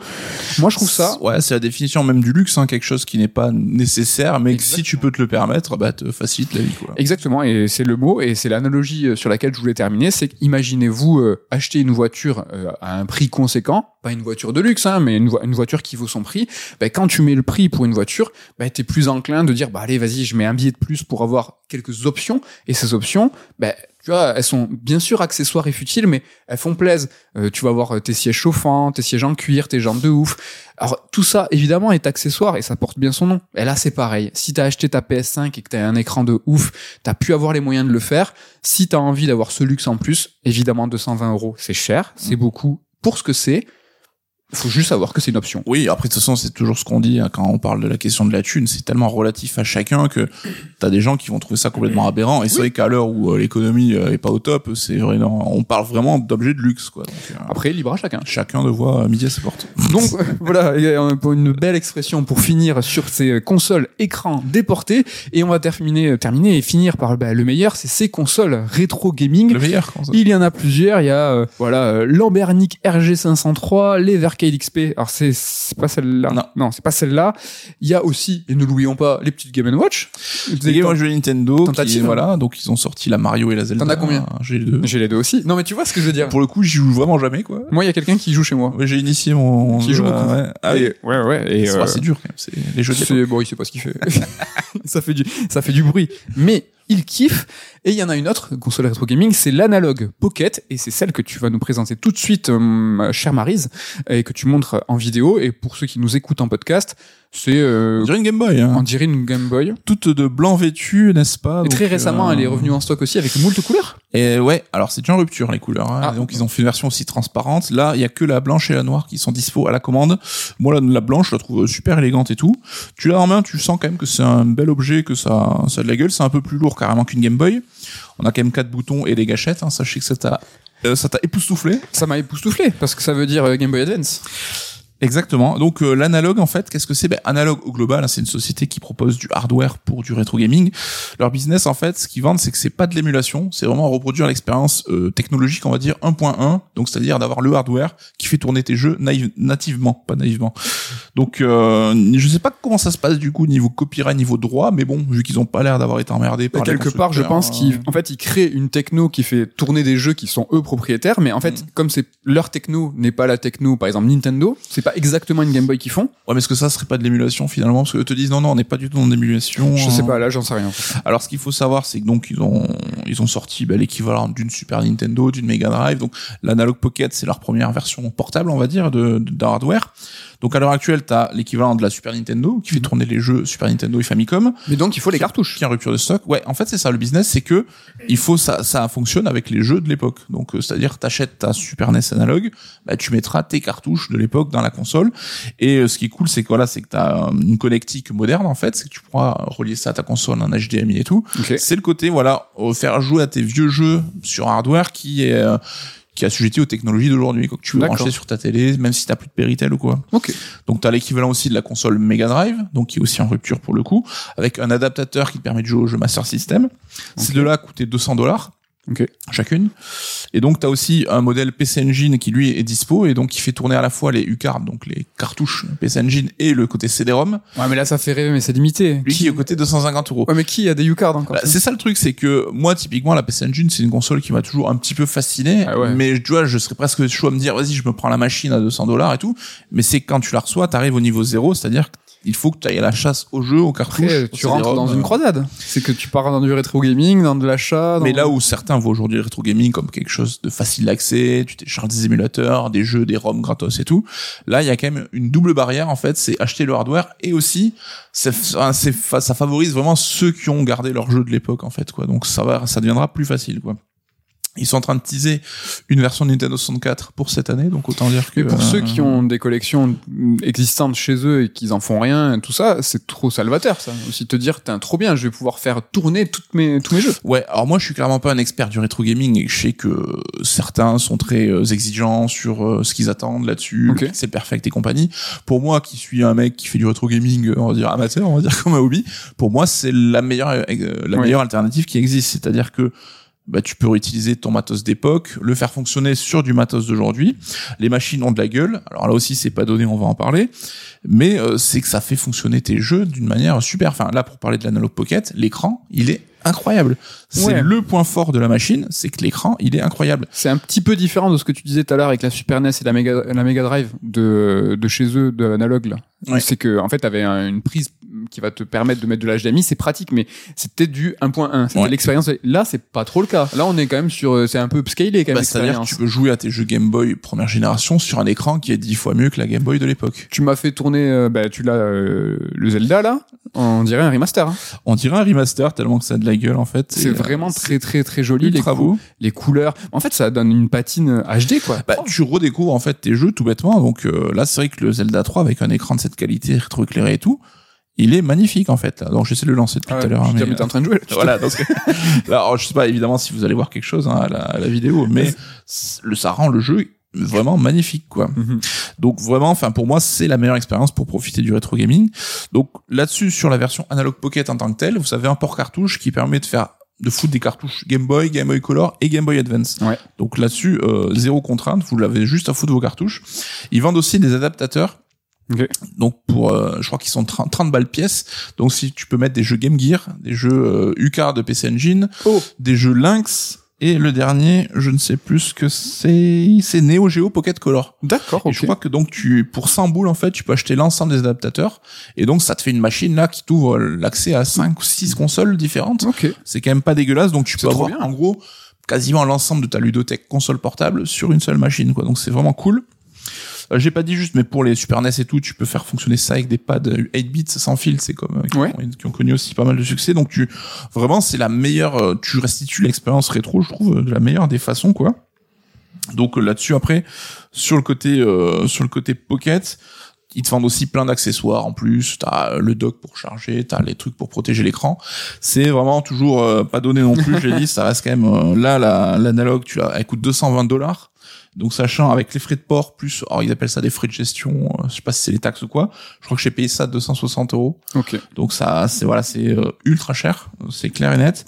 Moi je trouve ça ouais c'est la définition même du luxe hein, quelque chose qui n'est pas nécessaire mais que si tu peux te le permettre bah te facilite la vie quoi. Exactement et c'est le mot et c'est l'analogie euh, sur laquelle je voulais terminer c'est imaginez-vous acheter une voiture à un prix conséquent pas une voiture de luxe, hein, mais une, une, voiture qui vaut son prix, bah, quand tu mets le prix pour une voiture, bah, tu es plus enclin de dire, bah, allez, vas-y, je mets un billet de plus pour avoir quelques options. Et ces options, bah, tu vois, elles sont bien sûr accessoires et futiles, mais elles font plaisir. Euh, tu vas avoir euh, tes sièges chauffants, tes sièges en cuir, tes jambes de ouf. Alors tout ça, évidemment, est accessoire et ça porte bien son nom. Et là, c'est pareil. Si t'as acheté ta PS5 et que t'as un écran de ouf, t'as pu avoir les moyens de le faire. Si t'as envie d'avoir ce luxe en plus, évidemment, 220 euros, c'est cher, c'est mmh. beaucoup pour ce que c'est. Faut juste savoir que c'est une option. Oui, après de toute façon, c'est toujours ce qu'on dit hein, quand on parle de la question de la thune, c'est tellement relatif à chacun que t'as des gens qui vont trouver ça complètement aberrant. Et c'est vrai qu'à l'heure où euh, l'économie euh, est pas au top, c'est vraiment, on parle vraiment d'objets de luxe, quoi. Donc, euh, après, libre à chacun. Chacun de voir midi à ses portes. Donc voilà, pour une belle expression pour finir sur ces consoles écran déportées, et on va terminer, terminer et finir par bah, le meilleur, c'est ces consoles rétro gaming. Le meilleur. Il y en a plusieurs. Il y a voilà Lambernic RG503, les Arcade XP. Alors c'est pas celle-là. Non, non c'est pas celle-là. Il y a aussi, et ne l'oublions pas, les petites Game Watch. Les Game Watch de Nintendo. Qui, voilà, donc ils ont sorti la Mario et la Zelda. T'en as combien J'ai les deux. J'ai les deux aussi. Non mais tu vois ce que je veux dire. Pour le coup, j'y joue vraiment jamais quoi. Moi, il y a quelqu'un qui joue chez moi. Ouais, j'ai initié mon. Qui joue beaucoup. Ouais. Ah, et, ouais, ouais. Et c'est euh, dur quand même. C'est les jeux. Bon, il sait pas ce qu'il fait. ça fait du, ça fait du bruit. Mais il kiffe. Et il y en a une autre console rétro gaming, c'est l'analogue Pocket, et c'est celle que tu vas nous présenter tout de suite, euh, chère Marise, et que tu montres en vidéo. Et pour ceux qui nous écoutent en podcast, c'est euh, on dirait une Game Boy. Hein. On dirait une Game Boy. Toute de blanc vêtue, n'est-ce pas? Et Très récemment, elle est euh, revenue en stock aussi avec moult couleurs. Et ouais, alors c'est déjà en rupture les couleurs. Hein. Ah. Donc ils ont fait une version aussi transparente. Là, il y a que la blanche et la noire qui sont dispo à la commande. Moi, la, la blanche, je la trouve super élégante et tout. Tu l'as en main, tu sens quand même que c'est un bel objet, que ça, ça a de la gueule. C'est un peu plus lourd carrément qu'une Game Boy. On a quand même quatre boutons et des gâchettes. Hein. Sachez que ça t'a euh, ça t'a époustouflé Ça m'a époustouflé parce que ça veut dire Game Boy Advance. Exactement. Donc euh, l'analogue en fait, qu'est-ce que c'est? Ben, Analogue au global, hein, c'est une société qui propose du hardware pour du rétro gaming. Leur business en fait, ce qu'ils vendent, c'est que c'est pas de l'émulation, c'est vraiment reproduire l'expérience euh, technologique, on va dire 1.1, donc c'est-à-dire d'avoir le hardware qui fait tourner tes jeux nativement, pas naïvement. Donc euh, je sais pas comment ça se passe du coup niveau copyright, niveau droit, mais bon, vu qu'ils ont pas l'air d'avoir été emmerdés par quelque part, je pense qu'ils en fait ils créent une techno qui fait tourner des jeux qui sont eux propriétaires, mais en fait mm. comme c'est leur techno n'est pas la techno, par exemple Nintendo, c'est exactement une Game Boy qu'ils font. Ouais, mais est-ce que ça serait pas de l'émulation finalement? Parce que te disent non, non, on n'est pas du tout dans l'émulation. Je sais pas, là, j'en sais rien. Alors, ce qu'il faut savoir, c'est que donc ils ont ils ont sorti bah, l'équivalent d'une Super Nintendo, d'une Mega Drive. Donc, l'Analog Pocket, c'est leur première version portable, on va dire, de, de hardware. Donc à l'heure actuelle, tu as l'équivalent de la Super Nintendo qui fait mhm. tourner les jeux Super Nintendo et Famicom. Mais donc il faut les cartouches. Qui en rupture de stock. Ouais, en fait c'est ça le business, c'est que il faut ça ça fonctionne avec les jeux de l'époque. Donc euh, c'est-à-dire t'achètes ta Super NES analogue, bah tu mettras tes cartouches de l'époque dans la console. Et euh, ce qui est cool, c'est que voilà, c'est que t'as euh, une connectique moderne en fait, c'est que tu pourras relier ça à ta console en HDMI et tout. C'est le côté voilà, faire jouer à tes vieux jeux sur hardware qui est qui est assujetti aux technologies d'aujourd'hui, que tu veux brancher sur ta télé, même si t'as plus de Péritel ou quoi. Ok. Donc t'as l'équivalent aussi de la console Mega Drive, donc qui est aussi en rupture pour le coup, avec un adaptateur qui te permet de jouer au jeu Master System. Ces deux-là coûtaient 200 dollars. Ok. chacune. Et donc, tu as aussi un modèle PC Engine qui, lui, est dispo et donc qui fait tourner à la fois les U-Cards, donc les cartouches PC Engine et le côté CD-ROM. Ouais, mais là, ça fait rêver, mais c'est limité. Lui qui est au côté 250 euros. Ouais, mais qui a des U-Cards encore Bah, c'est ça le truc, c'est que moi typiquement la PC Engine c'est une console qui m'a toujours un petit peu fasciné, Ah ouais. mais tu vois je serais presque chaud à me dire vas-y je me prends la machine à 200 dollars et tout, mais c'est quand tu la reçois t'arrives au niveau zéro, c'est-à-dire qu'il faut que tu ailles à la chasse au jeu, au cartouche, Après, tu rentres dans une euh. croisade. C'est que tu pars dans du rétro gaming, dans de l'achat. dans- Mais là où certains voient aujourd'hui le rétro gaming comme quelque chose de facile d'accès, tu télécharges des émulateurs, des jeux, des ROM gratos et tout, là il y a quand même une double barrière en fait, c'est acheter le hardware et aussi ça favorise vraiment ceux qui ont gardé leur jeu de l'époque en fait quoi. Donc ça va, ça deviendra plus facile quoi. Ils sont en train de teaser une version de Nintendo 64 pour cette année, donc autant dire que Mais pour euh, ceux qui ont des collections existantes chez eux et qu'ils en font rien, tout ça, c'est trop salvateur, ça. Aussi te dire, t'es trop bien, je vais pouvoir faire tourner toutes mes, tous mes jeux. Ouais, alors moi je suis clairement pas un expert du rétro gaming et je sais que certains sont très euh, exigeants sur euh, ce qu'ils attendent là-dessus, Ok. c'est perfect et compagnie. Pour moi qui suis un mec qui fait du rétro gaming, on va dire amateur, on va dire comme un hobby, pour moi c'est la meilleure la meilleure alternative qui existe, c'est-à-dire que bah, tu peux réutiliser ton matos d'époque, le faire fonctionner sur du matos d'aujourd'hui. Les machines ont de la gueule. Alors là aussi, c'est pas donné, on va en parler. Mais euh, c'est que ça fait fonctionner tes jeux d'une manière super. Enfin, là, pour parler de l'Analog Pocket, l'écran, il est incroyable. C'est Ouais. le point fort de la machine, c'est que l'écran, il est incroyable. C'est un petit peu différent de ce que tu disais tout à l'heure avec la Super NES et la Mega, la Mega Drive de, de chez eux, de l'analogue, là. Ouais. C'est que, en fait, t'avais un- une prise qui va te permettre de mettre de l'HDMI, c'est pratique, mais c'était du 1.1. C'était Ouais. l'expérience. Là, c'est pas trop le cas. Là, on est quand même sur, euh, c'est un peu upscalé, quand même, Bah, C'est-à-dire que tu peux jouer à tes jeux Game Boy première génération sur un écran qui est dix fois mieux que la Game Boy de l'époque. Tu m'as fait tourner, euh, bah, tu l'as, euh, le Zelda, là. On dirait un remaster. hein. On dirait un remaster tellement que ça a de la gueule en fait. C'est euh, vraiment très, très, très joli. Les, cou- beau. les couleurs. En fait, ça donne une patine HD, quoi. Bah, tu redécouvres en fait tes jeux tout bêtement. Donc euh, là, c'est vrai que le Zelda 3 avec un écran de cette qualité rétroéclairé et tout, il est magnifique en fait. Là. Donc j'essaie de le lancer depuis Ah, tout à l'heure. mais, t'es en train de jouer. là. voilà. Donc, là, alors, je sais pas évidemment si vous allez voir quelque chose hein, à, la, à la vidéo, mais le ça rend le jeu vraiment magnifique quoi. Mhm. Donc vraiment, enfin pour moi, c'est la meilleure expérience pour profiter du rétro gaming. Donc là-dessus, sur la version Analog Pocket en tant que telle, vous avez un port cartouche qui permet de faire de foutre des cartouches Game Boy, Game Boy Color et Game Boy Advance. Ouais. Donc là-dessus, euh, zéro contrainte, vous l'avez juste à foutre vos cartouches. Ils vendent aussi des adaptateurs. Ok. Donc pour, euh, je crois qu'ils sont 30, 30 balles pièce. Donc si tu peux mettre des jeux Game Gear, des jeux euh, UCAR de PC Engine, Oh. des jeux Lynx et le dernier, je ne sais plus ce que c'est, c'est Neo Geo Pocket Color. D'accord, Et ok. je crois que donc tu, pour 100 boules en fait, tu peux acheter l'ensemble des adaptateurs. Et donc ça te fait une machine là qui t'ouvre l'accès à 5 ou 6 consoles différentes. Ok. C'est quand même pas dégueulasse. Donc tu peux avoir bien. en gros quasiment l'ensemble de ta ludothèque console portable sur une seule machine. Quoi. Donc c'est vraiment cool. Euh, J'ai pas dit juste, mais pour les Super NES et tout, tu peux faire fonctionner ça avec des pads 8 bits sans fil. C'est comme euh, qui, Ouais. ont, qui ont connu aussi pas mal de succès. Donc tu vraiment c'est la meilleure. euh, Tu restitues l'expérience rétro, je trouve, de la meilleure des façons, quoi. Donc là-dessus après, sur le côté euh, sur le côté pocket, ils te vendent aussi plein d'accessoires en plus. T'as le dock pour charger, t'as les trucs pour protéger l'écran. C'est vraiment toujours euh, pas donné non plus. J'ai dit, ça reste quand même euh, là la- l'analogue. Tu l'as, elle coûte 220 dollars. Donc sachant avec les frais de port plus, alors ils appellent ça des frais de gestion. euh, je sais pas si c'est les taxes ou quoi. Je crois que j'ai payé ça 260 euros. Ok. Donc ça, c'est voilà, c'est euh, ultra cher, c'est clair et net.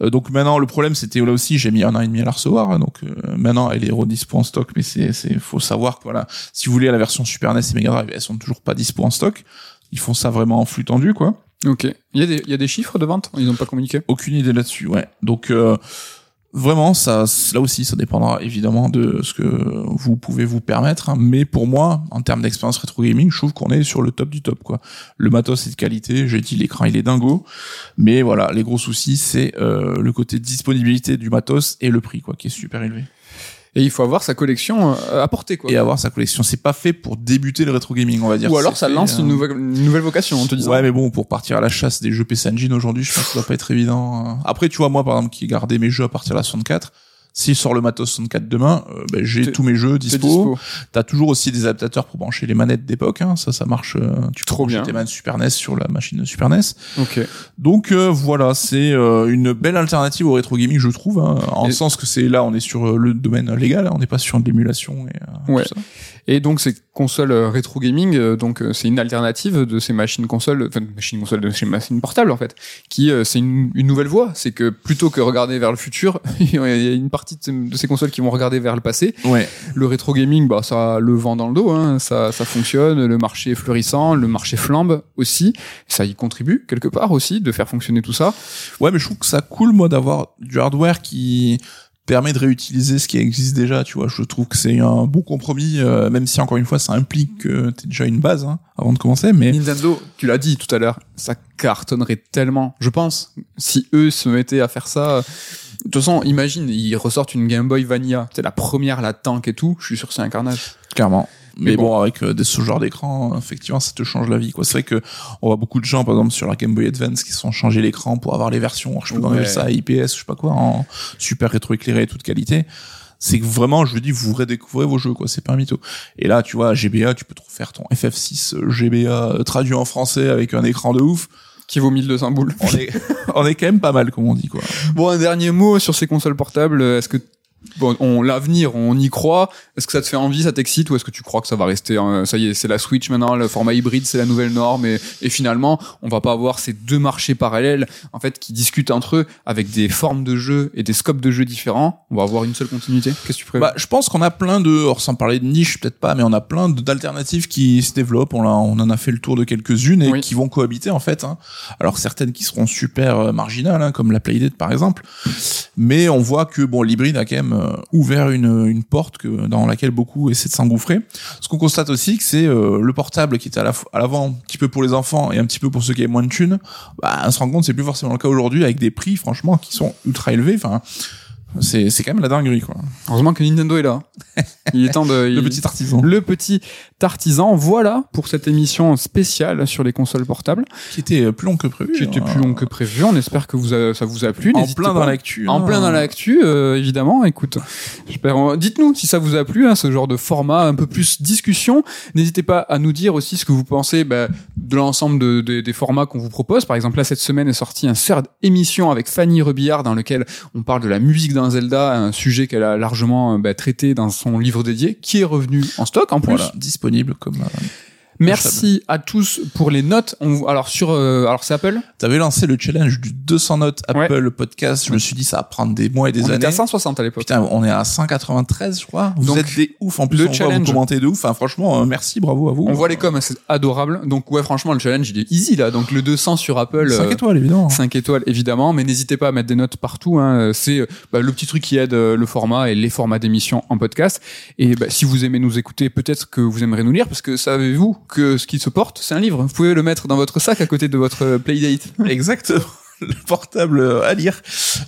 Euh, donc maintenant, le problème, c'était là aussi, j'ai mis un an et demi à la recevoir. donc euh, maintenant, elle est redispo en stock, mais c'est, c'est, faut savoir que voilà, si vous voulez la version Super NES et Mega Drive, elles sont toujours pas dispo en stock. Ils font ça vraiment en flux tendu, quoi. Ok. Il y, a des, il y a des chiffres de vente? Ils n'ont pas communiqué? Aucune idée là-dessus, ouais. Donc euh, vraiment, ça, là aussi, ça dépendra évidemment de ce que vous pouvez vous permettre. hein. mais pour moi, en termes d'expérience rétro gaming, je trouve qu'on est sur le top du top, quoi. Le matos est de qualité. J'ai dit l'écran, il est dingo. Mais voilà, les gros soucis, c'est euh, le côté disponibilité du matos et le prix, quoi, qui est super élevé. Et il faut avoir sa collection euh, à quoi. Et avoir sa collection, c'est pas fait pour débuter le rétro gaming, on va dire. Ou alors ça fait, lance euh, une, nouvelle, une nouvelle vocation en te disant. Ouais, mais bon, pour partir à la chasse des jeux PC Engine aujourd'hui, je pense que ça doit pas être évident. Après, tu vois, moi, par exemple, qui ai gardé mes jeux à partir de la 64, s'il sort le matos 64 demain, euh, ben, j'ai tous mes jeux dispo. T'as toujours aussi des adaptateurs pour brancher les manettes d'époque, hein. ça, ça marche. euh, tu peux Trop brancher bien. tes manettes Super NES sur la machine de Super NES. Ok. Donc euh, voilà, c'est euh, une belle alternative au rétro gaming, je trouve, hein, en Et- sens que c'est là, on est sur euh, le domaine légal, hein, on n'est pas sur de l'émulation et euh, Ouais. tout ça. Et donc c'est consoles euh, rétro gaming, euh, donc euh, c'est une alternative de ces machines consoles, enfin machines consoles, de ces machines portables en fait, qui c'est une, une nouvelle voie. C'est que plutôt que regarder vers le futur, il y a une partie de ces, de ces consoles qui vont regarder vers le passé. Ouais. Le rétro gaming, bah ça le vent dans le dos, hein, ça ça fonctionne. Le marché est florissant, le marché flambe aussi, ça y contribue quelque part aussi de faire fonctionner tout ça. Ouais, mais je trouve que ça cool, moi, d'avoir du hardware qui permet de réutiliser ce qui existe déjà, tu vois. Je trouve que c'est un bon compromis, euh, même si encore une fois, ça implique que t'es déjà une base hein, avant de commencer, mais Nintendo, tu l'as dit tout à l'heure, ça cartonnerait tellement. Je pense, si eux se mettaient à faire ça. euh, De toute façon, imagine, ils ressortent une Game Boy Vanilla. C'est la première, la tank et tout. Je suis sûr que c'est un carnage. clairement. Mais, Mais bon, avec euh, des, ce genre d'écran, effectivement, ça te change la vie. quoi. C'est vrai que on voit beaucoup de gens, par exemple, sur la Game Boy Advance, qui sont changé l'écran pour avoir les versions, je sais pas comment Ouais. ça, IPS, je sais pas quoi, en super rétroéclairé, toute qualité. C'est que vraiment, je veux dis, vous redécouvrez vos jeux, quoi. C'est pas un mytho. Et là, tu vois, GBA, tu peux te refaire ton FF6 euh, GBA euh, traduit en français avec un écran de ouf. Qui vaut 1200 boules. On est, on est quand même pas mal, comme on dit, quoi. Bon, un dernier mot sur ces consoles portables. Est-ce que bon, on l'avenir, on y croit Est-ce que ça te fait envie, ça t'excite, ou est-ce que tu crois que ça va rester euh, Ça y est, c'est la Switch maintenant, le format hybride, c'est la nouvelle norme, et, et finalement, on va pas avoir ces deux marchés parallèles en fait qui discutent entre eux avec des formes de jeu et des scopes de jeu différents? On va avoir une seule continuité? Qu'est-ce que tu prévois? Bah, je pense qu'on a plein de, alors sans parler de niche peut-être pas, mais on a plein d'alternatives qui se développent. On, l'a- on en a fait le tour de quelques-unes et Oui. qui vont cohabiter en fait. hein. Alors certaines qui seront super euh, marginales, hein, comme la Playdate par exemple, mais on voit que bon l'hybride a quand même euh, ouvert une, une porte que dans laquelle beaucoup essaient de s'engouffrer. Ce qu'on constate aussi, que c'est euh, le portable qui était à la l'avant un petit peu pour les enfants et un petit peu pour ceux qui avaient moins de thunes. Bah, on se rend compte que c'est plus forcément le cas aujourd'hui avec des prix franchement qui sont ultra élevés. Enfin, c'est c'est quand même la dinguerie quoi. Heureusement que Nintendo est là. Il est temps de Le petit artisan. le petit artisan. Voilà pour cette émission spéciale sur les consoles portables, qui était euh, plus long que prévu. qui était hein. plus long que prévu. On espère que vous a- ça vous a plu. En plein dans l'actu. En hein. plein dans l'actu, euh, évidemment. Écoute, j'espère. Dites-nous si ça vous a plu, hein, ce genre de format un peu plus discussion. N'hésitez pas à nous dire aussi ce que vous pensez bah, de l'ensemble de- de- des formats qu'on vous propose. Par exemple, là cette semaine est sorti un third émission avec Fanny Rebillard dans lequel on parle de la musique d'un Zelda, un sujet qu'elle a largement euh, bah, traité dans son livre dédié, qui est revenu en stock en plus. Voilà, disponible comme. Merci à tous pour les notes. On- alors sur, euh, alors c'est Apple. T'avais lancé le challenge du 200 notes Ouais. Apple podcast. Je me suis dit ça va prendre des mois et des on années. était à 160 à l'époque. Putain, on est à 193, je crois. Vous Donc, êtes des ouf. En plus, le on voit challenge. vous commenter de ouf. Enfin, franchement, euh, merci, bravo à vous. On voit les coms, c'est adorable. Donc ouais, franchement, le challenge il est easy là. Donc le 200 sur Apple. 5 euh, étoiles, évidemment. 5 étoiles évidemment, mais n'hésitez pas à mettre des notes partout. Hein. C'est bah, le petit truc qui aide euh, le format et les formats d'émission en podcast. Et bah, si vous aimez nous écouter, peut-être que vous aimerez nous lire, parce que savez-vous que ce qui se porte, c'est un livre. Vous pouvez le mettre dans votre sac à côté de votre euh, Playdate. Exactement. Le portable euh, à lire.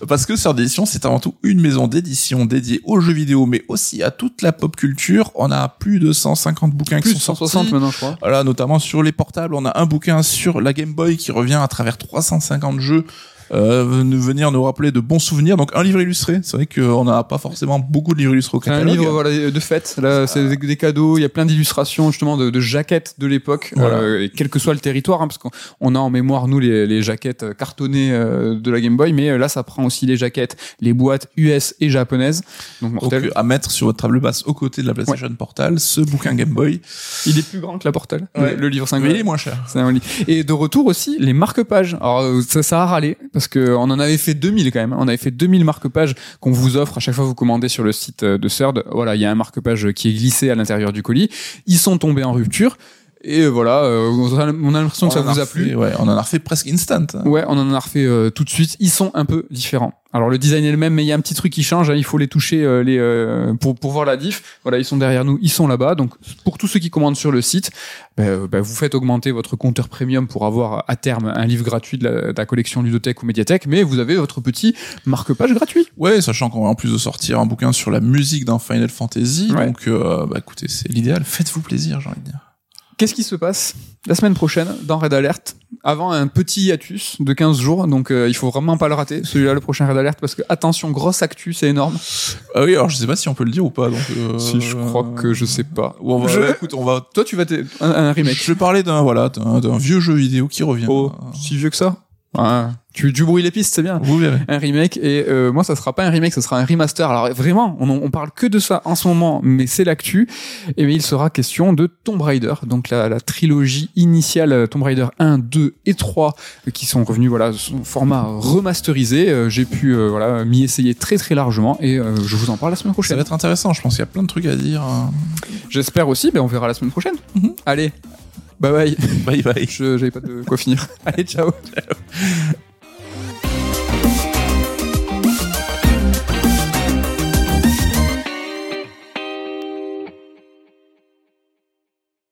Parce que Sœur d'édition, c'est avant tout une maison d'édition dédiée aux jeux vidéo, mais aussi à toute la pop culture. On a plus de 150 bouquins Plus qui sont 160 sortis. maintenant, je crois. Voilà, notamment sur les portables, on a un bouquin sur la Game Boy qui revient à travers 350 jeux, euh, venir nous rappeler de bons souvenirs. Donc un livre illustré. C'est vrai qu'on n'a pas forcément beaucoup de livres illustrés au C'est un catalogue. livre voilà, de fête. Là, c'est des, cadeaux. Il y a plein d'illustrations justement de, de jaquettes de l'époque, Voilà. euh, quel que soit le territoire, hein, parce qu'on on a en mémoire nous les, les jaquettes euh, cartonnées euh, de la Game Boy, mais euh, là ça prend aussi les jaquettes, les boîtes US et japonaises. Donc Donc, mortel. à mettre sur votre table basse aux côtés de la PlayStation Portal, ce bouquin Game Boy. Il est plus grand que la Portal, le- Ouais. le, livre 5 Mais il est moins cher. C'est un. Et de retour aussi, les marque-pages. Alors, ça, ça a râlé, parce que on en avait fait 2000 quand même. On avait fait 2000 marque-pages qu'on vous offre à chaque fois que vous commandez sur le site euh, de Third. Voilà, il y a un marque-page qui est glissé à l'intérieur du colis. Ils sont tombés en rupture. Et voilà, euh, on a on a l'impression que ça vous a refait- plu. Ouais, on en a refait presque instant. hein. Ouais, on en a refait euh, tout de suite. Ils sont un peu différents. Alors le design est le même, mais il y a un petit truc qui change. hein. Il faut les toucher euh, les euh, pour pour voir la diff. Voilà, ils sont derrière nous, ils sont là-bas. Donc pour tous ceux qui commandent sur le site, ben, euh, ben, vous faites augmenter votre compteur premium pour avoir à terme un livre gratuit de la, de la collection Ludothèque ou Médiathèque, mais vous avez votre petit marque-page gratuit. Ouais, sachant qu'on va en plus de sortir un bouquin sur la musique d'un Final Fantasy. Ouais. Donc, euh, bah écoutez, c'est l'idéal. Faites-vous plaisir, j'ai envie de dire. Qu'est-ce qui se passe la semaine prochaine dans Red Alert avant un petit hiatus de 15 jours? Donc euh, il faut vraiment pas le rater celui-là le prochain Red Alert parce que attention grosse actu c'est énorme Ah oui, alors je sais pas si on peut le dire ou pas. Donc, euh, si je crois que je sais pas Ou on va, Je- écoute, on va. toi tu vas un, un remake Je vais parler d'un voilà d'un vieux jeu vidéo qui revient. oh si vieux que ça Ouais. Tu, tu brouilles les pistes, c'est bien. Vous verrez. Un remake et euh, moi ça sera pas un remake, ça sera un remaster. Alors vraiment, on, on parle que de ça en ce moment, mais c'est l'actu. Et bien il sera question de Tomb Raider, donc la, la trilogie initiale euh, Tomb Raider 1, 2 et 3 euh, qui sont revenus voilà son format remasterisé. Euh, J'ai pu euh, voilà m'y essayer très très largement et euh, je vous en parle la semaine Ça prochaine. va être intéressant. Je pense qu'il y a plein de trucs à dire. J'espère aussi, ben on verra la semaine prochaine. Mhm. Allez, Bye bye. Bye bye. Je, j'avais pas de quoi finir. Allez, ciao. ciao.